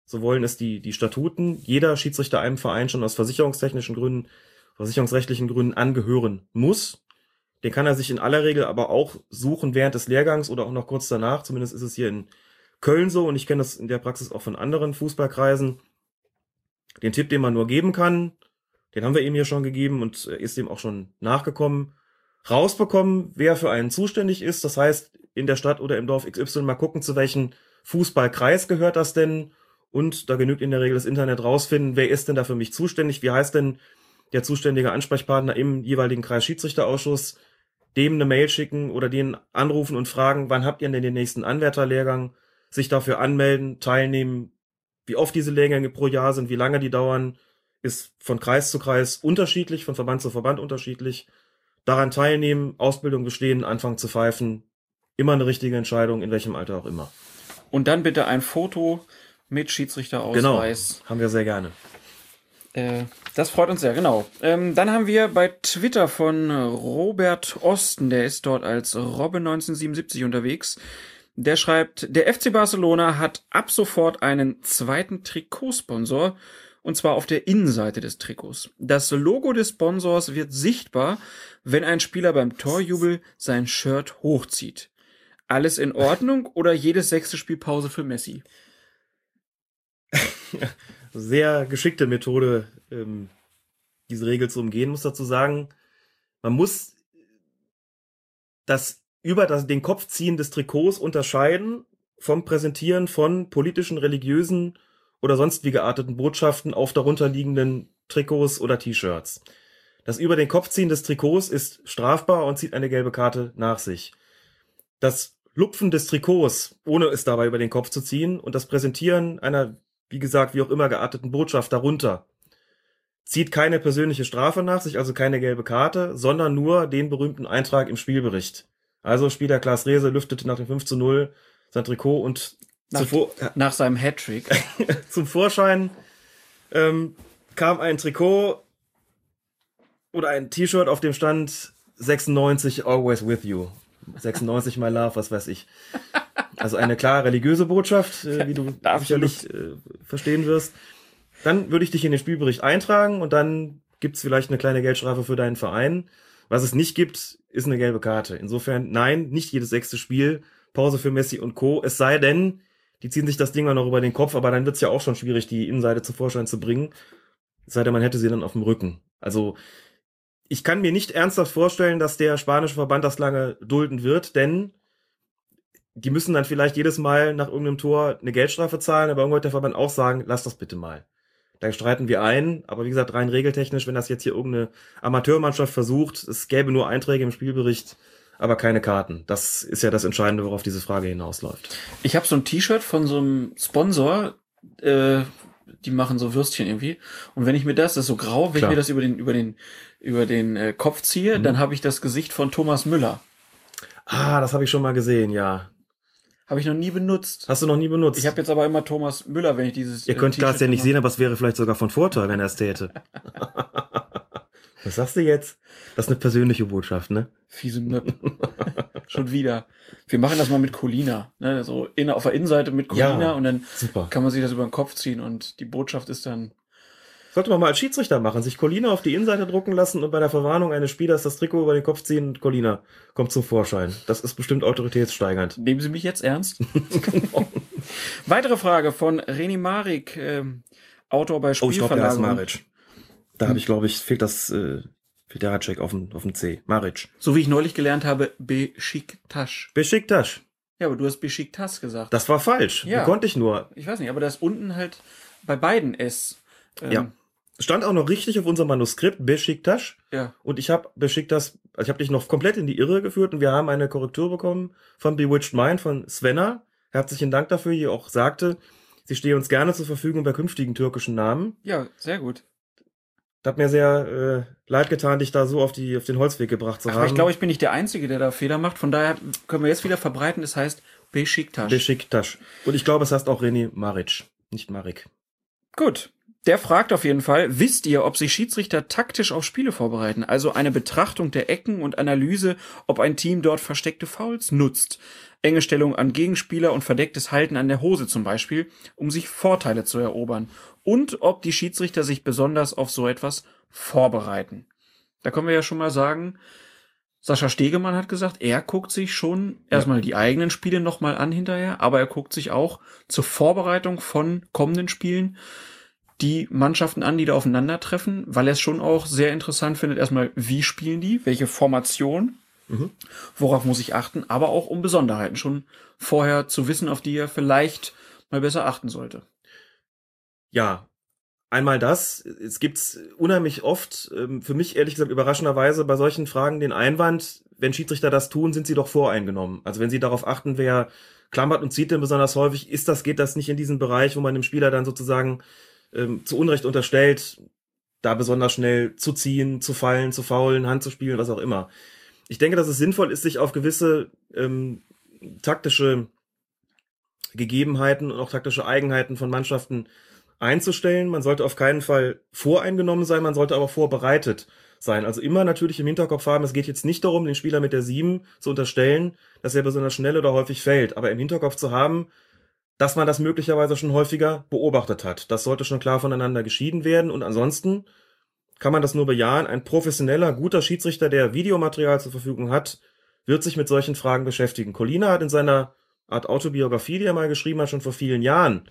so wollen es die, die Statuten, jeder Schiedsrichter einem Verein schon aus versicherungstechnischen Gründen, versicherungsrechtlichen Gründen angehören muss. Den kann er sich in aller Regel aber auch suchen während des Lehrgangs oder auch noch kurz danach. Zumindest ist es hier in Köln so und ich kenne das in der Praxis auch von anderen Fußballkreisen. Den Tipp, den man nur geben kann, den haben wir ihm hier schon gegeben und ist dem auch schon nachgekommen. Rausbekommen, wer für einen zuständig ist. Das heißt, in der Stadt oder im Dorf XY mal gucken, zu welchem Fußballkreis gehört das denn? Und da genügt in der Regel das Internet rausfinden, wer ist denn da für mich zuständig, wie heißt denn der zuständige Ansprechpartner im jeweiligen Kreisschiedsrichterausschuss, dem eine Mail schicken oder den anrufen und fragen, wann habt ihr denn den nächsten Anwärterlehrgang, sich dafür anmelden, teilnehmen, wie oft diese Lehrgänge pro Jahr sind, wie lange die dauern, ist von Kreis zu Kreis unterschiedlich, von Verband zu Verband unterschiedlich. Daran teilnehmen, Ausbildung bestehen, anfangen zu pfeifen, immer eine richtige Entscheidung, in welchem Alter auch immer. Und dann bitte ein Foto mit Schiedsrichterausweis. Genau, haben wir sehr gerne. Äh, das freut uns sehr, genau. Ähm, dann haben wir bei Twitter von Robert Osten, der ist dort als Robbe1977 unterwegs. Der schreibt, der FC Barcelona hat ab sofort einen zweiten Trikotsponsor und zwar auf der Innenseite des Trikots. Das Logo des Sponsors wird sichtbar, wenn ein Spieler beim Torjubel sein Shirt hochzieht. Alles in Ordnung [LAUGHS] oder jedes sechste Spiel Pause für Messi? [LAUGHS] sehr geschickte Methode, ähm, diese Regel zu umgehen, muss dazu sagen, man muss das über das, den Kopfziehen des Trikots unterscheiden vom Präsentieren von politischen, religiösen oder sonst wie gearteten Botschaften auf darunterliegenden Trikots oder T-Shirts. Das über den Kopfziehen des Trikots ist strafbar und zieht eine gelbe Karte nach sich. Das Lupfen des Trikots, ohne es dabei über den Kopf zu ziehen, und das Präsentieren einer wie gesagt, wie auch immer gearteten Botschaft darunter. Zieht keine persönliche Strafe nach sich, also keine gelbe Karte, sondern nur den berühmten Eintrag im Spielbericht. Also Spieler Klaas Rehse lüftete nach dem 5 zu 0 sein Trikot und nach, zuvor, nach seinem Hattrick [LAUGHS] zum Vorschein ähm, kam ein Trikot oder ein T-Shirt, auf dem stand 96 Always With You. 96 My Love, was weiß ich. Also eine klar religiöse Botschaft, äh, wie du [LAUGHS] sicherlich äh, verstehen wirst. Dann würde ich dich in den Spielbericht eintragen und dann gibt's vielleicht eine kleine Geldstrafe für deinen Verein. Was es nicht gibt, ist eine gelbe Karte. Insofern, nein, nicht jedes sechste Spiel Pause für Messi und Co. Es sei denn, die ziehen sich das Ding mal noch über den Kopf, aber dann wird's ja auch schon schwierig, die Innenseite zum Vorschein zu bringen. Es sei denn, man hätte sie dann auf dem Rücken. Also ich kann mir nicht ernsthaft vorstellen, dass der spanische Verband das lange dulden wird, denn die müssen dann vielleicht jedes Mal nach irgendeinem Tor eine Geldstrafe zahlen, aber irgendwann wird der Verband auch sagen, lass das bitte mal. Da streiten wir ein, aber wie gesagt, rein regeltechnisch, wenn das jetzt hier irgendeine Amateurmannschaft versucht, es gäbe nur Einträge im Spielbericht, aber keine Karten. Das ist ja das Entscheidende, worauf diese Frage hinausläuft. Ich habe so ein T-Shirt von so einem Sponsor, äh, die machen so Würstchen irgendwie. Und wenn ich mir das, das ist so grau, wenn Klar. ich mir das über den, über den, über den äh, Kopf ziehe, Mhm. dann habe ich das Gesicht von Thomas Müller. Ah, das habe ich schon mal gesehen, ja. Habe ich noch nie benutzt. Hast du noch nie benutzt? Ich habe jetzt aber immer Thomas Müller, wenn ich dieses. Ihr äh, könnt das ja nicht sehen, aber es wäre vielleicht sogar von Vorteil, wenn er es täte. [LAUGHS] Was sagst du jetzt? Das ist eine persönliche Botschaft, ne? Fiese Möpp. [LAUGHS] Schon wieder. Wir machen das mal mit Colina. Ne? So in, auf der Innenseite mit Colina Ja, und dann super. kann man sich das über den Kopf ziehen und die Botschaft ist dann. Sollte man mal als Schiedsrichter machen, sich Colina auf die Innenseite drucken lassen und bei der Verwarnung eines Spielers das Trikot über den Kopf ziehen und Colina kommt zum Vorschein. Das ist bestimmt autoritätssteigernd. Nehmen Sie mich jetzt ernst? [LAUGHS] Weitere Frage von Reni Marik, ähm, Autor bei Oh, ich Da habe ich, glaube ich, fehlt das, äh, fehlt der Hatcheck auf dem, auf dem C. Maric. So wie ich neulich gelernt habe, Besiktas. Besiktas. Ja, aber du hast Besiktas gesagt. Das war falsch. Ja. Wie konnte ich nur? ich weiß nicht, aber da ist unten halt bei beiden S. Ähm, Ja. Stand auch noch richtig auf unserem Manuskript, Besiktas. Ja. Und ich habe Besiktas, also ich habe dich noch komplett in die Irre geführt und wir haben eine Korrektur bekommen von Bewitched Mind, von Svenna. Herzlichen Dank dafür, die auch sagte, sie stehe uns gerne zur Verfügung bei künftigen türkischen Namen. Ja, sehr gut. Das hat mir sehr äh, leid getan, dich da so auf, die, auf den Holzweg gebracht zu Aber haben. ich glaube, ich bin nicht der Einzige, der da Fehler macht. Von daher können wir jetzt wieder verbreiten. Es heißt Besiktas. Besiktas. Und ich glaube, es heißt auch René Maric, nicht Marik. Gut. Der fragt auf jeden Fall, wisst ihr, ob sich Schiedsrichter taktisch auf Spiele vorbereiten? Also eine Betrachtung der Ecken und Analyse, ob ein Team dort versteckte Fouls nutzt. Enge Stellung an Gegenspieler und verdecktes Halten an der Hose zum Beispiel, um sich Vorteile zu erobern. Und ob die Schiedsrichter sich besonders auf so etwas vorbereiten. Da können wir ja schon mal sagen, Sascha Stegemann hat gesagt, er guckt sich schon erstmal die eigenen Spiele nochmal an hinterher, aber er guckt sich auch zur Vorbereitung von kommenden Spielen die Mannschaften an, die da aufeinandertreffen, weil er es schon auch sehr interessant findet, erstmal, wie spielen die, welche Formation, worauf muss ich achten, aber auch um Besonderheiten schon vorher zu wissen, auf die er vielleicht mal besser achten sollte. Ja, einmal das. Es gibt unheimlich oft, ähm, für mich ehrlich gesagt überraschenderweise bei solchen Fragen den Einwand, wenn Schiedsrichter das tun, sind sie doch voreingenommen. Also wenn sie darauf achten, wer klammert und zieht denn besonders häufig, ist das, geht das nicht in diesen Bereich, wo man dem Spieler dann sozusagen ähm, zu Unrecht unterstellt, da besonders schnell zu ziehen, zu fallen, zu faulen, Hand zu spielen, was auch immer. Ich denke, dass es sinnvoll ist, sich auf gewisse ähm, taktische Gegebenheiten und auch taktische Eigenheiten von Mannschaften einzustellen. Man sollte auf keinen Fall voreingenommen sein, man sollte aber vorbereitet sein. Also immer natürlich im Hinterkopf haben, es geht jetzt nicht darum, den Spieler mit der 7 zu unterstellen, dass er besonders schnell oder häufig fällt, aber im Hinterkopf zu haben, dass man das möglicherweise schon häufiger beobachtet hat. Das sollte schon klar voneinander geschieden werden und ansonsten kann man das nur bejahen. Ein professioneller, guter Schiedsrichter, der Videomaterial zur Verfügung hat, wird sich mit solchen Fragen beschäftigen. Colina hat in seiner Art Autobiografie, die er mal geschrieben hat, schon vor vielen Jahren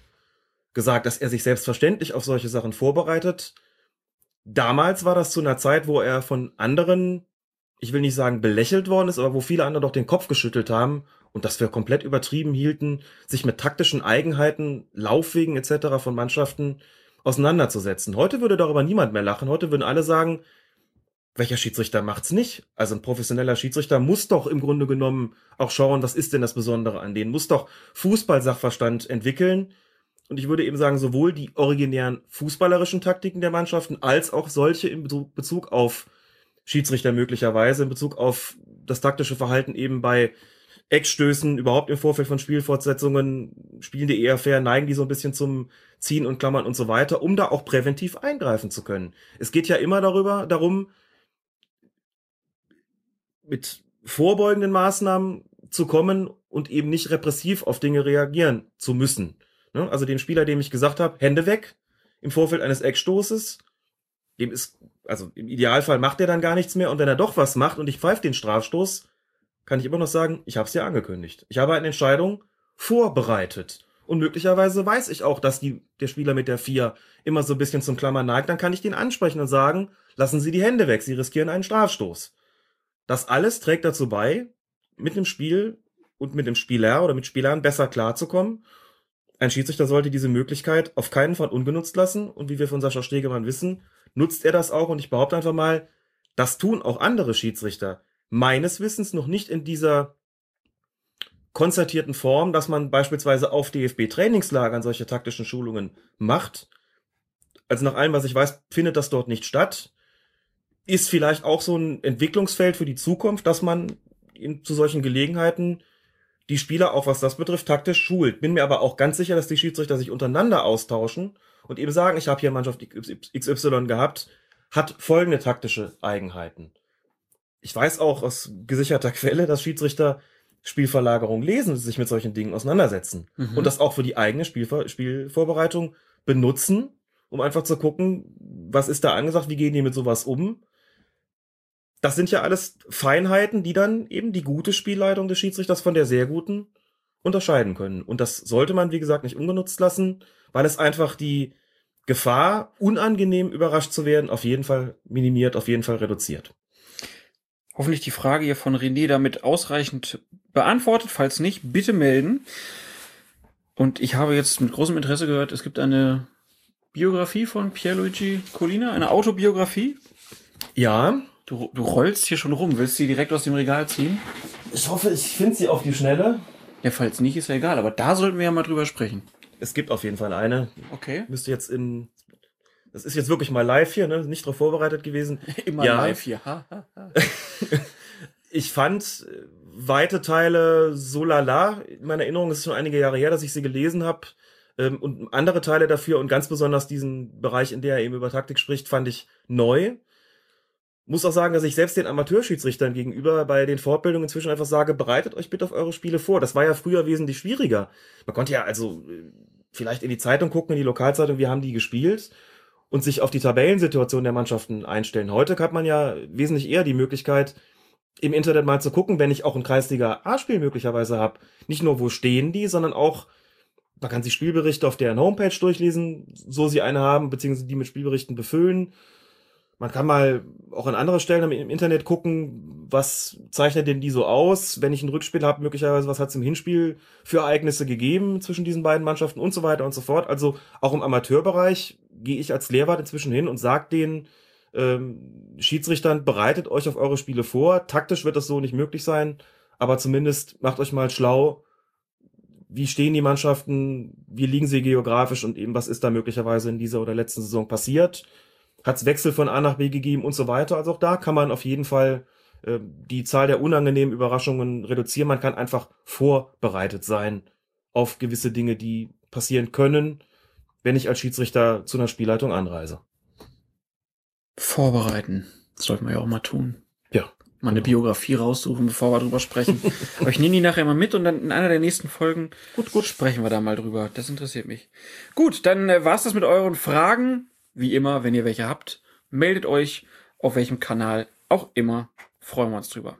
gesagt, dass er sich selbstverständlich auf solche Sachen vorbereitet. Damals war das zu einer Zeit, wo er von anderen, ich will nicht sagen belächelt worden ist, aber wo viele andere doch den Kopf geschüttelt haben und das für komplett übertrieben hielten, sich mit taktischen Eigenheiten, Laufwegen etc. von Mannschaften auseinanderzusetzen. Heute würde darüber niemand mehr lachen. Heute würden alle sagen, welcher Schiedsrichter macht's nicht? Also ein professioneller Schiedsrichter muss doch im Grunde genommen auch schauen, was ist denn das Besondere an denen, muss doch Fußballsachverstand entwickeln. Und ich würde eben sagen, sowohl die originären fußballerischen Taktiken der Mannschaften als auch solche in Bezug- auf Schiedsrichter möglicherweise, in Bezug auf das taktische Verhalten eben bei Eckstößen, überhaupt im Vorfeld von Spielfortsetzungen, spielen die eher fair, neigen die so ein bisschen zum Ziehen und Klammern und so weiter, um da auch präventiv eingreifen zu können. Es geht ja immer darüber, darum, mit vorbeugenden Maßnahmen zu kommen und eben nicht repressiv auf Dinge reagieren zu müssen. Ne? Also dem Spieler, dem ich gesagt habe, Hände weg im Vorfeld eines Eckstoßes, dem ist, also im Idealfall macht er dann gar nichts mehr und wenn er doch was macht und ich pfeife den Strafstoß, kann ich immer noch sagen, ich habe es ja angekündigt. Ich habe eine Entscheidung vorbereitet. Und möglicherweise weiß ich auch, dass die, der Spieler mit der 4 immer so ein bisschen zum Klammer neigt. Dann kann ich den ansprechen und sagen, lassen Sie die Hände weg, Sie riskieren einen Strafstoß. Das alles trägt dazu bei, mit dem Spiel und mit dem Spieler oder mit Spielern besser klarzukommen. Ein Schiedsrichter sollte diese Möglichkeit auf keinen Fall ungenutzt lassen. Und wie wir von Sascha Stegemann wissen, nutzt er das auch. Und ich behaupte einfach mal, das tun auch andere Schiedsrichter. Meines Wissens noch nicht in dieser konzertierten Form, dass man beispielsweise auf DFB-Trainingslagern solche taktischen Schulungen macht. Also nach allem, was ich weiß, findet das dort nicht statt. Ist vielleicht auch so ein Entwicklungsfeld für die Zukunft, dass man in, zu solchen Gelegenheiten die Spieler auch was das betrifft taktisch schult. Bin mir aber auch ganz sicher, dass die Schiedsrichter sich untereinander austauschen und eben sagen, ich habe hier Mannschaft XY gehabt, hat folgende taktische Eigenheiten. Ich weiß auch aus gesicherter Quelle, dass Schiedsrichter Spielverlagerung lesen, sich mit solchen Dingen auseinandersetzen mhm. und das auch für die eigene Spielver Spielvorbereitung benutzen, um einfach zu gucken, was ist da angesagt, wie gehen die mit sowas um. Das sind ja alles Feinheiten, die dann eben die gute Spielleitung des Schiedsrichters von der sehr guten unterscheiden können. Und das sollte man, wie gesagt, nicht ungenutzt lassen, weil es einfach die Gefahr, unangenehm überrascht zu werden, auf jeden Fall minimiert, auf jeden Fall reduziert. Hoffentlich die Frage hier von René damit ausreichend beantwortet. Falls nicht, bitte melden. Und ich habe jetzt mit großem Interesse gehört, es gibt eine Biografie von Pierluigi Colina, eine Autobiografie. Ja. Du, du rollst hier schon rum. Willst du sie direkt aus dem Regal ziehen? Ich hoffe, ich finde sie auf die Schnelle. Ja, falls nicht, ist ja egal. Aber da sollten wir ja mal drüber sprechen. Es gibt auf jeden Fall eine. Okay. Müsste jetzt in das ist jetzt wirklich mal live hier, ne? Nicht darauf vorbereitet gewesen. [LAUGHS] Immer ja. live hier. [LAUGHS] ich fand äh, weite Teile so lala. In meiner Erinnerung ist es schon einige Jahre her, dass ich sie gelesen habe. Ähm, und andere Teile dafür und ganz besonders diesen Bereich, in der er eben über Taktik spricht, fand ich neu. Muss auch sagen, dass ich selbst den Amateurschiedsrichtern gegenüber bei den Fortbildungen inzwischen einfach sage, bereitet euch bitte auf eure Spiele vor. Das war ja früher wesentlich schwieriger. Man konnte ja also äh, vielleicht in die Zeitung gucken, in die Lokalzeitung, wie haben die gespielt und sich auf die Tabellensituation der Mannschaften einstellen. Heute hat man ja wesentlich eher die Möglichkeit, im Internet mal zu gucken, wenn ich auch ein Kreisliga A-Spiel möglicherweise habe. Nicht nur, wo stehen die, sondern auch, man kann sich Spielberichte auf deren Homepage durchlesen, so sie eine haben, beziehungsweise die mit Spielberichten befüllen. Man kann mal auch an andere Stellen im Internet gucken, was zeichnet denn die so aus, wenn ich ein Rückspiel habe, möglicherweise, was hat es im Hinspiel für Ereignisse gegeben zwischen diesen beiden Mannschaften und so weiter und so fort. Also auch im Amateurbereich gehe ich als Lehrwart inzwischen hin und sage den ähm, Schiedsrichtern, bereitet euch auf eure Spiele vor. Taktisch wird das so nicht möglich sein, aber zumindest macht euch mal schlau, wie stehen die Mannschaften, wie liegen sie geografisch und eben was ist da möglicherweise in dieser oder letzten Saison passiert. Hat es Wechsel von A nach B gegeben und so weiter. Also auch da kann man auf jeden Fall äh, die Zahl der unangenehmen Überraschungen reduzieren. Man kann einfach vorbereitet sein auf gewisse Dinge, die passieren können wenn ich als Schiedsrichter zu einer Spielleitung anreise. Vorbereiten. Das sollten wir ja auch mal tun. Ja. Mal eine Biografie raussuchen, bevor wir drüber sprechen. [LAUGHS] Aber ich nehme die nachher mal mit und dann in einer der nächsten Folgen gut, gut sprechen wir da mal drüber. Das interessiert mich. Gut, dann äh, war's das mit euren Fragen. Wie immer, wenn ihr welche habt, meldet euch auf welchem Kanal auch immer. Freuen wir uns drüber.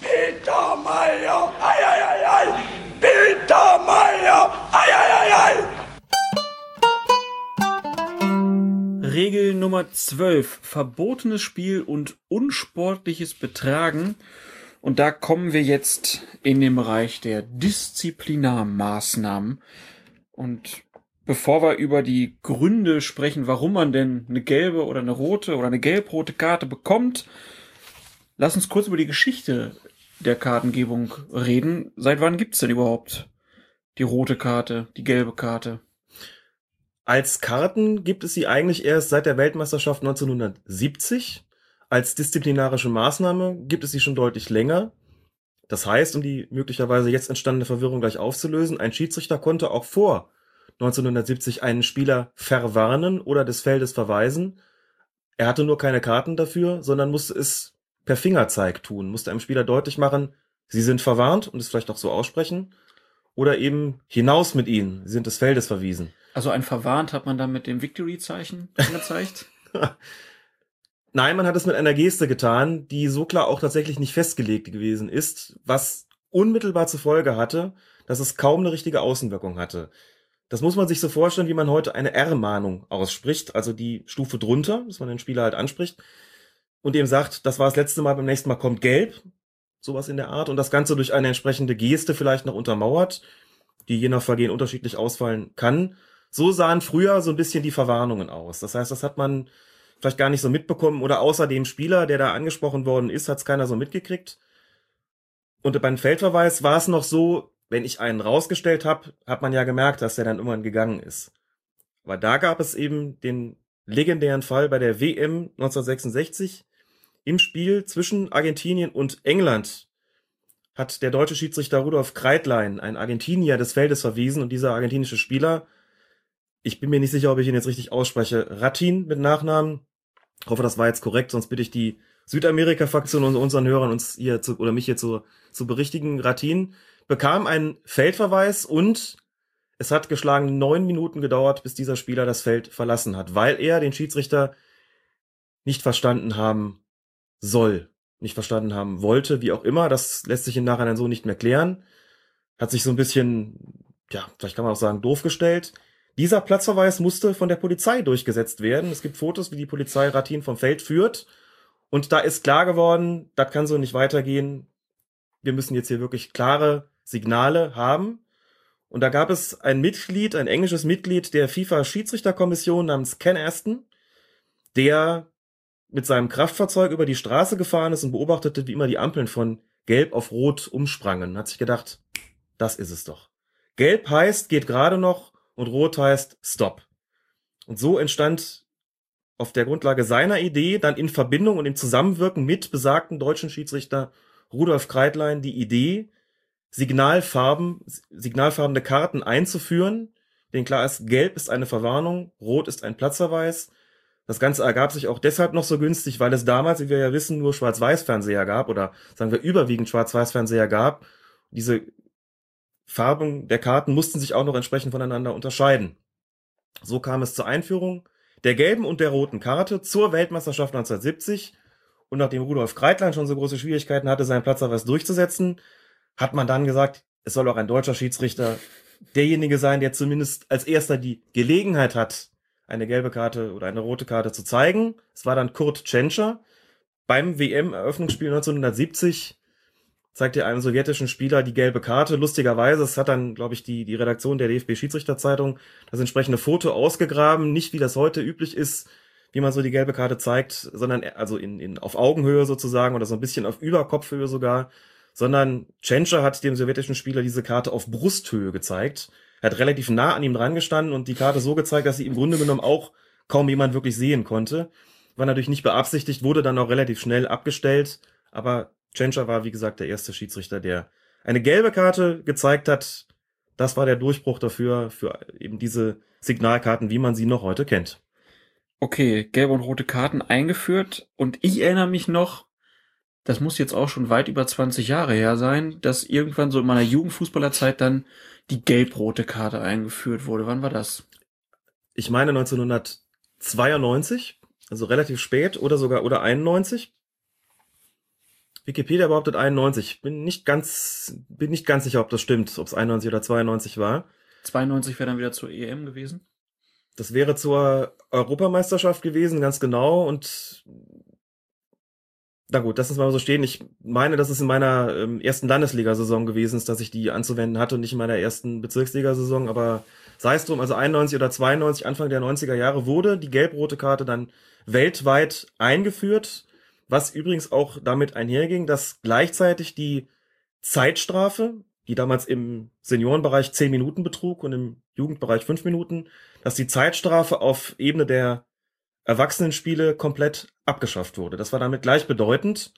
Peter Meyer, ei, ei, ei, ei. Peter Meyer, ei, ei, ei, ei. Regel Nummer 12. Verbotenes Spiel und unsportliches Betragen. Und da kommen wir jetzt in den Bereich der Disziplinarmaßnahmen. Und bevor wir über die Gründe sprechen, warum man denn eine gelbe oder eine rote oder eine gelb-rote Karte bekommt, lass uns kurz über die Geschichte der Kartengebung reden. Seit wann gibt's denn überhaupt die rote Karte, die gelbe Karte? Als Karten gibt es sie eigentlich erst seit der Weltmeisterschaft 1970. Als disziplinarische Maßnahme gibt es sie schon deutlich länger. Das heißt, um die möglicherweise jetzt entstandene Verwirrung gleich aufzulösen, ein Schiedsrichter konnte auch vor 1970 einen Spieler verwarnen oder des Feldes verweisen. Er hatte nur keine Karten dafür, sondern musste es per Fingerzeig tun, musste einem Spieler deutlich machen, sie sind verwarnt und es vielleicht auch so aussprechen. Oder eben hinaus mit ihnen, sie sind des Feldes verwiesen. Also ein verwarnt hat man dann mit dem Victory-Zeichen angezeigt? [LAUGHS] Nein, man hat es mit einer Geste getan, die so klar auch tatsächlich nicht festgelegt gewesen ist, was unmittelbar zur Folge hatte, dass es kaum eine richtige Außenwirkung hatte. Das muss man sich so vorstellen, wie man heute eine R-Mahnung ausspricht, also die Stufe drunter, dass man den Spieler halt anspricht und dem sagt, das war das letzte Mal, beim nächsten Mal kommt gelb, sowas in der Art, und das Ganze durch eine entsprechende Geste vielleicht noch untermauert, die je nach Vergehen unterschiedlich ausfallen kann. So sahen früher so ein bisschen die Verwarnungen aus. Das heißt, das hat man vielleicht gar nicht so mitbekommen oder außer dem Spieler, der da angesprochen worden ist, hat es keiner so mitgekriegt. Und beim Feldverweis war es noch so, wenn ich einen rausgestellt habe, hat man ja gemerkt, dass der dann irgendwann gegangen ist. Aber da gab es eben den legendären Fall bei der WM 1966 im Spiel zwischen Argentinien und England hat der deutsche Schiedsrichter Rudolf Kreitlein, ein Argentinier des Feldes verwiesen und dieser argentinische Spieler, ich bin mir nicht sicher, ob ich ihn jetzt richtig ausspreche, Ratin mit Nachnamen, hoffe, das war jetzt korrekt, sonst bitte ich die Südamerika-Fraktion und unseren Hörern uns hier zu, oder mich hier zu, zu berichtigen. Ratin bekam einen Feldverweis und es hat geschlagen neun Minuten gedauert, bis dieser Spieler das Feld verlassen hat, weil er den Schiedsrichter nicht verstanden haben soll, nicht verstanden haben wollte, wie auch immer. Das lässt sich im Nachhinein so nicht mehr klären. Hat sich so ein bisschen, ja, vielleicht kann man auch sagen, doof gestellt. Dieser Platzverweis musste von der Polizei durchgesetzt werden. Es gibt Fotos, wie die Polizei Ratin vom Feld führt. Und da ist klar geworden, das kann so nicht weitergehen. Wir müssen jetzt hier wirklich klare Signale haben. Und da gab es ein Mitglied, ein englisches Mitglied der FIFA-Schiedsrichterkommission namens Ken Aston, der mit seinem Kraftfahrzeug über die Straße gefahren ist und beobachtete, wie immer die Ampeln von Gelb auf Rot umsprangen. Hat sich gedacht, das ist es doch. Gelb heißt, geht gerade noch und Rot heißt Stop. Und so entstand auf der Grundlage seiner Idee dann in Verbindung und im Zusammenwirken mit besagten deutschen Schiedsrichter Rudolf Kreitlein die Idee, Signalfarben, signalfarbene Karten einzuführen. Denn klar ist, gelb ist eine Verwarnung, rot ist ein Platzverweis. Das Ganze ergab sich auch deshalb noch so günstig, weil es damals, wie wir ja wissen, nur Schwarz-Weiß-Fernseher gab oder sagen wir überwiegend Schwarz-Weiß-Fernseher gab. Diese Farben der Karten mussten sich auch noch entsprechend voneinander unterscheiden. So kam es zur Einführung der gelben und der roten Karte zur Weltmeisterschaft 1970. Und nachdem Rudolf Kreitlein schon so große Schwierigkeiten hatte, seinen Platzverweis durchzusetzen, hat man dann gesagt, es soll auch ein deutscher Schiedsrichter derjenige sein, der zumindest als erster die Gelegenheit hat, eine gelbe Karte oder eine rote Karte zu zeigen. Es war dann Kurt Tschentscher. Beim WM-Eröffnungsspiel 1970 zeigte einem sowjetischen Spieler die gelbe Karte. Lustigerweise, es hat dann, glaube ich, die, die Redaktion der DFB-Schiedsrichterzeitung das entsprechende Foto ausgegraben. Nicht wie das heute üblich ist, wie man so die gelbe Karte zeigt, sondern also in, in, auf Augenhöhe sozusagen oder so ein bisschen auf Überkopfhöhe sogar, sondern Tschentscher hat dem sowjetischen Spieler diese Karte auf Brusthöhe gezeigt. Er hat relativ nah an ihm dran gestanden und die Karte so gezeigt, dass sie im Grunde genommen auch kaum jemand wirklich sehen konnte. War natürlich nicht beabsichtigt, wurde dann auch relativ schnell abgestellt, aber Tschentscher war, wie gesagt, der erste Schiedsrichter, der eine gelbe Karte gezeigt hat. Das war der Durchbruch dafür, für eben diese Signalkarten, wie man sie noch heute kennt. Okay, gelbe und rote Karten eingeführt und ich erinnere mich noch, das muss jetzt auch schon weit über 20 Jahre her sein, dass irgendwann so in meiner Jugendfußballerzeit dann die gelb-rote Karte eingeführt wurde. Wann war das? Ich meine 1992, also relativ spät oder sogar oder 91. Wikipedia behauptet 91. Bin nicht ganz, bin nicht ganz sicher, ob das stimmt, ob es 91 oder 92 war. 92 wäre dann wieder zur EM gewesen. Das wäre zur Europameisterschaft gewesen, ganz genau. Und na gut, lass uns mal so stehen. Ich meine, dass es in meiner ähm, ersten Landesliga-Saison gewesen ist, dass ich die anzuwenden hatte und nicht in meiner ersten Bezirksliga-Saison. Aber sei es drum, also 91 oder 92, Anfang der 90er Jahre, wurde die gelb-rote Karte dann weltweit eingeführt. Was übrigens auch damit einherging, dass gleichzeitig die Zeitstrafe, die damals im Seniorenbereich 10 Minuten betrug und im Jugendbereich 5 Minuten, dass die Zeitstrafe auf Ebene der Erwachsenenspiele komplett abgeschafft wurde. Das war damit gleichbedeutend.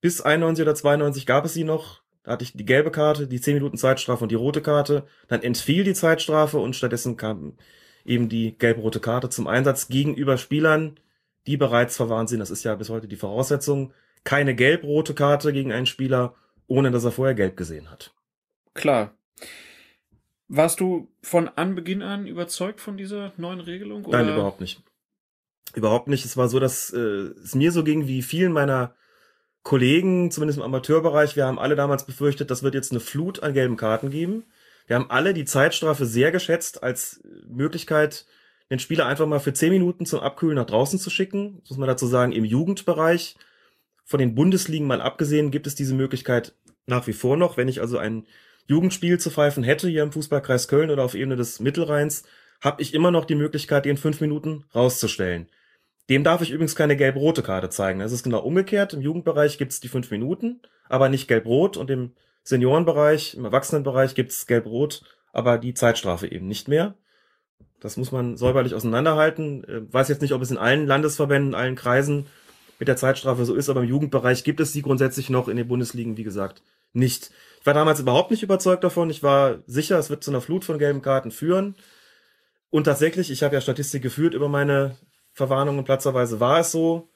Bis 91 oder 92 gab es sie noch. Da hatte ich die gelbe Karte, die 10 Minuten Zeitstrafe und die rote Karte. Dann entfiel die Zeitstrafe und stattdessen kam eben die gelb-rote Karte zum Einsatz gegenüber Spielern, die bereits verwarnt sind. Das ist ja bis heute die Voraussetzung. Keine gelb-rote Karte gegen einen Spieler, ohne dass er vorher gelb gesehen hat. Klar. Warst du von Anbeginn an überzeugt von dieser neuen Regelung? Oder? Nein, überhaupt nicht. Überhaupt nicht. Es war so, dass äh, es mir so ging wie vielen meiner Kollegen, zumindest im Amateurbereich. Wir haben alle damals befürchtet, das wird jetzt eine Flut an gelben Karten geben. Wir haben alle die Zeitstrafe sehr geschätzt als Möglichkeit, den Spieler einfach mal für zehn Minuten zum Abkühlen nach draußen zu schicken. muss man dazu sagen, im Jugendbereich, von den Bundesligen mal abgesehen, gibt es diese Möglichkeit nach wie vor noch. Wenn ich also ein Jugendspiel zu pfeifen hätte hier im Fußballkreis Köln oder auf Ebene des Mittelrheins, habe ich immer noch die Möglichkeit, den fünf Minuten rauszustellen. Dem darf ich übrigens keine gelb-rote Karte zeigen. Es ist genau umgekehrt. Im Jugendbereich gibt es die fünf Minuten, aber nicht gelb-rot. Und im Seniorenbereich, im Erwachsenenbereich gibt es gelb-rot, aber die Zeitstrafe eben nicht mehr. Das muss man säuberlich auseinanderhalten. Äh, weiß jetzt nicht, ob es in allen Landesverbänden, in allen Kreisen mit der Zeitstrafe so ist, aber im Jugendbereich gibt es die grundsätzlich noch in den Bundesligen, wie gesagt, nicht. Ich war damals überhaupt nicht überzeugt davon. Ich war sicher, es wird zu einer Flut von gelben Karten führen. Und tatsächlich, ich habe ja Statistik geführt über meine Verwarnungen, platzerweise war es so.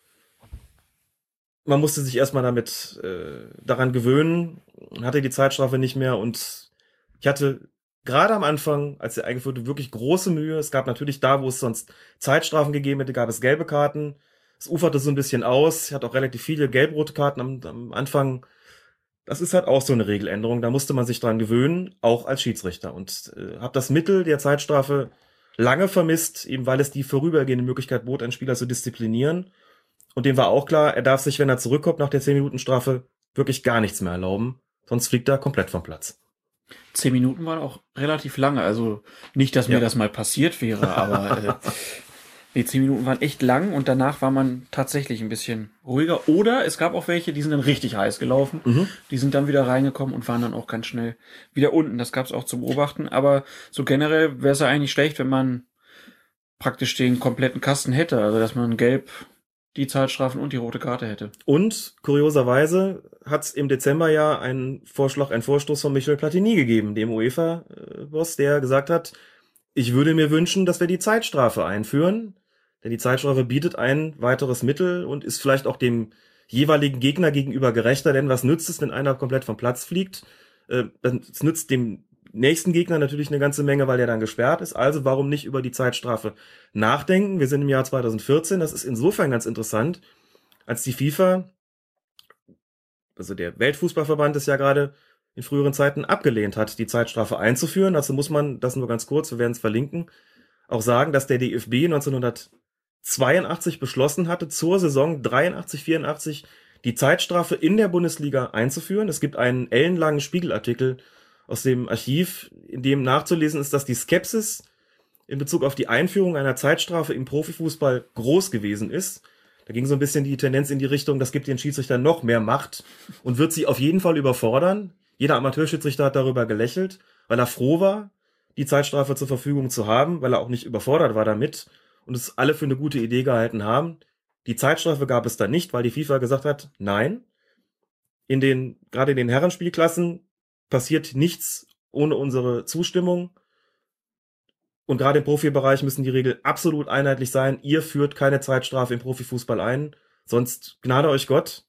Man musste sich erstmal damit äh, daran gewöhnen, hatte die Zeitstrafe nicht mehr und ich hatte gerade am Anfang, als er eingeführt wurde, wirklich große Mühe. Es gab natürlich da, wo es sonst Zeitstrafen gegeben hätte, gab es gelbe Karten. Es uferte so ein bisschen aus. Ich hatte auch relativ viele gelb-rote Karten am, am Anfang. Das ist halt auch so eine Regeländerung. Da musste man sich dran gewöhnen, auch als Schiedsrichter. Und äh, habe das Mittel der Zeitstrafe lange vermisst, eben weil es die vorübergehende Möglichkeit bot, einen Spieler zu disziplinieren. Und dem war auch klar, er darf sich, wenn er zurückkommt nach der 10-Minuten-Strafe, wirklich gar nichts mehr erlauben. Sonst fliegt er komplett vom Platz. Zehn Minuten waren auch relativ lange. Also nicht, dass mir Ja. das mal passiert wäre, aber äh, [LAUGHS] nee, zehn Minuten waren echt lang und danach war man tatsächlich ein bisschen ruhiger. Oder es gab auch welche, die sind dann richtig heiß gelaufen. Mhm. Die sind dann wieder reingekommen und waren dann auch ganz schnell wieder unten. Das gab es auch zu beobachten. Aber so generell wäre es ja eigentlich schlecht, wenn man praktisch den kompletten Kasten hätte. Also dass man gelb die Zeitstrafen und die rote Karte hätte. Und kurioserweise hat es im Dezember ja einen Vorschlag, einen Vorstoß von Michel Platini gegeben, dem UEFA-Boss, der gesagt hat, ich würde mir wünschen, dass wir die Zeitstrafe einführen, denn die Zeitstrafe bietet ein weiteres Mittel und ist vielleicht auch dem jeweiligen Gegner gegenüber gerechter, denn was nützt es, wenn einer komplett vom Platz fliegt? Äh, Es nützt dem nächsten Gegner natürlich eine ganze Menge, weil der dann gesperrt ist. Also warum nicht über die Zeitstrafe nachdenken? Wir sind im Jahr 2014. Das ist insofern ganz interessant, als die FIFA, also der Weltfußballverband ist ja gerade in früheren Zeiten abgelehnt hat, die Zeitstrafe einzuführen. Dazu muss man, das nur ganz kurz, wir werden es verlinken, auch sagen, dass der DFB 1982 beschlossen hatte, zur Saison 83, 84 die Zeitstrafe in der Bundesliga einzuführen. Es gibt einen ellenlangen Spiegelartikel aus dem Archiv, in dem nachzulesen ist, dass die Skepsis in Bezug auf die Einführung einer Zeitstrafe im Profifußball groß gewesen ist. Da ging so ein bisschen die Tendenz in die Richtung, das gibt den Schiedsrichtern noch mehr Macht und wird sie auf jeden Fall überfordern. Jeder Amateurschiedsrichter hat darüber gelächelt, weil er froh war, die Zeitstrafe zur Verfügung zu haben, weil er auch nicht überfordert war damit und es alle für eine gute Idee gehalten haben. Die Zeitstrafe gab es dann nicht, weil die FIFA gesagt hat, nein. In den, gerade in den Herrenspielklassen passiert nichts ohne unsere Zustimmung. Und gerade im Profibereich müssen die Regeln absolut einheitlich sein. Ihr führt keine Zeitstrafe im Profifußball ein, sonst gnade euch Gott.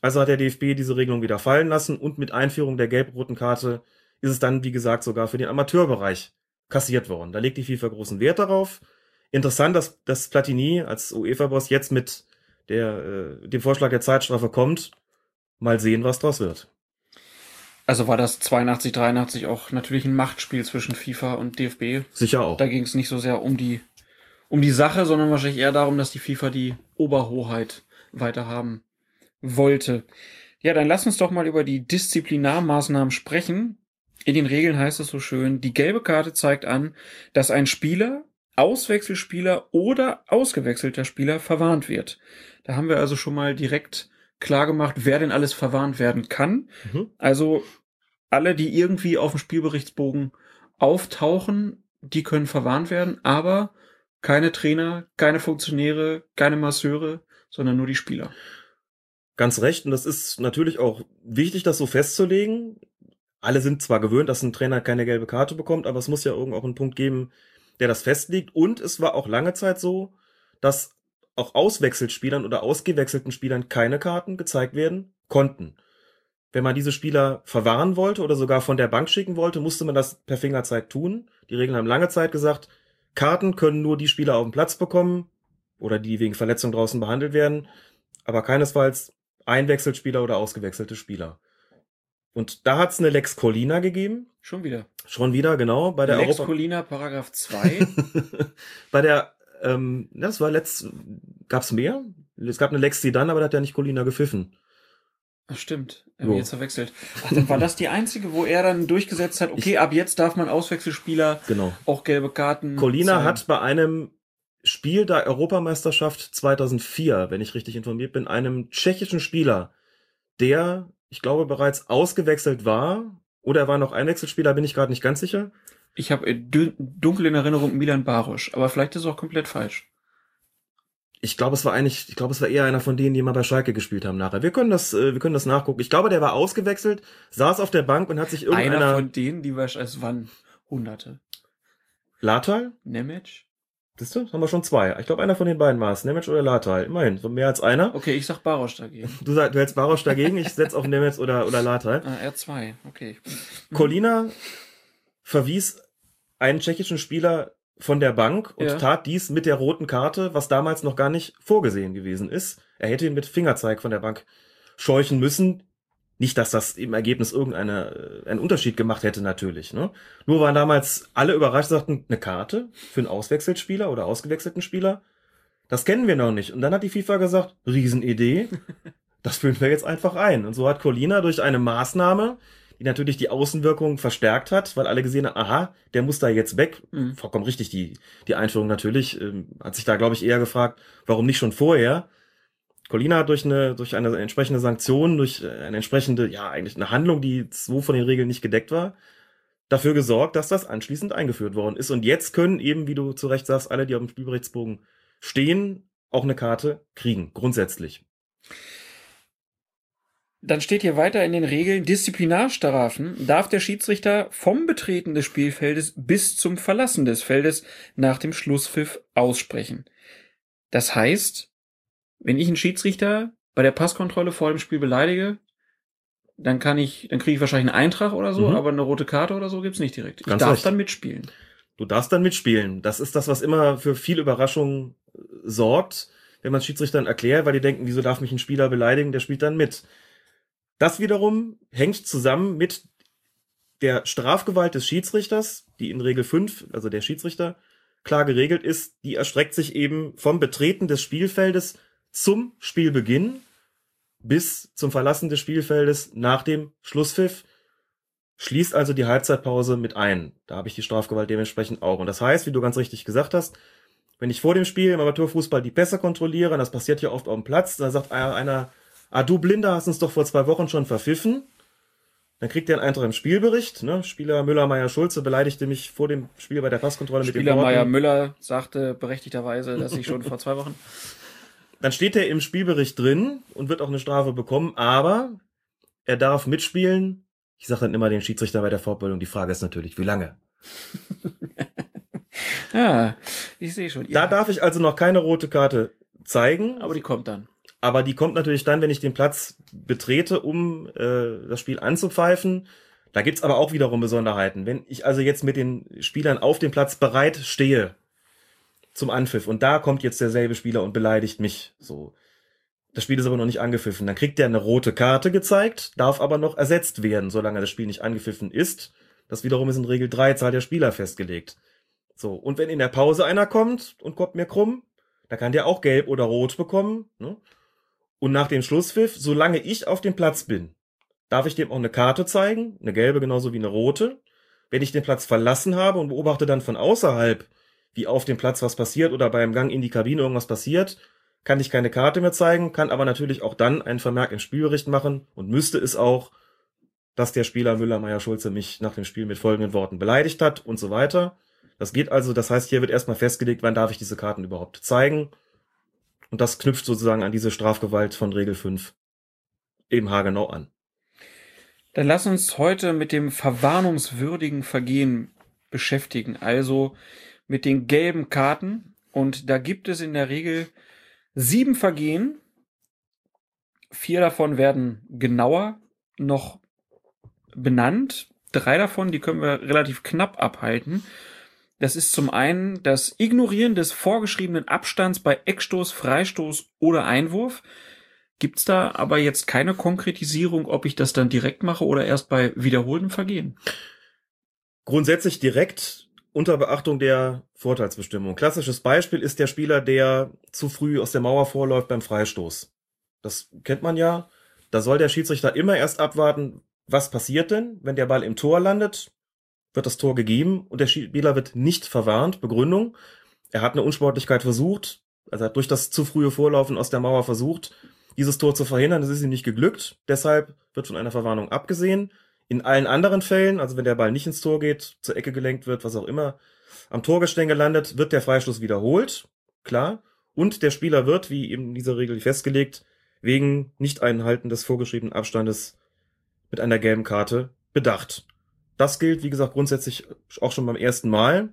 Also hat der DFB diese Regelung wieder fallen lassen und mit Einführung der gelb-roten Karte ist es dann, wie gesagt, sogar für den Amateurbereich kassiert worden. Da legt die FIFA großen Wert darauf. Interessant, dass, dass Platini als UEFA-Boss jetzt mit der, äh, dem Vorschlag der Zeitstrafe kommt. Mal sehen, was draus wird. Also war das 82, 83 auch natürlich ein Machtspiel zwischen FIFA und DFB. Sicher auch. Da ging es nicht so sehr um die, um die Sache, sondern wahrscheinlich eher darum, dass die FIFA die Oberhoheit weiter haben wollte. Ja, dann lass uns doch mal über die Disziplinarmaßnahmen sprechen. In den Regeln heißt es so schön, die gelbe Karte zeigt an, dass ein Spieler, Auswechselspieler oder ausgewechselter Spieler verwarnt wird. Da haben wir also schon mal direkt klar gemacht, wer denn alles verwarnt werden kann. Mhm. Also alle, die irgendwie auf dem Spielberichtsbogen auftauchen, die können verwarnt werden, aber keine Trainer, keine Funktionäre, keine Masseure, sondern nur die Spieler. Ganz recht. Und das ist natürlich auch wichtig, das so festzulegen. Alle sind zwar gewöhnt, dass ein Trainer keine gelbe Karte bekommt, aber es muss ja irgendwo auch einen Punkt geben, der das festlegt. Und es war auch lange Zeit so, dass auch Auswechselspielern oder ausgewechselten Spielern keine Karten gezeigt werden konnten. Wenn man diese Spieler verwahren wollte oder sogar von der Bank schicken wollte, musste man das per Fingerzeig tun. Die Regeln haben lange Zeit gesagt, Karten können nur die Spieler auf dem Platz bekommen, oder die wegen Verletzung draußen behandelt werden, aber keinesfalls Einwechselspieler oder ausgewechselte Spieler. Und da hat es eine Lex Colina gegeben. Schon wieder. Schon wieder, genau. Bei der Lex Europa Colina, Paragraph 2. [LAUGHS] bei der, ähm, ja, das war letzt, gab's mehr? Es gab eine Lex Zidane, aber da hat ja nicht Colina gepfiffen. Ach, stimmt. Er So. wird jetzt verwechselt. Ach, dann war das die einzige, wo er dann durchgesetzt hat, okay, ab jetzt darf man Auswechselspieler Genau. auch gelbe Karten. Colina hat bei einem Spiel der Europameisterschaft 2004, wenn ich richtig informiert bin, einem tschechischen Spieler, der, ich glaube, bereits ausgewechselt war, oder er war noch Einwechselspieler, bin ich gerade nicht ganz sicher. Ich habe dunkel in Erinnerung Milan Barosch, aber vielleicht ist es auch komplett falsch. Ich glaube, es war eigentlich, ich glaube, es war eher einer von denen, die mal bei Schalke gespielt haben nachher. Wir können das, äh, wir können das nachgucken. Ich glaube, der war ausgewechselt, saß auf der Bank und hat sich Einer irgendeiner von denen, die wir, es waren Hunderte. Latal? Nemec? Siehst du? Haben wir schon zwei. Ich glaube, einer von den beiden war es. Nemec oder Latal. Immerhin, so mehr als einer. Okay, ich sag Barosch dagegen. Du, sag, du hältst Barosch dagegen, ich setz auf Nemec oder, oder Latal. Ah, R2, okay. Colina verwies einen tschechischen Spieler von der Bank und Ja. tat dies mit der roten Karte, was damals noch gar nicht vorgesehen gewesen ist. Er hätte ihn mit Fingerzeig von der Bank scheuchen müssen. Nicht, dass das im Ergebnis irgendeine, äh, einen Unterschied gemacht hätte, natürlich. Ne? Nur waren damals alle überrascht, sagten, eine Karte für einen Auswechselspieler oder ausgewechselten Spieler? Das kennen wir noch nicht. Und dann hat die FIFA gesagt, Riesenidee, [LAUGHS] das führen wir jetzt einfach ein. Und so hat Colina durch eine Maßnahme, die natürlich die Außenwirkung verstärkt hat, weil alle gesehen haben, aha, der muss da jetzt weg. Mhm. Vollkommen richtig, die, die Einführung natürlich. Ähm, hat sich da, glaube ich, eher gefragt, warum nicht schon vorher? Colina hat durch eine, durch eine entsprechende Sanktion, durch eine entsprechende, ja, eigentlich eine Handlung, die so von den Regeln nicht gedeckt war, dafür gesorgt, dass das anschließend eingeführt worden ist. Und jetzt können eben, wie du zu Recht sagst, alle, die auf dem Spielberichtsbogen stehen, auch eine Karte kriegen, grundsätzlich. Dann steht hier weiter in den Regeln, Disziplinarstrafen darf der Schiedsrichter vom Betreten des Spielfeldes bis zum Verlassen des Feldes nach dem Schlusspfiff aussprechen. Das heißt, wenn ich einen Schiedsrichter bei der Passkontrolle vor dem Spiel beleidige, dann kann ich, dann kriege ich wahrscheinlich einen Eintrag oder so, Mhm. aber eine rote Karte oder so gibt's nicht direkt. Ich Ganz darf recht. dann mitspielen. Du darfst dann mitspielen. Das ist das, was immer für viel Überraschung äh, sorgt, wenn man Schiedsrichtern erklärt, weil die denken, wieso darf mich ein Spieler beleidigen, der spielt dann mit. Das wiederum hängt zusammen mit der Strafgewalt des Schiedsrichters, die in Regel 5, also der Schiedsrichter, klar geregelt ist, die erstreckt sich eben vom Betreten des Spielfeldes zum Spielbeginn bis zum Verlassen des Spielfeldes nach dem Schlusspfiff schließt also die Halbzeitpause mit ein. Da habe ich die Strafgewalt dementsprechend auch. Und das heißt, wie du ganz richtig gesagt hast, wenn ich vor dem Spiel im Amateurfußball die Pässe kontrolliere, und das passiert ja oft auf dem Platz, da sagt einer, ah du Blinder hast uns doch vor zwei Wochen schon verpfiffen. Dann kriegt er einen Eintrag im Spielbericht. Ne? Spieler Müller, Meier, Schulze beleidigte mich vor dem Spiel bei der Passkontrolle mit Spieler den Worten. Meier Müller sagte berechtigterweise, dass ich schon vor zwei Wochen. [LAUGHS] Dann steht er im Spielbericht drin und wird auch eine Strafe bekommen, aber er darf mitspielen. Ich sage dann immer den Schiedsrichter bei der Fortbildung, die Frage ist natürlich, wie lange? [LAUGHS] Ja, ich sehe schon. Da Ja, darf ich also noch keine rote Karte zeigen, aber die kommt dann. Aber die kommt natürlich dann, wenn ich den Platz betrete, um äh, das Spiel anzupfeifen. Da gibt's aber auch wiederum Besonderheiten. Wenn ich also jetzt mit den Spielern auf dem Platz bereit stehe zum Anpfiff und da kommt jetzt derselbe Spieler und beleidigt mich, so. Das Spiel ist aber noch nicht angepfiffen. Dann kriegt der eine rote Karte gezeigt, darf aber noch ersetzt werden, solange das Spiel nicht angepfiffen ist. Das wiederum ist in Regel 3 Zahl der Spieler festgelegt. So, und wenn in der Pause einer kommt und kommt mir krumm, da kann der auch gelb oder rot bekommen. Ne? Und nach dem Schlusspfiff, solange ich auf dem Platz bin, darf ich dem auch eine Karte zeigen, eine gelbe genauso wie eine rote. Wenn ich den Platz verlassen habe und beobachte dann von außerhalb, wie auf dem Platz was passiert oder beim Gang in die Kabine irgendwas passiert, kann ich keine Karte mehr zeigen, kann aber natürlich auch dann einen Vermerk im Spielbericht machen und müsste es auch, dass der Spieler Müller, Meier, Schulze mich nach dem Spiel mit folgenden Worten beleidigt hat und so weiter. Das geht also, das heißt, hier wird erstmal festgelegt, wann darf ich diese Karten überhaupt zeigen. Und das knüpft sozusagen an diese Strafgewalt von Regel 5 eben haargenau an. Dann lass uns heute mit dem verwarnungswürdigen Vergehen beschäftigen, also mit den gelben Karten. Und da gibt es in der Regel sieben Vergehen. Vier davon werden genauer noch benannt. Drei davon, die können wir relativ knapp abhalten. Das ist zum einen das Ignorieren des vorgeschriebenen Abstands bei Eckstoß, Freistoß oder Einwurf. Gibt's da aber jetzt keine Konkretisierung, ob ich das dann direkt mache oder erst bei wiederholtem Vergehen? Grundsätzlich direkt unter Beachtung der Vorteilsbestimmung. Klassisches Beispiel ist der Spieler, der zu früh aus der Mauer vorläuft beim Freistoß. Das kennt man ja. Da soll der Schiedsrichter immer erst abwarten, was passiert denn, wenn der Ball im Tor landet, wird das Tor gegeben und der Spieler wird nicht verwarnt. Begründung, er hat eine Unsportlichkeit versucht, also hat durch das zu frühe Vorlaufen aus der Mauer versucht, dieses Tor zu verhindern. Das ist ihm nicht geglückt. Deshalb wird von einer Verwarnung abgesehen. In allen anderen Fällen, also wenn der Ball nicht ins Tor geht, zur Ecke gelenkt wird, was auch immer, am Torgestänge landet, wird der Freistoß wiederholt. Klar. Und der Spieler wird, wie eben in dieser Regel festgelegt, wegen Nicht-Einhalten des vorgeschriebenen Abstandes mit einer gelben Karte bedacht. Das gilt, wie gesagt, grundsätzlich auch schon beim ersten Mal.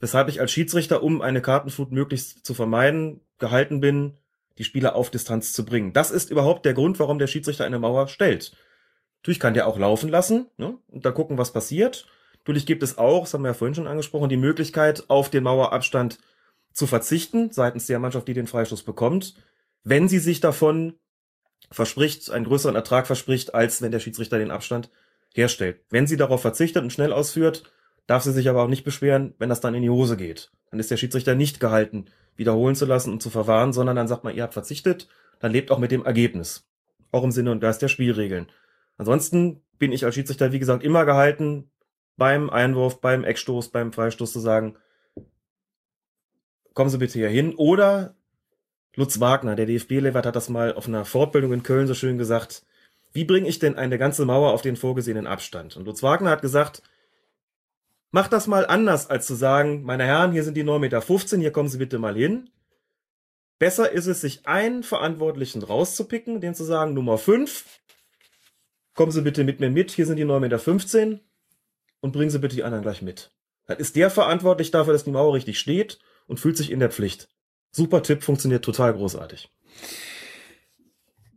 Weshalb ich als Schiedsrichter, um eine Kartenflut möglichst zu vermeiden, gehalten bin, die Spieler auf Distanz zu bringen. Das ist überhaupt der Grund, warum der Schiedsrichter eine Mauer stellt. Natürlich kann der auch laufen lassen ne, und da gucken, was passiert. Natürlich gibt es auch, das haben wir ja vorhin schon angesprochen, die Möglichkeit, auf den Mauerabstand zu verzichten, seitens der Mannschaft, die den Freistoß bekommt, wenn sie sich davon verspricht, einen größeren Ertrag verspricht, als wenn der Schiedsrichter den Abstand herstellt. Wenn sie darauf verzichtet und schnell ausführt, darf sie sich aber auch nicht beschweren, wenn das dann in die Hose geht. Dann ist der Schiedsrichter nicht gehalten, wiederholen zu lassen und zu verwahren, sondern dann sagt man, ihr habt verzichtet, dann lebt auch mit dem Ergebnis. Auch im Sinne und Geist der Spielregeln. Ansonsten bin ich als Schiedsrichter, wie gesagt, immer gehalten, beim Einwurf, beim Eckstoß, beim Freistoß zu sagen, kommen Sie bitte hier hin. Oder Lutz Wagner, der DFB-Lewert, hat das mal auf einer Fortbildung in Köln so schön gesagt, wie bringe ich denn eine ganze Mauer auf den vorgesehenen Abstand? Und Lutz Wagner hat gesagt, mach das mal anders, als zu sagen, meine Herren, hier sind die 9,15 Meter, hier kommen Sie bitte mal hin. Besser ist es, sich einen Verantwortlichen rauszupicken, den zu sagen, Nummer 5, kommen Sie bitte mit mir mit, hier sind die 9,15 Meter und bringen Sie bitte die anderen gleich mit. Dann ist der verantwortlich dafür, dass die Mauer richtig steht und fühlt sich in der Pflicht. Super Tipp, funktioniert total großartig.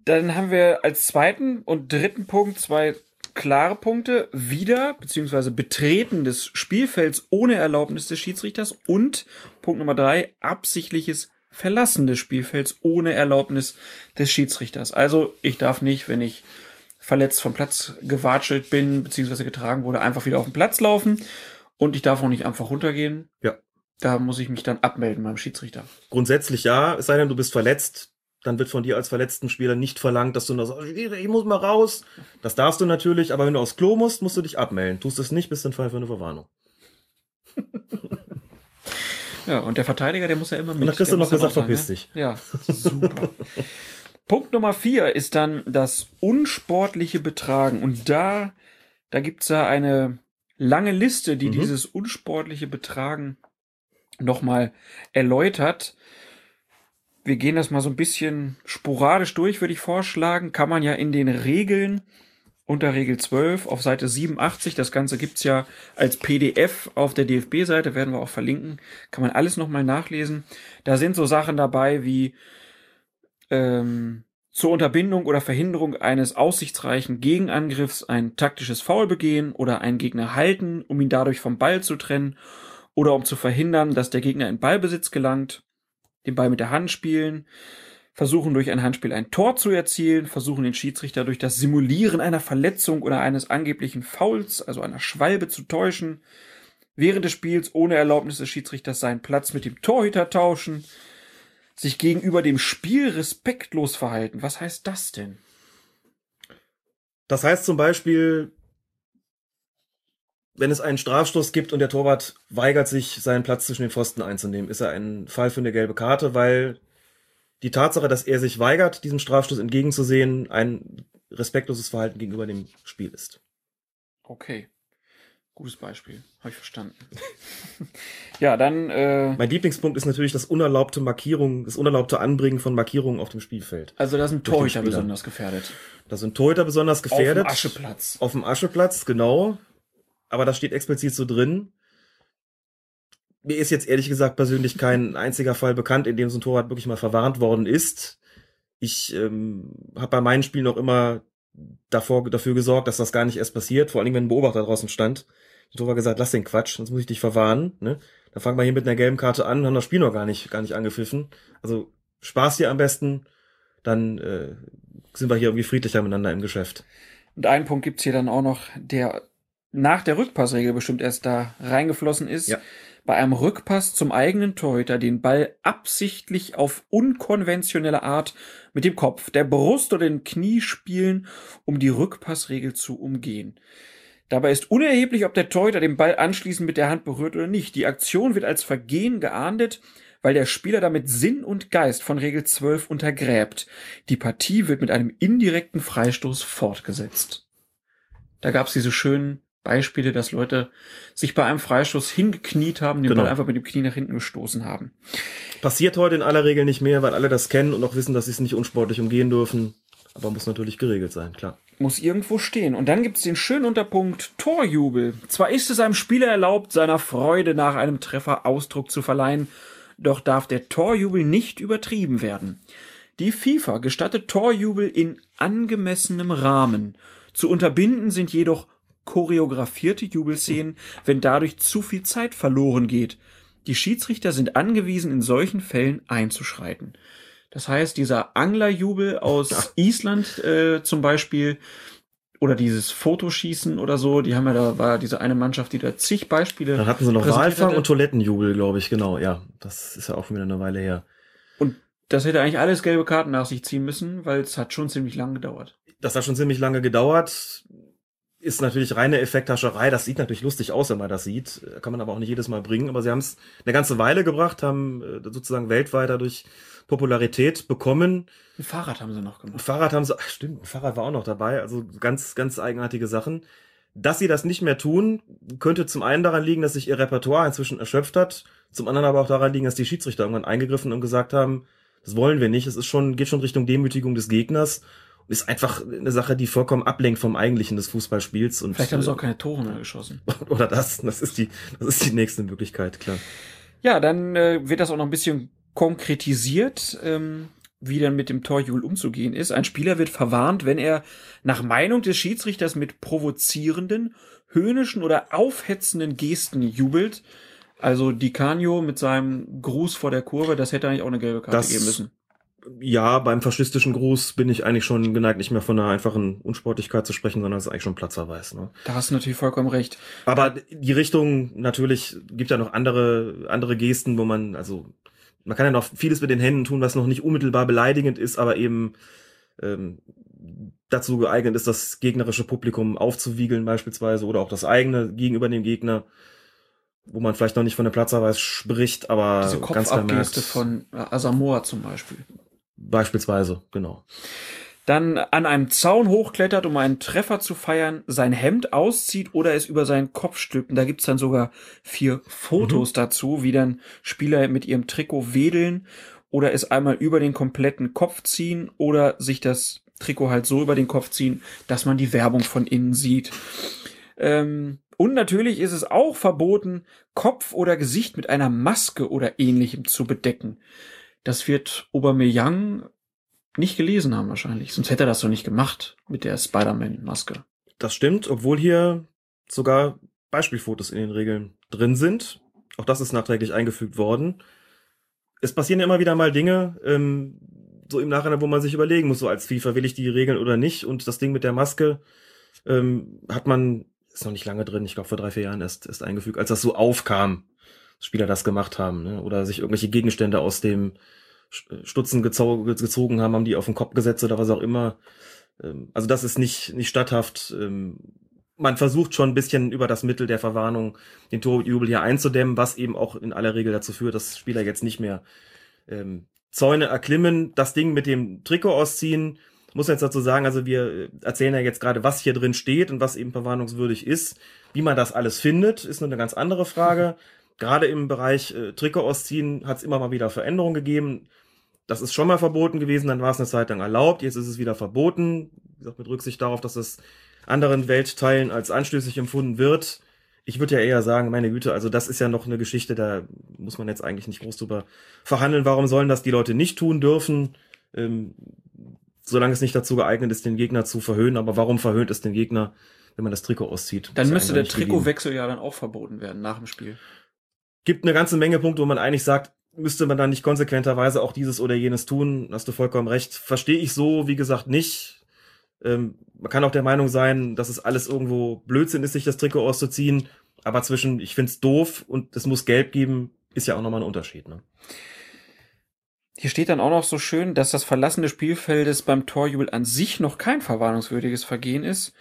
Dann haben wir als zweiten und dritten Punkt zwei klare Punkte. Wieder, beziehungsweise Betreten des Spielfelds ohne Erlaubnis des Schiedsrichters und Punkt Nummer drei, absichtliches Verlassen des Spielfelds ohne Erlaubnis des Schiedsrichters. Also ich darf nicht, wenn ich verletzt vom Platz gewatschelt bin, beziehungsweise getragen wurde, einfach wieder auf den Platz laufen. Und ich darf auch nicht einfach runtergehen. Ja. Da muss ich mich dann abmelden beim Schiedsrichter. Grundsätzlich ja, es sei denn, du bist verletzt, dann wird von dir als verletzten Spieler nicht verlangt, dass du nur sagst, ich muss mal raus. Das darfst du natürlich, aber wenn du aufs Klo musst, musst du dich abmelden. Tust es nicht, bist du ein Fall für eine Verwarnung. [LAUGHS] ja, und der Verteidiger, der muss ja immer mit. Und da kriegst du noch gesagt, verpiss ne? dich. Ja, super. [LAUGHS] Punkt Nummer vier ist dann das unsportliche Betragen. Und da, da gibt's ja eine lange Liste, die Mhm. dieses unsportliche Betragen nochmal erläutert. Wir gehen das mal so ein bisschen sporadisch durch, würde ich vorschlagen. Kann man ja in den Regeln unter Regel 12 auf Seite 87, das Ganze gibt's ja als PDF auf der DFB-Seite, werden wir auch verlinken, kann man alles nochmal nachlesen. Da sind so Sachen dabei wie ähm, zur Unterbindung oder Verhinderung eines aussichtsreichen Gegenangriffs ein taktisches Foul begehen oder einen Gegner halten, um ihn dadurch vom Ball zu trennen oder um zu verhindern, dass der Gegner in Ballbesitz gelangt, den Ball mit der Hand spielen, versuchen durch ein Handspiel ein Tor zu erzielen, versuchen den Schiedsrichter durch das Simulieren einer Verletzung oder eines angeblichen Fouls, also einer Schwalbe zu täuschen, während des Spiels ohne Erlaubnis des Schiedsrichters seinen Platz mit dem Torhüter tauschen, sich gegenüber dem Spiel respektlos verhalten. Was heißt das denn? Das heißt zum Beispiel, wenn es einen Strafstoß gibt und der Torwart weigert sich, seinen Platz zwischen den Pfosten einzunehmen, ist er ein Fall für eine gelbe Karte, weil die Tatsache, dass er sich weigert, diesem Strafstoß entgegenzusehen, ein respektloses Verhalten gegenüber dem Spiel ist. Okay. Gutes Beispiel. Habe ich verstanden. [LAUGHS] ja, dann. Äh, Mein Lieblingspunkt ist natürlich das unerlaubte Markierung, das unerlaubte Anbringen von Markierungen auf dem Spielfeld. also da sind Torhüter besonders gefährdet. Da sind Torhüter besonders gefährdet. Auf dem Ascheplatz. Auf dem Ascheplatz, genau. Aber das steht explizit so drin. Mir ist jetzt ehrlich gesagt persönlich kein [LAUGHS] einziger Fall bekannt, in dem so ein Torwart wirklich mal verwarnt worden ist. Ich ähm, habe bei meinen Spielen auch immer davor, dafür gesorgt, dass das gar nicht erst passiert, vor allem wenn ein Beobachter draußen stand. Der Torwart gesagt, lass den Quatsch, sonst muss ich dich verwarnen. Ne? Da fangen wir hier mit einer gelben Karte an, haben das Spiel noch gar nicht, gar nicht angepfiffen. Also Spaß hier am besten, dann äh, sind wir hier irgendwie friedlicher miteinander im Geschäft. Und einen Punkt gibt's hier dann auch noch, der nach der Rückpassregel bestimmt erst da reingeflossen ist. Ja. Bei einem Rückpass zum eigenen Torhüter den Ball absichtlich auf unkonventionelle Art mit dem Kopf, der Brust oder dem Knie spielen, um die Rückpassregel zu umgehen. Dabei ist unerheblich, ob der Torhüter den Ball anschließend mit der Hand berührt oder nicht. Die Aktion wird als Vergehen geahndet, weil der Spieler damit Sinn und Geist von Regel 12 untergräbt. Die Partie wird mit einem indirekten Freistoß fortgesetzt. Da gab's diese schönen Beispiele, dass Leute sich bei einem Freistoß hingekniet haben, den Genau. Ball einfach mit dem Knie nach hinten gestoßen haben. Passiert heute in aller Regel nicht mehr, weil alle das kennen und auch wissen, dass sie es nicht unsportlich umgehen dürfen. Aber muss natürlich geregelt sein, klar. Muss irgendwo stehen. Und dann gibt's den schönen Unterpunkt Torjubel. Zwar ist es einem Spieler erlaubt, seiner Freude nach einem Treffer Ausdruck zu verleihen, doch darf der Torjubel nicht übertrieben werden. Die FIFA gestattet Torjubel in angemessenem Rahmen. Zu unterbinden sind jedoch choreografierte Jubelszenen, wenn dadurch zu viel Zeit verloren geht. Die Schiedsrichter sind angewiesen, in solchen Fällen einzuschreiten. Das heißt, dieser Anglerjubel aus Island äh, zum Beispiel oder dieses Fotoschießen oder so, die haben ja da war diese eine Mannschaft, die da zig Beispiele. Dann hatten sie noch Walfang und Toilettenjubel, glaube ich, genau, ja. Das ist ja auch schon wieder eine Weile her. Und das hätte eigentlich alles gelbe Karten nach sich ziehen müssen, weil es hat schon ziemlich lang gedauert. Das hat schon ziemlich lange gedauert. Ist natürlich reine Effekthascherei. Das sieht natürlich lustig aus, wenn man das sieht. Kann man aber auch nicht jedes Mal bringen. Aber sie haben es eine ganze Weile gebracht, haben äh, sozusagen weltweit dadurch Popularität bekommen. Ein Fahrrad haben sie noch Ein gemacht. Fahrrad haben sie, ach, stimmt, ein Fahrrad war auch noch dabei. Also ganz, ganz eigenartige Sachen. Dass sie das nicht mehr tun, könnte zum einen daran liegen, dass sich ihr Repertoire inzwischen erschöpft hat. Zum anderen aber auch daran liegen, dass die Schiedsrichter irgendwann eingegriffen und gesagt haben, das wollen wir nicht. Es ist schon, geht schon Richtung Demütigung des Gegners. Ist einfach eine Sache, die vollkommen ablenkt vom Eigentlichen des Fußballspiels. Und, Vielleicht haben sie äh, auch keine Tore mehr geschossen. [LAUGHS] Oder das, das ist die, das ist die nächste Möglichkeit, klar. Ja, dann äh, wird das auch noch ein bisschen konkretisiert, ähm, wie dann mit dem Torjubel umzugehen ist. Ein Spieler wird verwarnt, wenn er nach Meinung des Schiedsrichters mit provozierenden, höhnischen oder aufhetzenden Gesten jubelt. Also Di Canio mit seinem Gruß vor der Kurve, das hätte eigentlich auch eine gelbe Karte Das- geben müssen. Ja, beim faschistischen Gruß bin ich eigentlich schon geneigt, nicht mehr von einer einfachen Unsportlichkeit zu sprechen, sondern es ist eigentlich schon Platzverweis. Ne? Da hast du natürlich vollkommen recht. Aber die Richtung natürlich gibt ja noch andere andere Gesten, wo man also man kann ja noch vieles mit den Händen tun, was noch nicht unmittelbar beleidigend ist, aber eben ähm, dazu geeignet ist, das gegnerische Publikum aufzuwiegeln beispielsweise oder auch das eigene gegenüber dem Gegner, wo man vielleicht noch nicht von der Platzverweis spricht, aber Diese ganz Kopfabgeste vermerkt von Asamoah zum Beispiel. Beispielsweise genau. dann an einem Zaun hochklettert, um einen Treffer zu feiern, sein Hemd auszieht oder es über seinen Kopf stülpt. Und da gibt's dann sogar vier Fotos dazu, wie dann Spieler mit ihrem Trikot wedeln oder es einmal über den kompletten Kopf ziehen oder sich das Trikot halt so über den Kopf ziehen, dass man die Werbung von innen sieht. Ähm, und natürlich ist es auch verboten, Kopf oder Gesicht mit einer Maske oder ähnlichem zu bedecken. Das wird Aubameyang nicht gelesen haben wahrscheinlich. Sonst hätte er das doch nicht gemacht mit der Spider-Man-Maske. Das stimmt, obwohl hier sogar Beispielfotos in den Regeln drin sind. Auch das ist nachträglich eingefügt worden. Es passieren ja immer wieder mal Dinge, ähm, so im Nachhinein, wo man sich überlegen muss, so als FIFA will ich die Regeln oder nicht. Und das Ding mit der Maske ähm, hat man, ist noch nicht lange drin, ich glaube vor drei, vier Jahren erst, erst eingefügt, als das so aufkam, Spieler das gemacht haben, ne? oder sich irgendwelche Gegenstände aus dem Sch- Stutzen gezo gezogen haben, haben die auf den Kopf gesetzt oder was auch immer. Ähm, also das ist nicht, nicht statthaft. Ähm, man versucht schon ein bisschen über das Mittel der Verwarnung den Torjubel hier einzudämmen, was eben auch in aller Regel dazu führt, dass Spieler jetzt nicht mehr ähm, Zäune erklimmen, das Ding mit dem Trikot ausziehen. Muss jetzt dazu sagen, also wir äh, erzählen ja jetzt gerade, was hier drin steht und was eben verwarnungswürdig ist. Wie man das alles findet, ist nur eine ganz andere Frage. [LAUGHS] Gerade im Bereich äh, Trikot ausziehen hat es immer mal wieder Veränderungen gegeben. Das ist schon mal verboten gewesen, dann war es eine Zeit lang erlaubt, jetzt ist es wieder verboten. Wie gesagt, mit Rücksicht darauf, dass es anderen Weltteilen als anstößig empfunden wird. Ich würde ja eher sagen, meine Güte, also das ist ja noch eine Geschichte, da muss man jetzt eigentlich nicht groß drüber verhandeln. Warum sollen das die Leute nicht tun dürfen? Ähm, solange es nicht dazu geeignet ist, den Gegner zu verhöhnen. Aber warum verhöhnt es den Gegner, wenn man das Trikot auszieht. Dann müsste der. Trikotwechsel ja dann auch verboten werden nach dem Spiel. Gibt eine ganze Menge Punkte, wo man eigentlich sagt, müsste man dann nicht konsequenterweise auch dieses oder jenes tun. Hast du vollkommen recht. Verstehe ich so, wie gesagt, nicht. Ähm, man kann auch der Meinung sein, dass es alles irgendwo Blödsinn ist, sich das Trikot auszuziehen. Aber zwischen, ich find's doof und es muss gelb geben, ist ja auch nochmal ein Unterschied. Ne? Hier steht dann auch noch so schön, dass das Verlassen des Spielfeldes beim Torjubel an sich noch kein verwarnungswürdiges Vergehen ist.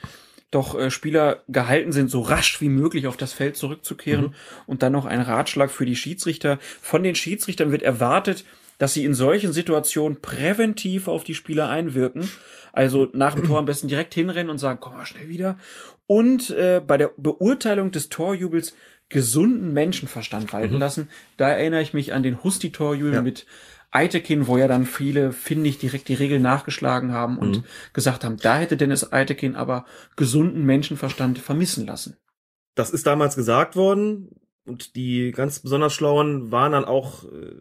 Doch äh, Spieler gehalten sind, so rasch wie möglich auf das Feld zurückzukehren. Mhm. Und dann noch ein Ratschlag für die Schiedsrichter. Von den Schiedsrichtern wird erwartet, dass sie in solchen Situationen präventiv auf die Spieler einwirken. Also nach dem Tor am besten direkt hinrennen und sagen, komm mal schnell wieder. Und äh, bei der Beurteilung des Torjubels gesunden Menschenverstand walten Mhm. lassen. Da erinnere ich mich an den Husti-Torjubel Ja. mit Eitekin, wo ja dann viele, finde ich, direkt die Regel nachgeschlagen haben und Mhm. gesagt haben, da hätte Dennis Eitekin aber gesunden Menschenverstand vermissen lassen. Das ist damals gesagt worden und die ganz besonders Schlauen waren dann auch äh,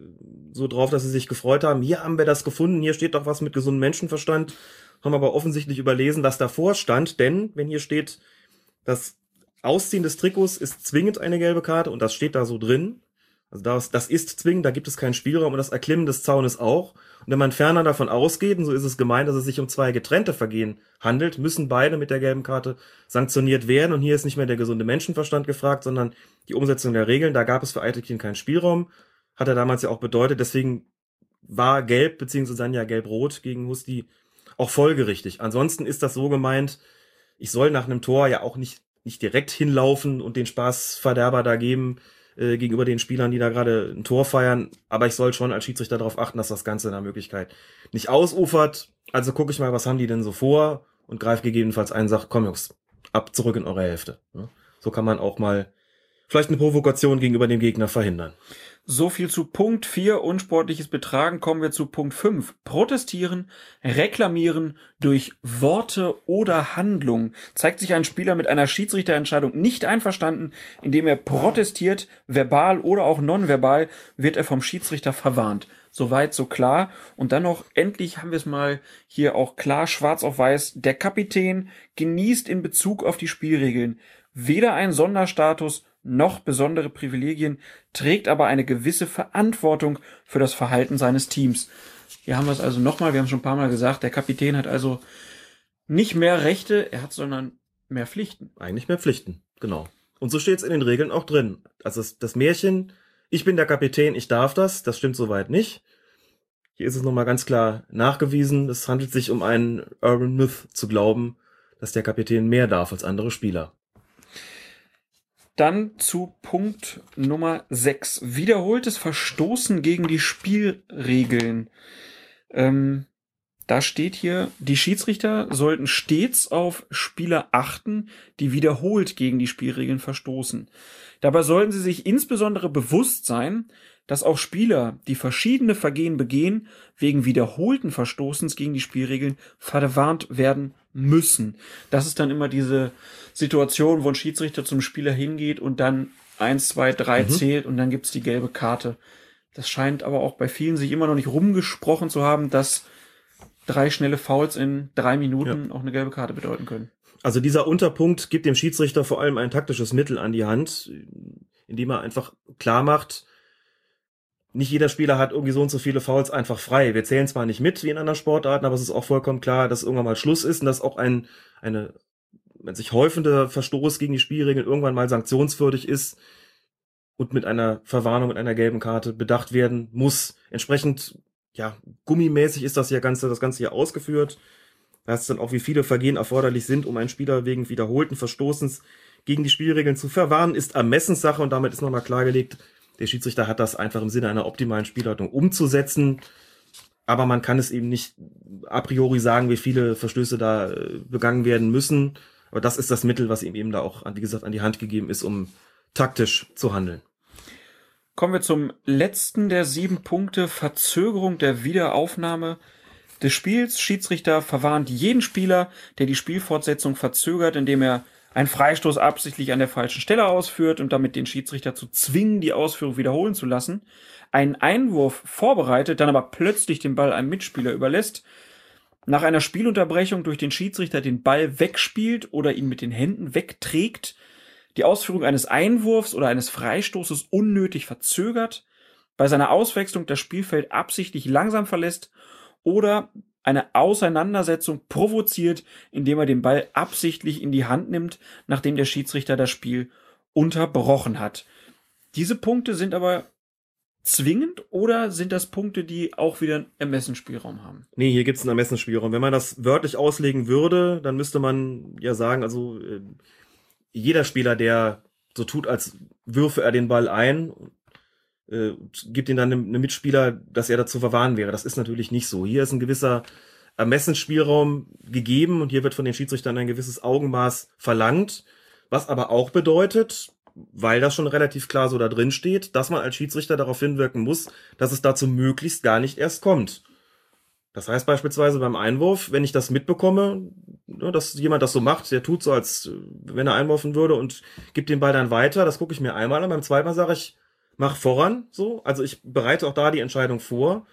so drauf, dass sie sich gefreut haben. Hier haben wir das gefunden, hier steht doch was mit gesundem Menschenverstand. Haben aber offensichtlich überlesen, was davor stand, denn wenn hier steht, das Ausziehen des Trikots ist zwingend eine gelbe Karte und das steht da so drin. Also das, das ist zwingend, da gibt es keinen Spielraum und das Erklimmen des Zaunes auch. Und wenn man ferner davon ausgeht, und so ist es gemeint, dass es sich um zwei getrennte Vergehen handelt, müssen beide mit der gelben Karte sanktioniert werden. Und hier ist nicht mehr der gesunde Menschenverstand gefragt, sondern die Umsetzung der Regeln. Da gab es für Eitekin keinen Spielraum. Hat er damals ja auch bedeutet. Deswegen war gelb, beziehungsweise dann ja gelb-rot gegen Husti auch folgerichtig. Ansonsten ist das so gemeint, ich soll nach einem Tor ja auch nicht, nicht direkt hinlaufen und den Spaßverderber da geben äh, gegenüber den Spielern, die da gerade ein Tor feiern. Aber ich soll schon als Schiedsrichter darauf achten, dass das Ganze in der Möglichkeit nicht ausufert. Also gucke ich mal, was haben die denn so vor und greife gegebenenfalls ein sag, komm Jungs, ab zurück in eure Hälfte. Ne? So kann man auch mal vielleicht eine Provokation gegenüber dem Gegner verhindern. So viel zu Punkt 4, unsportliches Betragen. Kommen wir zu Punkt 5. Protestieren, reklamieren durch Worte oder Handlung. Zeigt sich ein Spieler mit einer Schiedsrichterentscheidung nicht einverstanden, indem er protestiert, verbal oder auch nonverbal, wird er vom Schiedsrichter verwarnt. Soweit, so klar. Und dann noch, endlich haben wir es mal hier auch klar, schwarz auf weiß. Der Kapitän genießt in Bezug auf die Spielregeln weder einen Sonderstatus noch besondere Privilegien, trägt aber eine gewisse Verantwortung für das Verhalten seines Teams. Hier haben wir es also nochmal, wir haben schon ein paar Mal gesagt, der Kapitän hat also nicht mehr Rechte, er hat sondern mehr Pflichten. Eigentlich mehr Pflichten, genau. Und so steht es in den Regeln auch drin. Also das, das Märchen, ich bin der Kapitän, ich darf das, das stimmt soweit nicht. Hier ist es nochmal ganz klar nachgewiesen, es handelt sich um einen Urban Myth zu glauben, dass der Kapitän mehr darf als andere Spieler. Dann zu Punkt Nummer 6. Wiederholtes Verstoßen gegen die Spielregeln. Ähm, da steht hier, die Schiedsrichter sollten stets auf Spieler achten, die wiederholt gegen die Spielregeln verstoßen. Dabei sollten sie sich insbesondere bewusst sein, dass auch Spieler, die verschiedene Vergehen begehen, wegen wiederholten Verstoßens gegen die Spielregeln verwarnt werden müssen. Das ist dann immer diese Situation, wo ein Schiedsrichter zum Spieler hingeht und dann eins, zwei, drei Mhm. zählt und dann gibt's die gelbe Karte. Das scheint aber auch bei vielen sich immer noch nicht rumgesprochen zu haben, dass drei schnelle Fouls in drei Minuten auch eine gelbe Karte bedeuten können. Also dieser Unterpunkt gibt dem Schiedsrichter vor allem ein taktisches Mittel an die Hand, indem er einfach klar macht, nicht jeder Spieler hat irgendwie so und so viele Fouls einfach frei. Wir zählen zwar nicht mit wie in anderen Sportarten, aber es ist auch vollkommen klar, dass irgendwann mal Schluss ist und dass auch ein eine wenn sich häufende Verstoß gegen die Spielregeln irgendwann mal sanktionswürdig ist und mit einer Verwarnung und einer gelben Karte bedacht werden muss. Entsprechend ja gummimäßig ist das hier ganze das ganze hier ausgeführt. Da ist dann auch wie viele Vergehen erforderlich sind, um einen Spieler wegen wiederholten Verstoßens gegen die Spielregeln zu verwarnen, ist Ermessenssache und damit ist nochmal klargelegt, der Schiedsrichter hat das einfach im Sinne einer optimalen Spielleitung umzusetzen. Aber man kann es eben nicht a priori sagen, wie viele Verstöße da äh, begangen werden müssen. Aber das ist das Mittel, was ihm eben da auch, wie gesagt, an die Hand gegeben ist, um taktisch zu handeln. Kommen wir zum letzten der sieben Punkte. Verzögerung der Wiederaufnahme des Spiels. Schiedsrichter verwarnt jeden Spieler, der die Spielfortsetzung verzögert, indem er einen Freistoß absichtlich an der falschen Stelle ausführt und damit den Schiedsrichter zu zwingen, die Ausführung wiederholen zu lassen, einen Einwurf vorbereitet, dann aber plötzlich den Ball einem Mitspieler überlässt, nach einer Spielunterbrechung durch den Schiedsrichter den Ball wegspielt oder ihn mit den Händen wegträgt, die Ausführung eines Einwurfs oder eines Freistoßes unnötig verzögert, bei seiner Auswechslung das Spielfeld absichtlich langsam verlässt oder eine Auseinandersetzung provoziert, indem er den Ball absichtlich in die Hand nimmt, nachdem der Schiedsrichter das Spiel unterbrochen hat. Diese Punkte sind aber zwingend oder sind das Punkte, die auch wieder einen Ermessensspielraum haben? Nee, hier gibt's einen Ermessensspielraum. Wenn man das wörtlich auslegen würde, dann müsste man ja sagen, also äh, jeder Spieler, der so tut, als würfe er den Ball ein, äh, gibt ihm dann einem Mitspieler, dass er dazu verwahren wäre. Das ist natürlich nicht so. Hier ist ein gewisser Ermessensspielraum gegeben und hier wird von den Schiedsrichtern ein gewisses Augenmaß verlangt, was aber auch bedeutet, weil das schon relativ klar so da drin steht, dass man als Schiedsrichter darauf hinwirken muss, dass es dazu möglichst gar nicht erst kommt. Das heißt beispielsweise beim Einwurf, wenn ich das mitbekomme, ne, dass jemand das so macht, der tut so, als äh, wenn er einwurfen würde und gibt den Ball dann weiter, das gucke ich mir einmal an, beim zweiten Mal sage ich, mach voran, so. Also ich bereite auch da die Entscheidung vor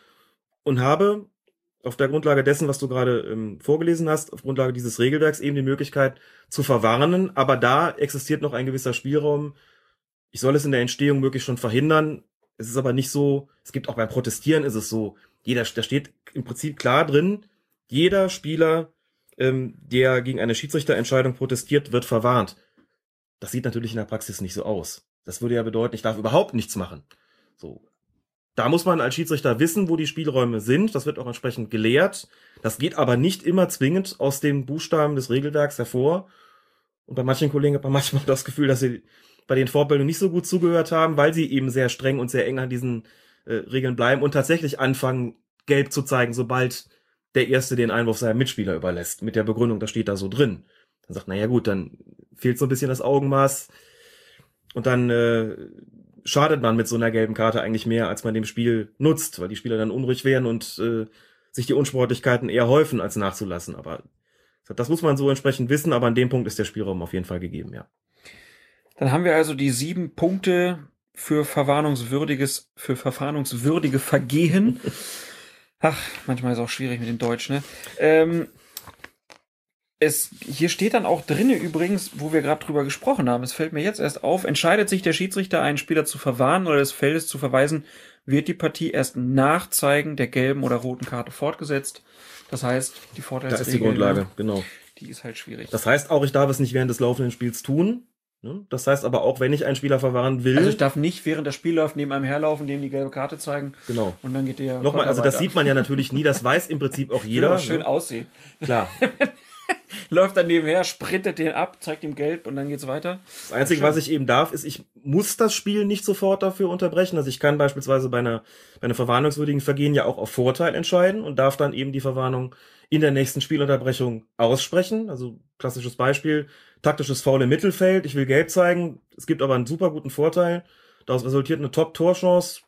und habe auf der Grundlage dessen, was du gerade ähm, vorgelesen hast, auf Grundlage dieses Regelwerks eben die Möglichkeit zu verwarnen, aber da existiert noch ein gewisser Spielraum. Ich soll es in der Entstehung möglichst schon verhindern. Es ist aber nicht so, es gibt auch beim Protestieren ist es so, jeder, da steht im Prinzip klar drin, jeder Spieler, ähm, der gegen eine Schiedsrichterentscheidung protestiert, wird verwarnt. Das sieht natürlich in der Praxis nicht so aus. Das würde ja bedeuten, ich darf überhaupt nichts machen. So. Da muss man als Schiedsrichter wissen, wo die Spielräume sind. Das wird auch entsprechend gelehrt. Das geht aber nicht immer zwingend aus den Buchstaben des Regelwerks hervor. Und bei manchen Kollegen hat man [LAUGHS] manchmal das Gefühl, dass sie bei den Fortbildungen nicht so gut zugehört haben, weil sie eben sehr streng und sehr eng an diesen äh, Regeln bleiben und tatsächlich anfangen, gelb zu zeigen, sobald der Erste den Einwurf seinem Mitspieler überlässt. Mit der Begründung, das steht da so drin. Dann sagt, naja gut, dann fehlt so ein bisschen das Augenmaß. Und dann äh, schadet man mit so einer gelben Karte eigentlich mehr, als man dem Spiel nutzt, weil die Spieler dann unruhig werden und äh, sich die Unsportlichkeiten eher häufen, als nachzulassen. Aber das muss man so entsprechend wissen, aber an dem Punkt ist der Spielraum auf jeden Fall gegeben, ja. Dann haben wir also die sieben Punkte für verwarnungswürdiges, für verwarnungswürdige Vergehen. [LAUGHS] Ach, manchmal ist es auch schwierig mit dem Deutsch, ne? Ähm, es, hier steht dann auch drinne übrigens, wo wir gerade drüber gesprochen haben, es fällt mir jetzt erst auf, entscheidet sich der Schiedsrichter, einen Spieler zu verwarnen oder des Feldes zu verweisen, wird die Partie erst nach Zeigen der gelben oder roten Karte fortgesetzt. Das heißt, die Vorteilsregel. Da ist die Grundlage, genau. Die ist halt schwierig. Das heißt auch, ich darf es nicht während des laufenden Spiels tun. Ne? Das heißt aber auch, wenn ich einen Spieler verwahren will. Also ich darf nicht während das Spiel läuft neben einem herlaufen, dem die gelbe Karte zeigen. Genau. Und dann geht der. Nochmal, also das sieht man ja natürlich nie, das weiß im Prinzip auch [LAUGHS] jeder. Ja, schön ne? aussehen. Klar. [LAUGHS] [LAUGHS] läuft dann nebenher, sprintet den ab, zeigt ihm gelb und dann geht's weiter. Das Einzige, was ich eben darf, ist, ich muss das Spiel nicht sofort dafür unterbrechen. Also ich kann beispielsweise bei einer, bei einer verwarnungswürdigen Vergehen ja auch auf Vorteil entscheiden und darf dann eben die Verwarnung in der nächsten Spielunterbrechung aussprechen. Also klassisches Beispiel, taktisches Foul im Mittelfeld, ich will gelb zeigen, es gibt aber einen super guten Vorteil. Daraus resultiert eine Top-Torchance.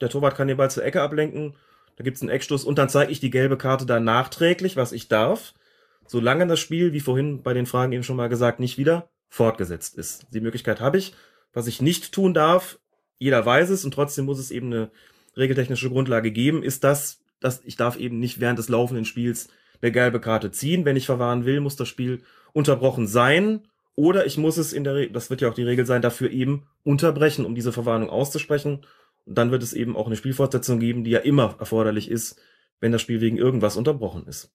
Der Torwart kann den Ball zur Ecke ablenken. Da gibt's einen Eckstoß und dann zeige ich die gelbe Karte dann nachträglich, was ich darf solange das Spiel, wie vorhin bei den Fragen eben schon mal gesagt, nicht wieder fortgesetzt ist. Die Möglichkeit habe ich. Was ich nicht tun darf, jeder weiß es und trotzdem muss es eben eine regeltechnische Grundlage geben, ist das, dass ich darf eben nicht während des laufenden Spiels eine gelbe Karte ziehen. Wenn ich verwahren will, muss das Spiel unterbrochen sein oder ich muss es in der, Re das wird ja auch die Regel sein, dafür eben unterbrechen, um diese Verwarnung auszusprechen. Und dann wird es eben auch eine Spielfortsetzung geben, die ja immer erforderlich ist, wenn das Spiel wegen irgendwas unterbrochen ist.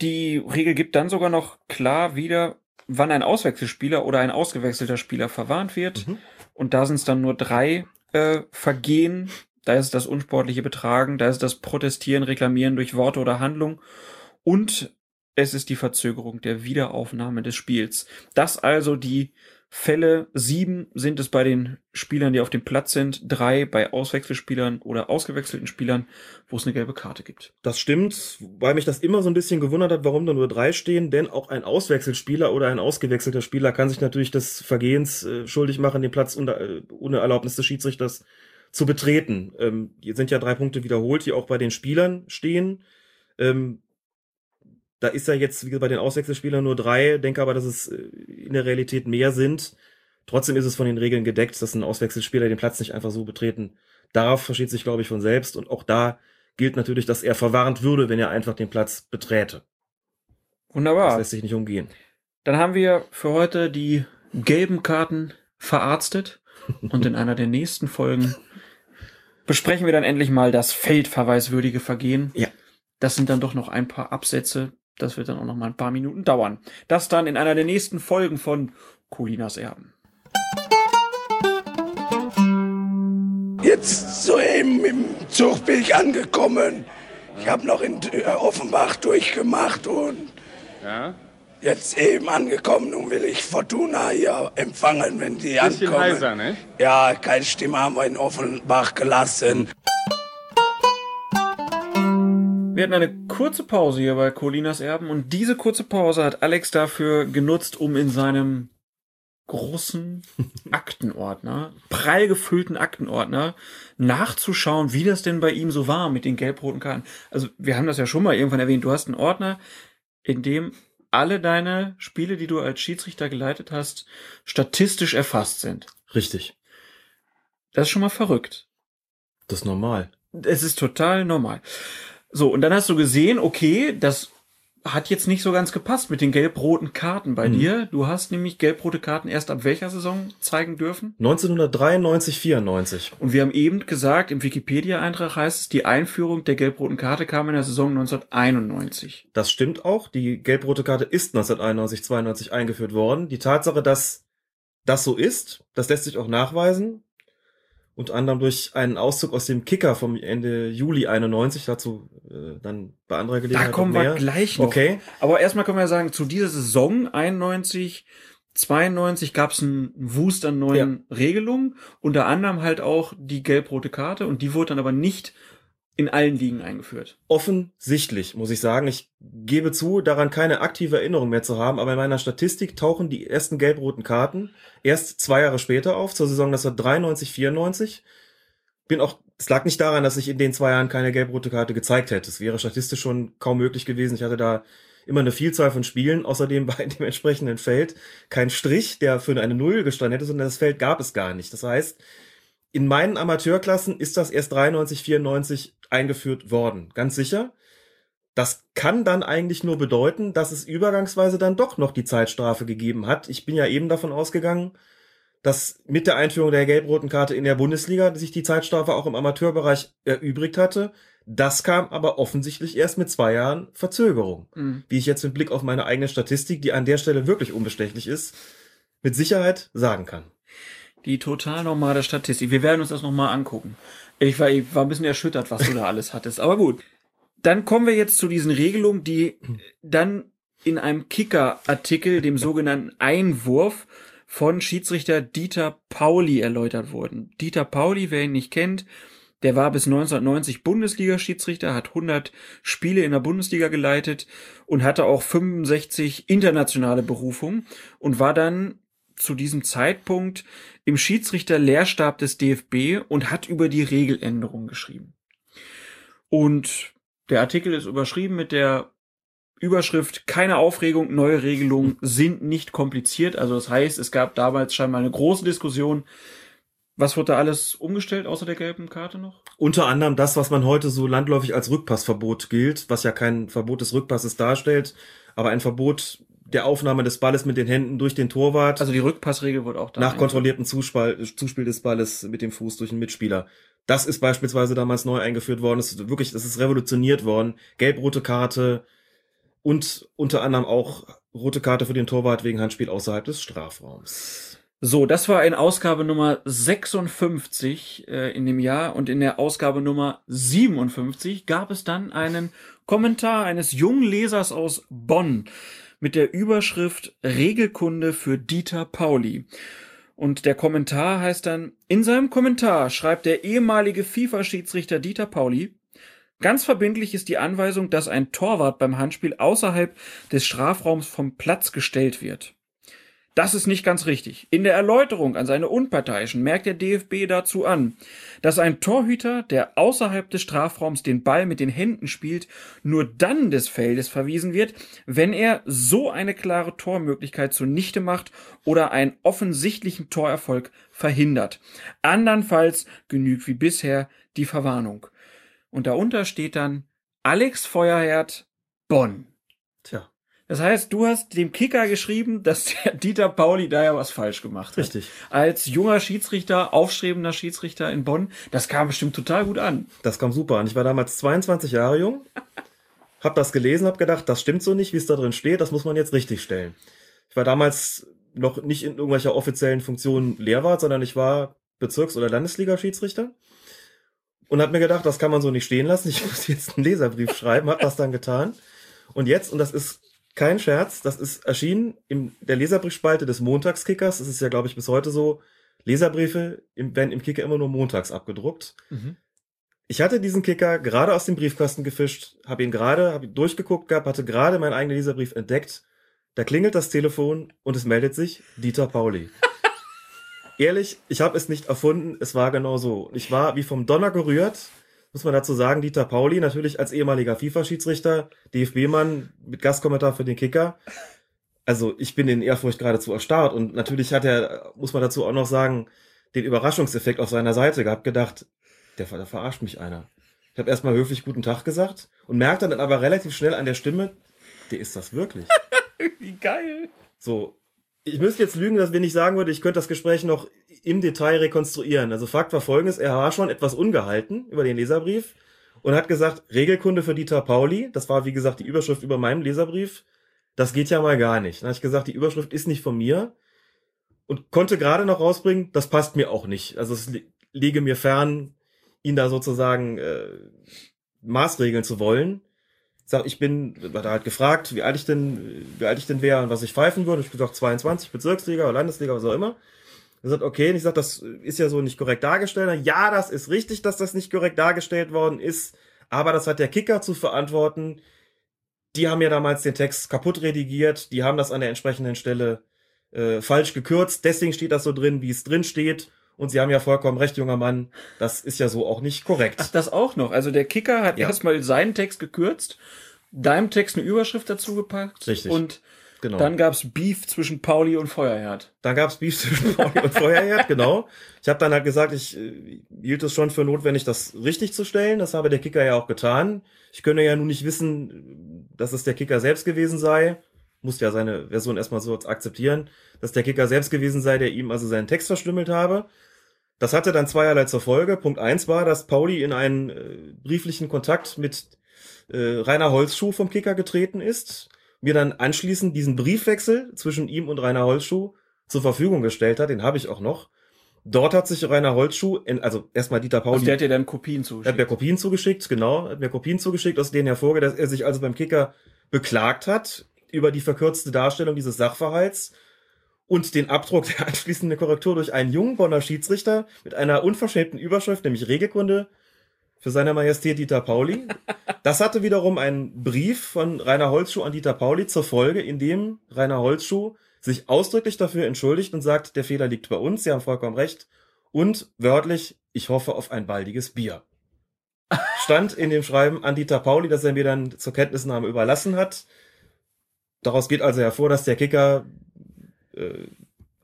Die Regel gibt dann sogar noch klar wieder, wann ein Auswechselspieler oder ein ausgewechselter Spieler verwarnt wird. Mhm. Und da sind es dann nur drei äh, Vergehen. Da ist das unsportliche Betragen, da ist das Protestieren, Reklamieren durch Worte oder Handlung und es ist die Verzögerung der Wiederaufnahme des Spiels. Das also die Fälle. Sieben sind es bei den Spielern, die auf dem Platz sind, drei bei Auswechselspielern oder ausgewechselten Spielern, wo es eine gelbe Karte gibt. Das stimmt, weil mich das immer so ein bisschen gewundert hat, warum da nur drei stehen, denn auch ein Auswechselspieler oder ein ausgewechselter Spieler kann sich natürlich des Vergehens äh, schuldig machen, den Platz unter, äh, ohne Erlaubnis des Schiedsrichters zu betreten. Ähm, hier sind ja drei Punkte wiederholt, die auch bei den Spielern stehen. Ähm, da ist ja jetzt, wie bei den Auswechselspielern nur drei, denke aber, dass es äh, in der Realität mehr sind. Trotzdem ist es von den Regeln gedeckt, dass ein Auswechselspieler den Platz nicht einfach so betreten darf, versteht sich, glaube ich, von selbst. Und auch da gilt natürlich, dass er verwarnt würde, wenn er einfach den Platz beträte. Wunderbar. Das lässt sich nicht umgehen. Dann haben wir für heute die gelben Karten verarztet und in einer der nächsten Folgen besprechen wir dann endlich mal das feldverweiswürdige Vergehen. Ja. Das sind dann doch noch ein paar Absätze. Das wird dann auch noch mal ein paar Minuten dauern. Das dann in einer der nächsten Folgen von Colinas Erben. Jetzt soeben im Zug bin ich angekommen. Ich habe noch in äh, Offenbach durchgemacht und Ja? jetzt eben angekommen. Nun will ich Fortuna hier empfangen, wenn die Bisschen ankommen. heiser, ne? Ja, keine Stimme haben wir in Offenbach gelassen. Wir hatten eine kurze Pause hier bei Colinas Erben und diese kurze Pause hat Alex dafür genutzt, um in seinem großen [LAUGHS] Aktenordner, prall gefüllten Aktenordner, nachzuschauen, wie das denn bei ihm so war mit den gelb-roten Karten. Also wir haben das ja schon mal irgendwann erwähnt. Du hast einen Ordner, in dem alle deine Spiele, die du als Schiedsrichter geleitet hast, statistisch erfasst sind. Richtig. Das ist schon mal verrückt. Das ist normal. Es ist total normal. So, und dann hast du gesehen, okay, das hat jetzt nicht so ganz gepasst mit den gelb-roten Karten bei Mhm. dir. Du hast nämlich gelb-rote Karten erst ab welcher Saison zeigen dürfen? 1993, 94. Und wir haben eben gesagt, im Wikipedia-Eintrag heißt es, die Einführung der gelb-roten Karte kam in der Saison 1991. Das stimmt auch. Die gelb-rote Karte ist 1991, 92 eingeführt worden. Die Tatsache, dass das so ist, das lässt sich auch nachweisen. Unter anderem durch einen Auszug aus dem Kicker vom Ende Juli 91, dazu äh, dann bei anderer Gelegenheit Da kommen wir gleich noch. Okay. Aber erstmal können wir sagen, zu dieser Saison 91, 92 gab es einen Wust an neuen Regelungen, unter anderem halt auch die gelb-rote Karte. Und die wurde dann aber nicht in allen Ligen eingeführt. Offensichtlich, muss ich sagen. Ich gebe zu, daran keine aktive Erinnerung mehr zu haben, aber in meiner Statistik tauchen die ersten gelb-roten Karten erst zwei Jahre später auf, zur Saison 1993, 94. Bin auch, es lag nicht daran, dass ich in den zwei Jahren keine gelb-rote Karte gezeigt hätte. Es wäre statistisch schon kaum möglich gewesen. Ich hatte da immer eine Vielzahl von Spielen, außerdem bei dem entsprechenden Feld kein Strich, der für eine Null gestanden hätte, sondern das Feld gab es gar nicht. Das heißt, in meinen Amateurklassen ist das erst 93, 94 eingeführt worden. Ganz sicher. Das kann dann eigentlich nur bedeuten, dass es übergangsweise dann doch noch die Zeitstrafe gegeben hat. Ich bin ja eben davon ausgegangen, dass mit der Einführung der gelb-roten Karte in der Bundesliga sich die Zeitstrafe auch im Amateurbereich erübrigt hatte. Das kam aber offensichtlich erst mit zwei Jahren Verzögerung. Mhm. Wie ich jetzt mit Blick auf meine eigene Statistik, die an der Stelle wirklich unbestechlich ist, mit Sicherheit sagen kann. Die total normale Statistik. Wir werden uns das nochmal angucken. Ich war, ich war ein bisschen erschüttert, was du da alles hattest. Aber gut. Dann kommen wir jetzt zu diesen Regelungen, die dann in einem Kicker-Artikel, dem sogenannten Einwurf, von Schiedsrichter Dieter Pauli erläutert wurden. Dieter Pauli, wer ihn nicht kennt, der war bis 1990 Bundesliga-Schiedsrichter, hat 100 Spiele in der Bundesliga geleitet und hatte auch 65 internationale Berufungen und war dann zu diesem Zeitpunkt im Schiedsrichter-Lehrstab des DFB und hat über die Regeländerung geschrieben. Und der Artikel ist überschrieben mit der Überschrift keine Aufregung, neue Regelungen sind nicht kompliziert. Also das heißt, es gab damals scheinbar eine große Diskussion. Was wurde da alles umgestellt außer der gelben Karte noch? Unter anderem das, was man heute so landläufig als Rückpassverbot gilt, was ja kein Verbot des Rückpasses darstellt, aber ein Verbot der Aufnahme des Balles mit den Händen durch den Torwart. Also die Rückpassregel wurde auch da. nach kontrolliertem Zuspiel, Zuspiel des Balles mit dem Fuß durch einen Mitspieler. Das ist beispielsweise damals neu eingeführt worden. Das ist wirklich, das ist revolutioniert worden. Gelb-rote Karte und unter anderem auch rote Karte für den Torwart wegen Handspiel außerhalb des Strafraums. So, das war in Ausgabe Nummer 56 äh, in dem Jahr und in der Ausgabe Nummer 57 gab es dann einen Kommentar eines jungen Lesers aus Bonn mit der Überschrift Regelkunde für Dieter Pauli. Und der Kommentar heißt dann, in seinem Kommentar schreibt der ehemalige FIFA-Schiedsrichter Dieter Pauli, Ganz verbindlich ist die Anweisung, dass ein Torwart beim Handspiel außerhalb des Strafraums vom Platz gestellt wird. Das ist nicht ganz richtig. In der Erläuterung an seine Unparteiischen merkt der DFB dazu an, dass ein Torhüter, der außerhalb des Strafraums den Ball mit den Händen spielt, nur dann des Feldes verwiesen wird, wenn er so eine klare Tormöglichkeit zunichte macht oder einen offensichtlichen Torerfolg verhindert. Andernfalls genügt wie bisher die Verwarnung. und darunter steht dann Alex Feuerherd Bonn. Tja. Das heißt, du hast dem Kicker geschrieben, dass der Dieter Pauli da ja was falsch gemacht hat. Richtig. Als junger Schiedsrichter, aufstrebender Schiedsrichter in Bonn, das kam bestimmt total gut an. Das kam super an. Ich war damals 22 Jahre jung, hab das gelesen, hab gedacht, das stimmt so nicht, wie es da drin steht, das muss man jetzt richtig stellen. Ich war damals noch nicht in irgendwelcher offiziellen Funktion Lehrwart, sondern ich war Bezirks- oder Landesliga-Schiedsrichter und hab mir gedacht, das kann man so nicht stehen lassen. Ich muss jetzt einen Leserbrief schreiben, hab das dann getan. Und jetzt, und das ist kein Scherz, das ist erschienen in der Leserbriefspalte des Montagskickers. Das ist ja, glaube ich, bis heute so. Leserbriefe im, werden im Kicker immer nur montags abgedruckt. Mhm. Ich hatte diesen Kicker gerade aus dem Briefkasten gefischt, habe ihn gerade, habe ihn durchgeguckt gehabt, hatte gerade meinen eigenen Leserbrief entdeckt. Da klingelt das Telefon und es meldet sich Dieter Pauli. [LAUGHS] Ehrlich, ich habe es nicht erfunden, es war genau so. Ich war wie vom Donner gerührt, muss man dazu sagen, Dieter Pauli, natürlich als ehemaliger FIFA-Schiedsrichter, DFB-Mann mit Gastkommentar für den Kicker. Also ich bin in Ehrfurcht geradezu erstarrt und natürlich hat er, muss man dazu auch noch sagen, den Überraschungseffekt auf seiner Seite gehabt, gedacht, der, der verarscht mich einer. Ich habe erstmal höflich guten Tag gesagt und merkte dann aber relativ schnell an der Stimme, der ist das wirklich. [LAUGHS] Wie geil. So, ich müsste jetzt lügen, dass wenn ich sagen würde, ich könnte das Gespräch noch im Detail rekonstruieren. Also Fakt war folgendes, er war schon etwas ungehalten über den Leserbrief und hat gesagt, Regelkunde für Dieter Pauli, das war wie gesagt die Überschrift über meinem Leserbrief, das geht ja mal gar nicht. Dann habe ich gesagt, die Überschrift ist nicht von mir und konnte gerade noch rausbringen, das passt mir auch nicht. Also es liege mir fern, ihn da sozusagen äh, maßregeln zu wollen. Sag, ich bin, war da halt gefragt, wie alt ich denn, wie alt ich denn wäre und was ich pfeifen würde. Ich gesagt 22, Bezirksliga oder Landesliga, was auch immer. Er sagt, okay, und ich sag, das ist ja so nicht korrekt dargestellt. Ja, das ist richtig, dass das nicht korrekt dargestellt worden ist, aber das hat der Kicker zu verantworten. Die haben ja damals den Text kaputt redigiert, die haben das an der entsprechenden Stelle äh, falsch gekürzt, deswegen steht das so drin, wie es drin steht. Und Sie haben ja vollkommen recht, junger Mann, das ist ja so auch nicht korrekt. Ach, das auch noch. Also der Kicker hat Ja. erstmal seinen Text gekürzt, deinem Text eine Überschrift dazu gepackt. Richtig. Und Genau. dann gab's Beef zwischen Pauli und Feuerherd. Dann gab's Beef zwischen Pauli und Feuerherd, genau. Ich habe dann halt gesagt, ich äh, hielt es schon für notwendig, das richtig zu stellen. Das habe der Kicker ja auch getan. Ich könne ja nun nicht wissen, dass es der Kicker selbst gewesen sei. Muss ja seine Version erstmal so akzeptieren, dass der Kicker selbst gewesen sei, der ihm also seinen Text verstümmelt habe. Das hatte dann zweierlei zur Folge. Punkt eins war, dass Pauli in einen äh, brieflichen Kontakt mit äh, Rainer Holzschuh vom Kicker getreten ist, mir dann anschließend diesen Briefwechsel zwischen ihm und Rainer Holzschuh zur Verfügung gestellt hat, den habe ich auch noch. Dort hat sich Rainer Holzschuh, in, also erstmal Dieter Pauli, Also der hat dir dann Kopien er hat mir zugeschickt. Kopien zugeschickt, genau, hat mir Kopien zugeschickt, aus denen hervorgeht, dass er sich also beim Kicker beklagt hat über die verkürzte Darstellung dieses Sachverhalts und den Abdruck der anschließenden Korrektur durch einen jungen Bonner Schiedsrichter mit einer unverschämten Überschrift, nämlich Regelkunde für seine Majestät Dieter Pauli. Das hatte wiederum einen Brief von Rainer Holzschuh an Dieter Pauli zur Folge, in dem Rainer Holzschuh sich ausdrücklich dafür entschuldigt und sagt, der Fehler liegt bei uns, Sie haben vollkommen recht. Und wörtlich, ich hoffe auf ein baldiges Bier. Stand in dem Schreiben an Dieter Pauli, das er mir dann zur Kenntnisnahme überlassen hat. Daraus geht also hervor, dass der Kicker äh,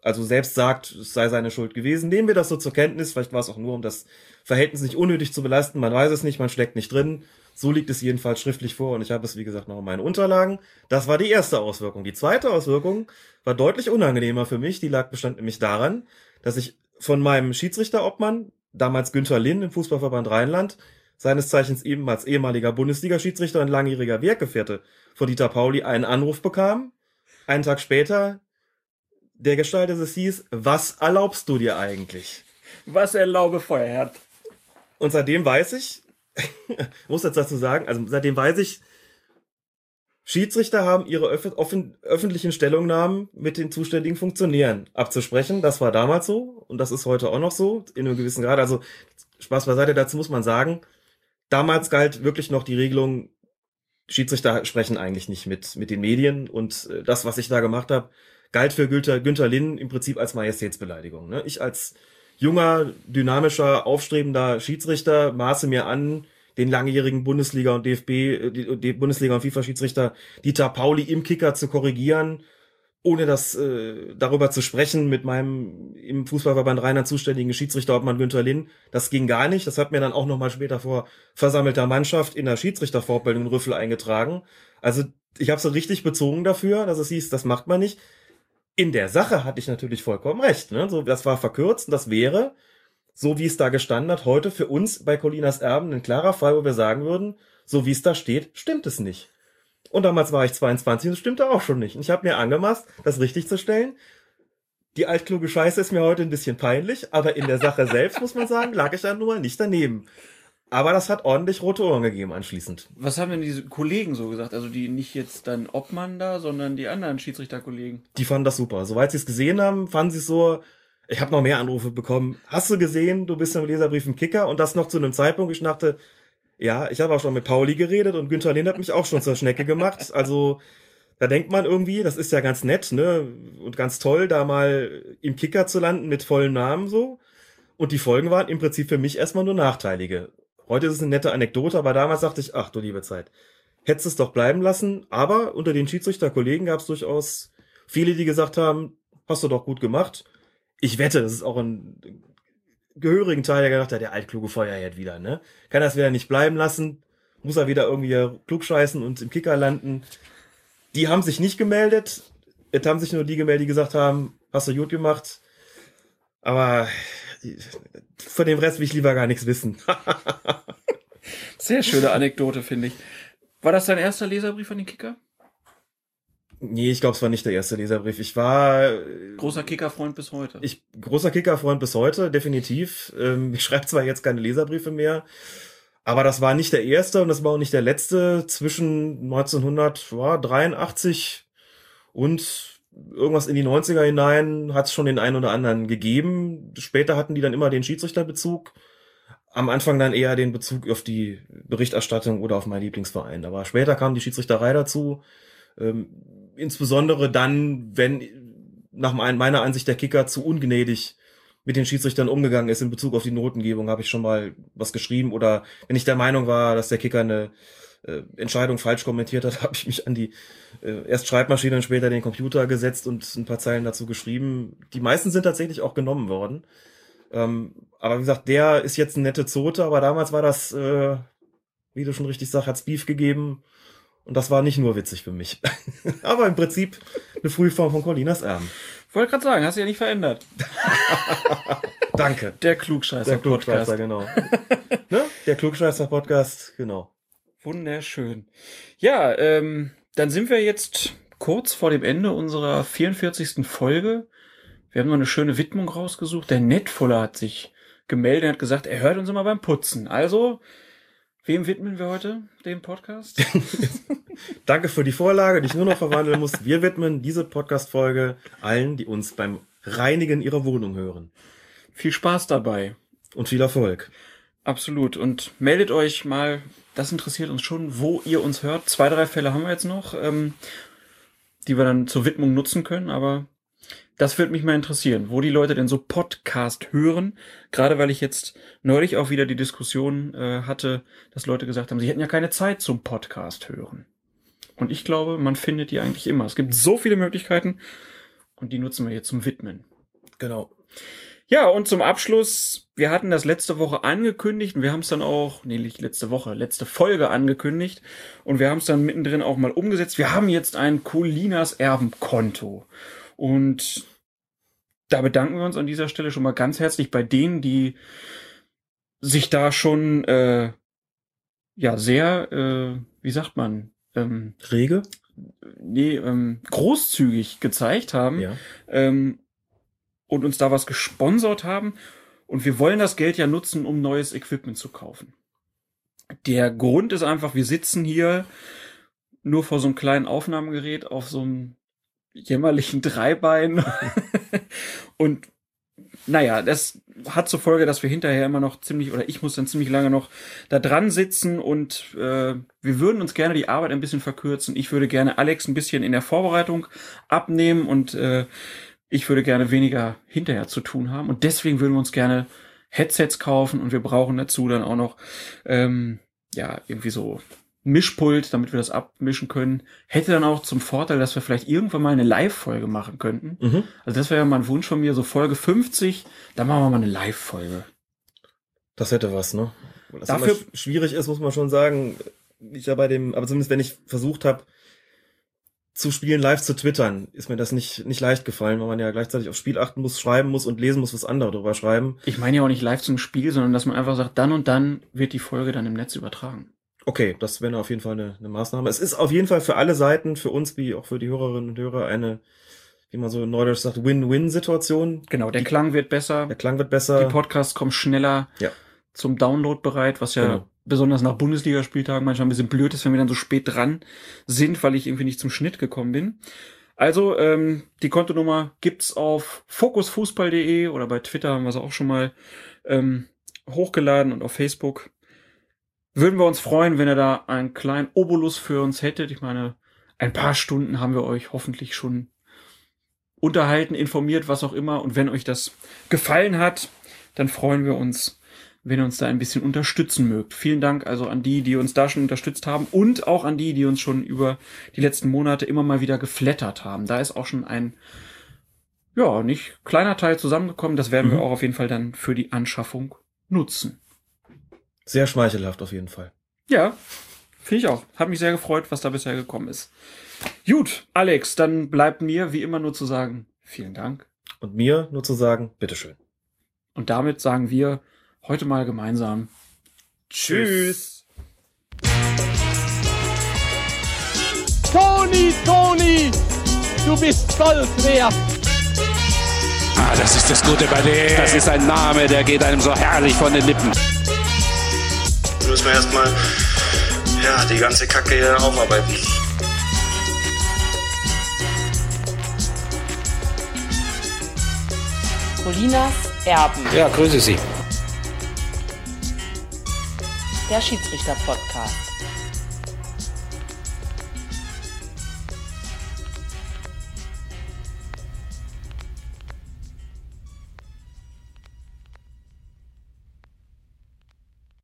also selbst sagt, es sei seine Schuld gewesen. Nehmen wir das so zur Kenntnis. Vielleicht war es auch nur, um das Verhältnis nicht unnötig zu belasten. Man weiß es nicht, man steckt nicht drin. So liegt es jedenfalls schriftlich vor und ich habe es, wie gesagt, noch in meinen Unterlagen. Das war die erste Auswirkung. Die zweite Auswirkung war deutlich unangenehmer für mich. Die lag bestand nämlich daran, dass ich von meinem Schiedsrichterobmann, damals Günther Linn im Fußballverband Rheinland, seines Zeichens ebenfalls ehemaliger Bundesliga-Schiedsrichter und langjähriger Wehrgefährte von Dieter Pauli, einen Anruf bekam. Einen Tag später, der Gestalt, dass es hieß, was erlaubst du dir eigentlich? Was erlaube Feuerherd? Und seitdem weiß ich, [LAUGHS] muss jetzt dazu sagen, also seitdem weiß ich, Schiedsrichter haben ihre offen öffentlichen Stellungnahmen mit den zuständigen Funktionären abzusprechen. Das war damals so und das ist heute auch noch so, in einem gewissen Grad. Also Spaß beiseite, dazu muss man sagen, damals galt wirklich noch die Regelung, Schiedsrichter sprechen eigentlich nicht mit, mit den Medien und äh, das, was ich da gemacht habe, galt für Günther, Günther Linn im Prinzip als Majestätsbeleidigung. Ne? Ich als junger, dynamischer, aufstrebender Schiedsrichter maße mir an, den langjährigen Bundesliga und DFB, äh, die, Bundesliga und FIFA-Schiedsrichter Dieter Pauli im Kicker zu korrigieren ohne das äh, darüber zu sprechen mit meinem im Fußballverband Rheinland zuständigen Schiedsrichterobmann Günther Linn, das ging gar nicht. Das hat mir dann auch nochmal später vor versammelter Mannschaft in der Schiedsrichterfortbildung in Rüffel eingetragen. Also ich habe so richtig bezogen dafür, dass es hieß, das macht man nicht. In der Sache hatte ich natürlich vollkommen recht. Ne? So, das war verkürzt und das wäre, so wie es da gestanden hat, heute für uns bei Colinas Erben ein klarer Fall, wo wir sagen würden, so wie es da steht, stimmt es nicht. Und damals war ich 22 und das stimmte auch schon nicht. Und ich habe mir angemaßt, das richtig zu stellen. Die altkluge Scheiße ist mir heute ein bisschen peinlich, aber in der Sache selbst, muss man sagen, lag ich dann nur nicht daneben. Aber das hat ordentlich rote Ohren gegeben anschließend. Was haben denn diese Kollegen so gesagt? Also die nicht jetzt dann Obmann da, sondern die anderen Schiedsrichterkollegen. Die fanden das super. Soweit sie es gesehen haben, fanden sie es so, ich habe noch mehr Anrufe bekommen. Hast du gesehen, du bist im Leserbrief ein Kicker und das noch zu einem Zeitpunkt, ich dachte, ja, ich habe auch schon mit Pauli geredet und Günther Lehn hat mich auch schon zur Schnecke gemacht. Also da denkt man irgendwie, das ist ja ganz nett, ne? Und ganz toll, da mal im Kicker zu landen mit vollem Namen so. Und die Folgen waren im Prinzip für mich erstmal nur nachteilige. Heute ist es eine nette Anekdote, aber damals dachte ich, ach du liebe Zeit, hättest es doch bleiben lassen. Aber unter den Schiedsrichterkollegen gab es durchaus viele, die gesagt haben, hast du doch gut gemacht. Ich wette, das ist auch ein gehörigen Teil, der gedacht hat, der altkluge Feuerherd wieder, ne? Kann das wieder nicht bleiben lassen, muss er wieder irgendwie klugscheißen und im Kicker landen. Die haben sich nicht gemeldet. Es haben sich nur die gemeldet, die gesagt haben, hast du gut gemacht. Aber von dem Rest will ich lieber gar nichts wissen. [LAUGHS] Sehr schöne Anekdote, finde ich. War das dein erster Leserbrief an den Kicker? Nee, ich glaube, es war nicht der erste Leserbrief. Ich war großer Kickerfreund bis heute. Ich großer Kickerfreund bis heute, definitiv. Ähm, ich schreibe zwar jetzt keine Leserbriefe mehr, aber das war nicht der erste und das war auch nicht der letzte. Zwischen 1983 und irgendwas in die 90er hinein hat es schon den einen oder anderen gegeben. Später hatten die dann immer den Schiedsrichterbezug. Am Anfang dann eher den Bezug auf die Berichterstattung oder auf meinen Lieblingsverein. Aber später kam die Schiedsrichterei dazu. Ähm, insbesondere dann, wenn nach meiner Ansicht der Kicker zu ungnädig mit den Schiedsrichtern umgegangen ist in Bezug auf die Notengebung, habe ich schon mal was geschrieben. Oder wenn ich der Meinung war, dass der Kicker eine äh, Entscheidung falsch kommentiert hat, [LAUGHS] habe ich mich an die äh, erst Schreibmaschine und später den Computer gesetzt und ein paar Zeilen dazu geschrieben. Die meisten sind tatsächlich auch genommen worden. Ähm, aber wie gesagt, der ist jetzt eine nette Zote, aber damals war das, äh, wie du schon richtig sagst, hat's Beef gegeben. Und das war nicht nur witzig für mich. [LAUGHS] Aber im Prinzip eine Frühform von Colinas Erben. Wollte gerade sagen, hast du ja nicht verändert. [LAUGHS] Danke. Der Klugscheißer, Der Klugscheißer, genau. ne? Der Klugscheißer Podcast, genau. Wunderschön. Ja, ähm, dann sind wir jetzt kurz vor dem Ende unserer 44. Folge. Wir haben noch eine schöne Widmung rausgesucht. Der Netfuller hat sich gemeldet und hat gesagt, er hört uns immer beim Putzen. Also, Wem widmen wir heute den Podcast? [LAUGHS] Danke für die Vorlage, die ich nur noch verwandeln muss. Wir widmen diese Podcast-Folge allen, die uns beim Reinigen ihrer Wohnung hören. Viel Spaß dabei. Und viel Erfolg. Absolut. Und meldet euch mal, das interessiert uns schon, wo ihr uns hört. Zwei, drei Fälle haben wir jetzt noch, ähm, die wir dann zur Widmung nutzen können, aber das würde mich mal interessieren, wo die Leute denn so Podcast hören. Gerade weil ich jetzt neulich auch wieder die Diskussion äh, hatte, dass Leute gesagt haben, sie hätten ja keine Zeit zum Podcast hören. Und ich glaube, man findet die eigentlich immer. Es gibt so viele Möglichkeiten und die nutzen wir jetzt zum Widmen. Genau. Ja, und zum Abschluss, wir hatten das letzte Woche angekündigt und wir haben es dann auch, nee, nicht letzte Woche, letzte Folge angekündigt und wir haben es dann mittendrin auch mal umgesetzt. Wir haben jetzt ein Colinas Erbenkonto. Und da bedanken wir uns an dieser Stelle schon mal ganz herzlich bei denen, die sich da schon äh, ja sehr, äh, wie sagt man, ähm, rege, nee, ähm, großzügig gezeigt haben ja. ähm, und uns da was gesponsert haben. Und wir wollen das Geld ja nutzen, um neues Equipment zu kaufen. Der Grund ist einfach, wir sitzen hier nur vor so einem kleinen Aufnahmegerät auf so einem jämmerlichen Dreibein. [LAUGHS] und naja, das hat zur Folge, dass wir hinterher immer noch ziemlich, oder ich muss dann ziemlich lange noch da dran sitzen und äh, wir würden uns gerne die Arbeit ein bisschen verkürzen. Ich würde gerne Alex ein bisschen in der Vorbereitung abnehmen und äh, ich würde gerne weniger hinterher zu tun haben. Und deswegen würden wir uns gerne Headsets kaufen und wir brauchen dazu dann auch noch ähm, ja irgendwie so Mischpult, damit wir das abmischen können. Hätte dann auch zum Vorteil, dass wir vielleicht irgendwann mal eine Live-Folge machen könnten. Mhm. Also das wäre ja mal ein Wunsch von mir, so Folge 50, da machen wir mal eine Live-Folge. Das hätte was, ne? Das Dafür- schwierig ist, muss man schon sagen. Ich ja bei dem, aber zumindest wenn ich versucht habe, zu spielen, live zu twittern, ist mir das nicht, nicht leicht gefallen, weil man ja gleichzeitig auf Spiel achten muss, schreiben muss und lesen muss, was andere drüber schreiben. Ich meine ja auch nicht live zum Spiel, sondern dass man einfach sagt, dann und dann wird die Folge dann im Netz übertragen. Okay, das wäre auf jeden Fall eine, eine Maßnahme. Es ist auf jeden Fall für alle Seiten, für uns wie auch für die Hörerinnen und Hörer, eine, wie man so neudeutsch sagt, Win-Win-Situation. Genau, der Die- Klang wird besser, Der Klang wird die besser. Podcasts kommen schneller Ja. zum Download bereit, was ja Genau. Besonders nach Bundesligaspieltagen manchmal ein bisschen blöd ist, wenn wir dann so spät dran sind, weil ich irgendwie nicht zum Schnitt gekommen bin. Also, ähm, die Kontonummer gibt's auf fokusfußball.de oder bei Twitter haben wir sie auch schon mal ähm, hochgeladen und auf Facebook. Würden wir uns freuen, wenn ihr da einen kleinen Obolus für uns hättet. Ich meine, ein paar Stunden haben wir euch hoffentlich schon unterhalten, informiert, was auch immer. Und wenn euch das gefallen hat, dann freuen wir uns, wenn ihr uns da ein bisschen unterstützen mögt. Vielen Dank also an die, die uns da schon unterstützt haben und auch an die, die uns schon über die letzten Monate immer mal wieder geflattert haben. Da ist auch schon ein, ja, nicht kleiner Teil zusammengekommen. Das werden wir Mhm. auch auf jeden Fall dann für die Anschaffung nutzen. Sehr schmeichelhaft auf jeden Fall. Ja, finde ich auch. Hat mich sehr gefreut, was da bisher gekommen ist. Gut, Alex, dann bleibt mir wie immer nur zu sagen, vielen Dank. Und mir nur zu sagen, bitteschön. Und damit sagen wir heute mal gemeinsam Tschüss. Toni, Toni, du bist Gold wert. Ah, das ist das Gute bei dem. Das ist ein Name, der geht einem so herrlich von den Lippen. Jetzt müssen wir erstmal ja, die ganze Kacke hier aufarbeiten. Colinas Erben. Ja, grüße Sie. Der Schiedsrichter-Podcast.